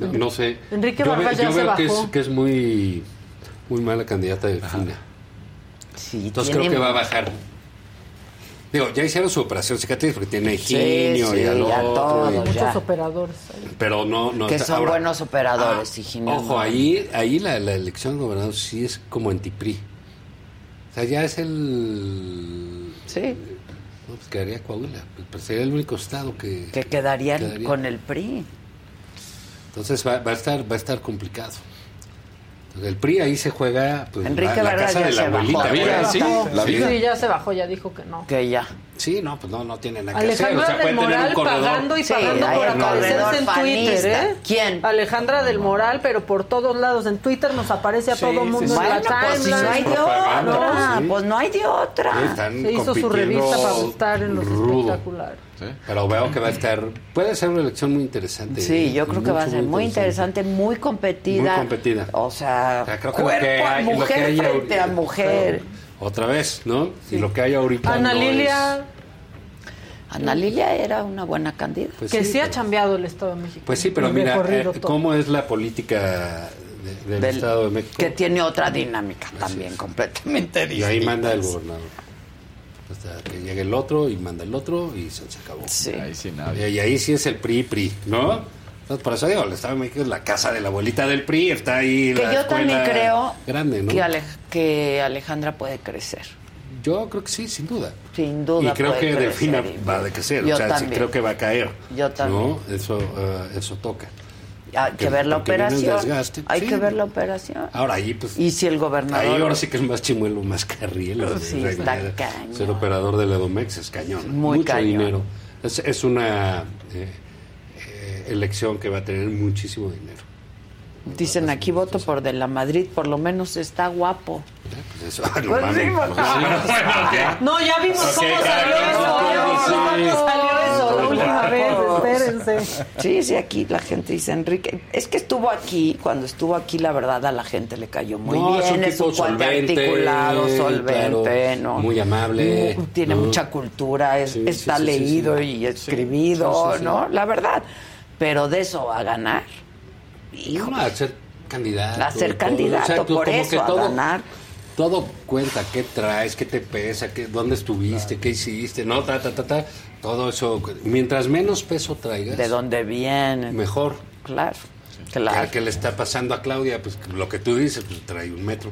No, no sé. Enrique yo ve- yo se veo que es, bajó. que es muy, muy mala candidata de Fina. Sí, Entonces tiene- creo que va a bajar. Digo, ya hicieron su operación cicatriz porque tiene Sí, Higinio sí, y al ya otro, todo, y- ya. Muchos operadores. ahí. pero no, no Que está- son ahora- buenos operadores, Ah, Higinio, Ojo, no. ahí, ahí la, la elección de gobernador sí es como antipri. O sea, ya es el. Sí. No, pues quedaría Coahuila. Pues sería el único estado que. Que quedarían Quedaría. con el PRI. Entonces va, va a estar va a estar complicado. El PRI ahí se juega pues, Enrique la, la Vargas casa ya de la se bajó. abuelita. Bajó. sí, la vida. Sí, ya se bajó, ya dijo que no. Que ya. Sí, no, pues no, no tiene nada que Alejandra hacer. O sea, del Moral pagando y pagando por aparecerse en Twitter. ¿eh? ¿Quién? Alejandra del Moral, pero por todos lados. En Twitter nos aparece a Sí, todo el mundo sí. en Bueno, la pues si no hay timeline. de otra. sí. Pues no hay de Sí, otra. están Se hizo su revista para gustar en los rudo. espectaculares. Pero veo que va a estar. Puede ser una elección muy interesante. Sí, yo creo que va a ser muy interesante, muy competida. Muy competida. O sea, O sea, creo que lo cuerpo que a hay- lo que mujer hay frente a mujer. Otra vez, ¿no? Y lo que hay ahorita. Ana no Lilia, es- Ana Lilia era una buena candidata. Pues que sí, sí ha chambeado el Estado de México. Pues sí, pero Y mira, eh. ¿cómo es la política de- del, Del- Estado de México? Que tiene otra dinámica también, completamente Y distinta. ahí manda el gobernador. Hasta que llegue el otro y manda el otro y se, acabó. Sí. Ahí sí Y, nadie. y ahí sí es el PRI, PRI, ¿no? Entonces, por eso digo, el Estado de México es la casa de la abuelita del PRI, está ahí Que la yo también creo grande, ¿no? que, Ale- que Alejandra puede crecer. Yo creo que sí, sin duda. Sin duda. y creo puede que crecer Delfina y- va a crecer. Yo o sea, sí creo que va a caer. Yo también. ¿no? Eso, eh, eso toca. Hay que Que- ver la operación. Hay Sí. que ver la operación. Ahora ahí, pues. Y si el gobernador. Ahí ahora sí que es más chimuelo, más carril. o sea, Sí, sea, está que cañón. Ser operador del Edomex es cañón. Muy Mucho cañón. dinero. Es, es una eh, elección que va a tener muchísimo dinero. Dicen aquí voto por de la Madrid, por lo menos está guapo. Pues eso, <laughs> no Pues sí, sí, ya. No, ya vimos cómo salió eso. Ya vimos cómo sí. salió eso la última vez. Espérense. Sí, sí, aquí la gente dice Enrique. Es que estuvo aquí, cuando estuvo aquí, la verdad, a la gente le cayó muy No, bien. Es un cuate articulado, solvente, claro, ¿no? muy amable, Tiene ¿no? mucha cultura, es- Sí, está sí, sí, sí, leído sí. y escribido, sí, sí, sí. ¿no? La verdad. Pero de eso a ganar. No, a ser candidato. A ser todo. candidato, tú por eso, a todo, ganar. Todo cuenta, qué traes, qué te pesa, qué, dónde estuviste, qué hiciste, no, ta, ta, ta, ta. Todo eso, mientras menos peso traigas, De dónde viene. mejor. Claro, ¿Qué, claro. qué le está pasando a Claudia? Pues lo que tú dices, pues trae un metro.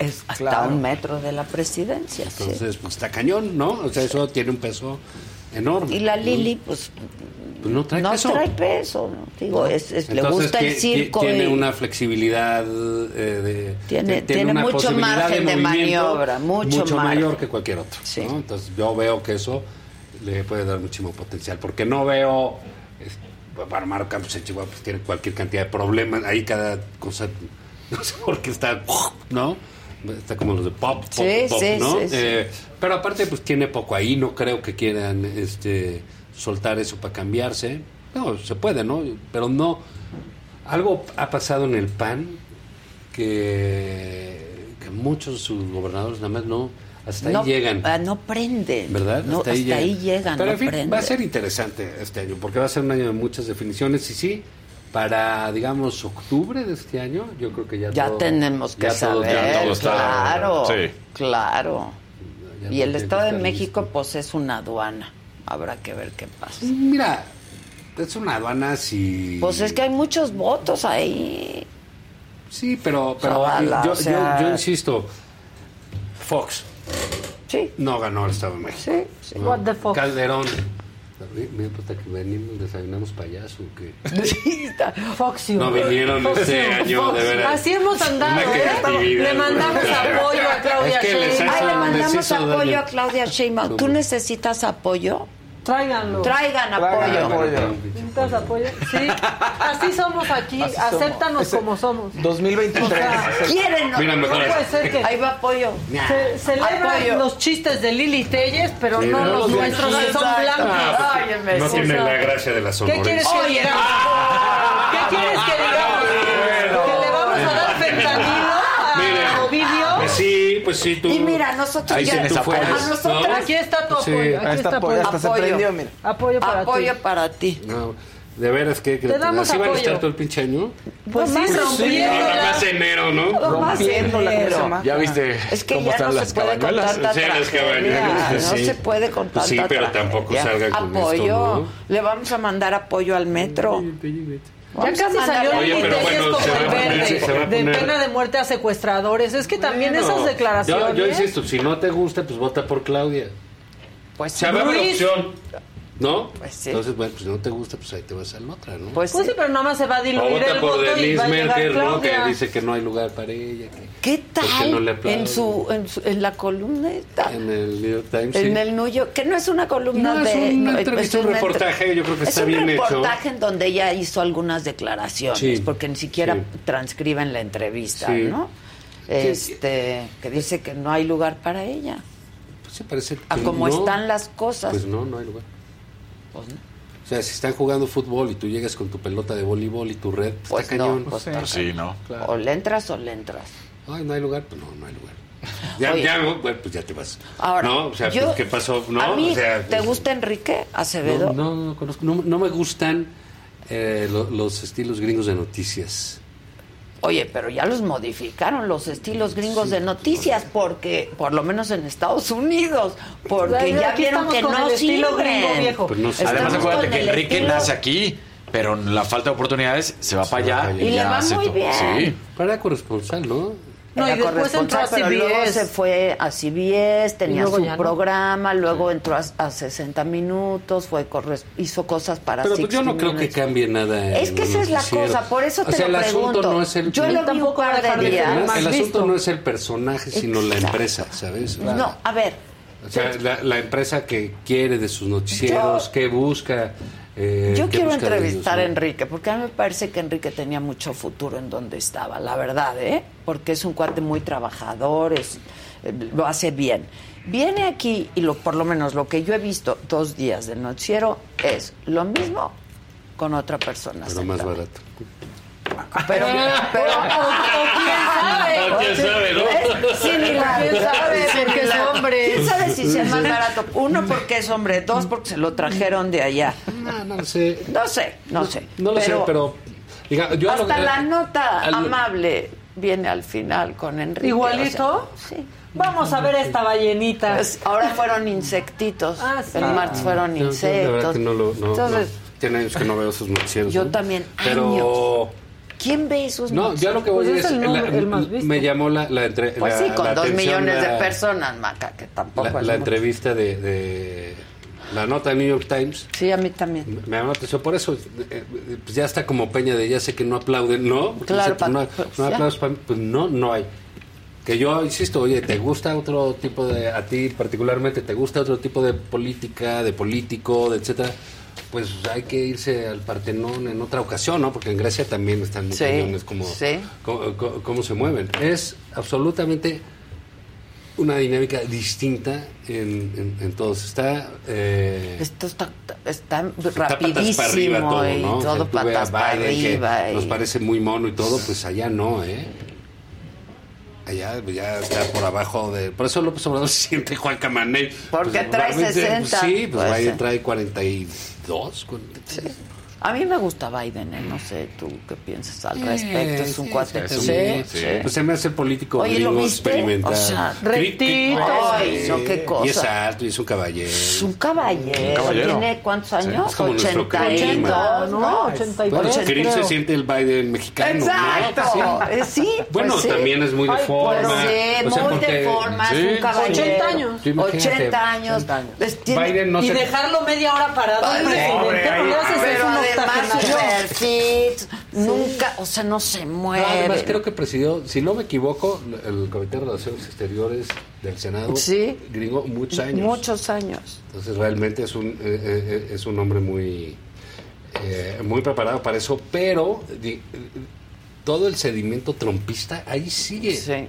Es hasta Claro. un metro de la presidencia. sí. Entonces, pues está cañón, ¿no? O sea, eso tiene un peso enorme. Y la. Lili, pues Pues no trae no peso. trae peso. ¿no? Digo, es, es- le gusta el circo. ti- Tiene y una flexibilidad eh, de. Tiene- de- tiene una mucho margen de maniobra, mucho margen. mayor que cualquier otro. ¿no? Entonces, yo veo que eso le puede dar muchísimo potencial. Porque no veo. es- Maro Campos en Chihuahua pues, tiene cualquier cantidad de problemas. Ahí cada cosa. <laughs> No sé por qué está. ¿No? Está como los de pop, pop, Sí, pop, sí, ¿no? sí, sí. Eh, pero aparte, pues tiene poco ahí. No creo que quieran este, soltar eso para cambiarse. No, se puede, ¿no? Pero no. Algo ha pasado en el PAN que, que muchos de sus gobernadores nada más no. Hasta no, ahí llegan. ah, no prenden. ¿Verdad? No, hasta, ahí llegan. Pero no en fin, prenden. va a ser interesante este año, porque va a ser un año de muchas definiciones y sí, para, digamos, octubre de este año, yo creo que ya Ya todo- tenemos que ya todo- saber, ya todo está- claro, Sí. claro. Ya y todo el Estado de México, pues es una aduana. Habrá que ver qué pasa. Mira, es una aduana si... Pues es que hay muchos votos ahí. Sí, pero, pero yo, o sea- yo, yo insisto, Fox sí. no ganó el Estado de México. Sí, sí. ¿no? What the fuck? Calderón. Mira, puta, que venimos, desayunamos payaso. que <laughs> Foxio. No vinieron Foxio, este año, Foxio. de veras. Así hemos andado, ¿eh? Le mandamos apoyo a Claudia Es que Sheinbaum. Ay, le mandamos apoyo daño. a Claudia Sheinbaum. ¿Tú necesitas apoyo? Tráiganlo. Traigan apoyo. ¿Necesitas apoyo? Sí. Así somos aquí. Así. Acéptanos como somos. 2023. ¿Quieren? No es- puede ser que Ahí va apoyo. se celebran Apoyo. los chistes de Lili Telles, pero Sí, no no, los no, nuestros que son blancos. Ah, Ay, me- no tiene sea, la gracia de la ¿Qué sonora. quieres que digamos? ¿Qué quieres que digamos? ¿Que le vamos a dar fentanilo pues sí, tú. Y mira, nosotros Ahí ya- si tú a ¿no? Aquí está tu Sí. apoyo. Aquí está apoyo, se Apoyo. prendió, mira. Apoyo para Apoyo ti. para ti. No, de veras que, Te damos así van a apoyo. estar todo el pinche año. Pues sí, más enero, ¿no? Rompiendo la enero. ¿Ya viste Es que cómo ya están no las se puede con cabañuelas? tanta Sí, las tragedia. cabañuelas, No sí. se puede con Pues tanta sí, pero tragedia. tampoco salgan con apoyo. esto, ¿no? Le vamos a mandar apoyo al metro. Ya casi salió Oye, Lili pero bueno, se va poner- verde, se va a de pena de muerte a secuestradores. Es que también esas declaraciones... Yo, yo insisto, si no te gusta, pues vota por Claudia. Pues O sea, va a haber Luis. opción. ¿No? Pues sí. Entonces, bueno, pues si no te gusta, pues ahí te vas a la otra, ¿no? Pues, Pues sí. sí, pero nada más se va a o diluir vota el por voto y Denise va a llegar Merker, ¿no? Que dice que no hay lugar para ella. Que ¿Qué ¿Por qué tal no le en su, en su en la columna en el New York Times. En sí. el New York, que no es una columna No, es de... una no, entrevista, un reportaje, yo creo que es está un bien hecho. reportaje en donde ella hizo algunas declaraciones, Sí. porque ni siquiera Sí. transcriben la entrevista, Sí. ¿no? Este, que dice que no hay lugar para ella. Pues sí, parece A como no. están las cosas. Pues no, no hay lugar. Pues no. O sea, si están jugando fútbol y tú llegas con tu pelota de voleibol y tu red, Pues está no, cañón. pues sí. Pues sí, ¿no? Claro. O le entras o le entras. Ay, no hay lugar, pues no, no hay lugar. <laughs> Ya, Oye. ya, bueno, pues ya te vas. Ahora, no, o sea, yo- pues, ¿qué pasó? No, a mí, o sea, ¿te pues, gusta Enrique Acevedo? No, no, no conozco. No, no me gustan eh, lo- los estilos gringos de noticias. Oye, pero ya los modificaron los estilos gringos de noticias, porque, por lo menos en Estados Unidos, porque ya vieron que con no el estilo sirven. gringo viejo. Pues no Además, acuérdate que Enrique estilo- nace aquí, pero la falta de oportunidades se va para allá. para allá. Y le ya va hace muy todo. bien. Sí. Para corresponsal, ¿no? No, y Era después entró a corresponsal, pero luego se fue a CBS, tenía su no. programa, luego entró a, a 60 minutos, fue corres- hizo cosas para Pero pues yo 60 no creo que cambie nada. Es que esa es la cosa, por eso O te sea, lo el asunto pregunto. no es el. Yo lo vi un par de días. el asunto no es el personaje, sino la empresa, ¿sabes? No, a ver, O sea, la, la empresa que quiere de sus noticieros, Yo- que busca. Eh, Yo quiero entrevistar a. Enrique, porque a mí me parece que Enrique tenía mucho futuro en donde estaba, la verdad, ¿eh? Porque es un cuate muy trabajador, es, eh, lo hace bien. Viene aquí y lo, por lo menos lo que yo he visto dos días del noticiero es lo mismo con otra persona. Pero más barato. Pero, <laughs> pero O, o quién sabe. O quién sabe, ¿no? Sí, ni la ¿Quién sabe? Porque es hombre. ¿Quién sabe si sea más barato? Uno, porque es hombre. Dos, porque se lo trajeron de allá. No, no lo sé. No sé, no sé. No lo sé, pero. diga, yo Hasta que- la nota al- amable viene al final con Enrique. ¿Igualito? o sea, sí. Vamos a ver esta ballenita. Pues, ahora fueron insectitos. Ah, sí. El martes fueron Yo- yo insectos. La verdad que no lo. No, Entonces, no. Tiene años que no veo sus noticieros. Yo ¿no? también, Pero. ¿Quién ve esos No, yo lo que voy Pues a es el decir. la- el más visto. Me llamó la, la entre- Pues la- sí, con dos millones de personas, Maca, que tampoco La, la entrevista de, de la nota de New York Times Sí, a mí también. me llamó la atención por eso eh, pues ya está como Peña de ya sé que no aplauden no Claro, dice, pues, no, pa- no ya. aplausos pa' mí. pues no no hay que yo insisto oye te gusta otro tipo de a ti particularmente te gusta otro tipo de política de político de etcétera pues hay que irse al Partenón en otra ocasión no porque en Grecia también están muy Sí, cañones como sí. se mueven es absolutamente una dinámica distinta en, en, en todos. Está. eh, Esto está, está está patas rapidísimo para arriba todo, y. O sea, todo a patas para Biden, arriba. y- Nos parece muy mono y todo, pues allá no, ¿eh? Allá pues, ya está por abajo de. Por eso López Obrador <laughs> se siente Juan Camaney. Porque Pues, trae realmente, 60, Sí, pues pues, ahí sí. trae 42. 43. A mí me gusta Biden, ¿eh? no sé tú qué piensas al respecto. Es un sí, cuate. sí, Sí, sí. sí. Pues se me hace político Oye, ¿lo viste? experimental. O sea, rectito. Ay, no, qué cosa. Y es alto, y es un caballero. Es un caballero. caballero. ¿Tiene cuántos años? Es como nuestro 82, ¿no? ¿no? 83, Bueno, Chris se siente el Biden mexicano. Exacto. ¿no? Sí, Bueno, pues sí. también es muy de Ay, forma. Pues sí, O sea, muy porque- de forma, Sí, es un caballero. 80 años. Tú imagínate, 80 años. Biden no y se... dejarlo media hora parado presidente, pobre, no haces eso un además super fit, nunca, o sea, no se muere. No, además creo que presidió, si no me equivoco, el Comité de Relaciones Exteriores del Senado Sí. gringo muchos años. Muchos años. Entonces realmente es un, eh, eh, es un hombre muy, eh, muy preparado para eso, pero di- todo el sedimento trompista ahí sigue. Sí.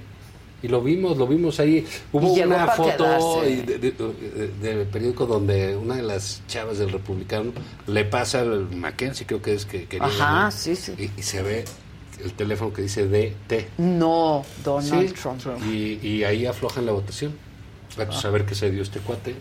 Y lo vimos, lo vimos ahí. Hubo Y una foto de- de- de- del periódico donde una de las chavas del republicano le pasa al Mackenzie, creo que es que quería Ajá, sí, sí. Y, y se ve el teléfono que dice DT. No, Donald Sí, Trump. Y, y ahí aflojan la votación. Vamos a ver qué se dio este cuate.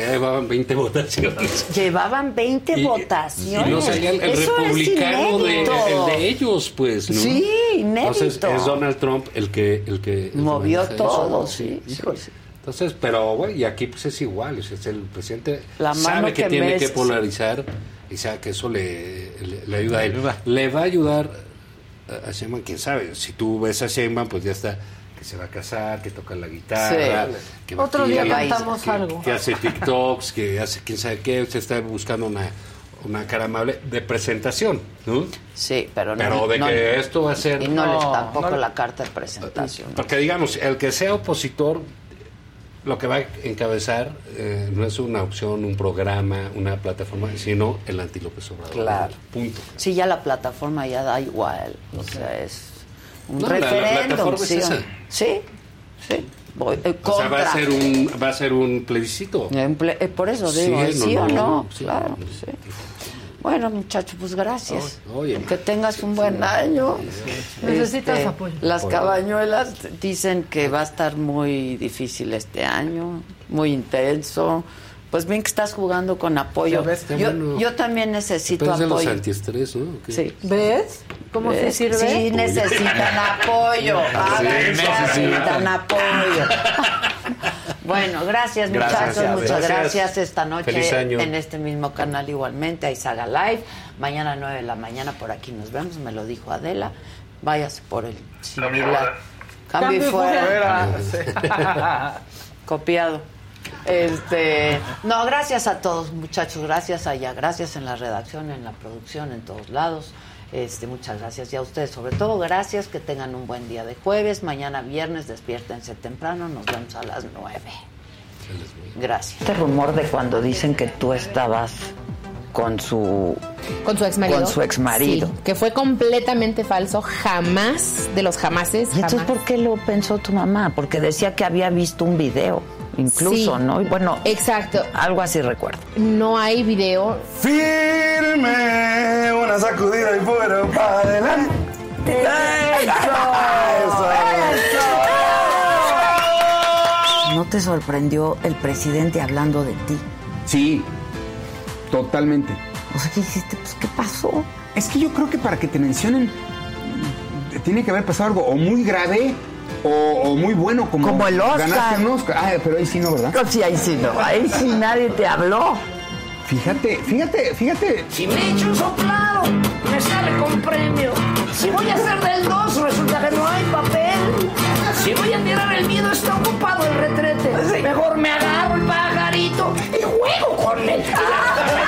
Que ya llevaban 20 <laughs> votaciones. Llevaban 20 Y- votaciones. Y no salía el, el Eso es republicano de, inédito. el de ellos, pues, ¿no? Sí, inédito. Entonces es Donald Trump el que... El que el que Movió todo, eso. sí, sí, Híjole. sí. Entonces, pero, bueno, y aquí pues es igual. o sea, es el presidente La mano sabe que, que tiene que polarizar y sabe que eso le, le, le ayuda a él. Le va a ayudar a- a Sheinbaum, quién sabe. Si tú ves a Sheinbaum, pues ya está que se va a casar, que toca la guitarra, Sí. que Otro día cantamos que, algo. que hace TikToks, que hace quién sabe qué, usted está buscando una, una cara amable de presentación, ¿no? Sí, pero no. Pero de no- que esto va a ser... Y no, les No, tampoco no. la carta de presentación. Porque digamos, el que sea opositor, lo que va a encabezar eh, no es una opción, un programa, una plataforma, sino el anti López Obrador. Claro. Punto. Sí, ya la plataforma ya da igual. O sea, es un No, la- la referéndum. plataforma es sí, esa. sí, sí. Voy, eh, O sea, va a ser un, va a ser un plebiscito. En ple- eh, por eso Sí, digo, no, ¿sí o no, no? sí. claro, sí. Bueno, muchachos, pues gracias. Oye, que tengas un buen año. Necesitas Este, apoyo. Las cabañuelas dicen que va a estar muy difícil este año, muy intenso. Pues bien que estás jugando con apoyo. Ves, yo, bueno. yo también necesito Pero de los apoyo. antiestrés, ¿no? Sí. ¿Ves? ¿Cómo se sirve? Sí, necesitan apoyo. Ah, <laughs> Sí, necesitan apoyo. Bueno, gracias, Gracias, muchachos. gracias. Muchas Gracias. gracias. Esta noche Feliz año. en este mismo canal igualmente hay Saga Live. Mañana a 9 de la mañana por aquí nos vemos. Me lo dijo Adela. Váyase por el similar. Cambio y Cambio y fuera. Fuera. <laughs> Copiado. Este, no, gracias a todos, muchachos, gracias allá, gracias en la redacción, en la producción, en todos lados. Este, muchas gracias y a ustedes, sobre todo gracias, que tengan un buen día de jueves, mañana viernes despiértense temprano, nos vemos a las nueve. Gracias. Este rumor de cuando dicen que tú estabas con su Con su ex marido. Con su exmarido. que fue completamente falso. Jamás, de los jamases. ¿Y entonces jamás. por qué lo pensó tu mamá? Porque decía que había visto un video, incluso, Sí. ¿no? Y bueno, Exacto. algo así recuerdo. No hay video. Firme, una sacudida y fuera para adelante. ¿No te sorprendió el presidente hablando de ti? Sí, totalmente. O sea, ¿qué dijiste? Pues, ¿qué pasó? Es que yo creo que para que te mencionen tiene que haber pasado algo o muy grave o, o muy bueno como, Como el Oscar. ganaste un Oscar. Ah, pero ahí sí no, ¿verdad? Sí, ahí sí no. Ahí sí nadie te habló. Fíjate, fíjate, fíjate. Si me echo un soplado, me sale con premio. Si voy a hacer del 2, resulta que no hay papel. Si voy a tirar el miedo, está ocupado el retrete. Mejor me agarro el pajarito y juego con él. <laughs>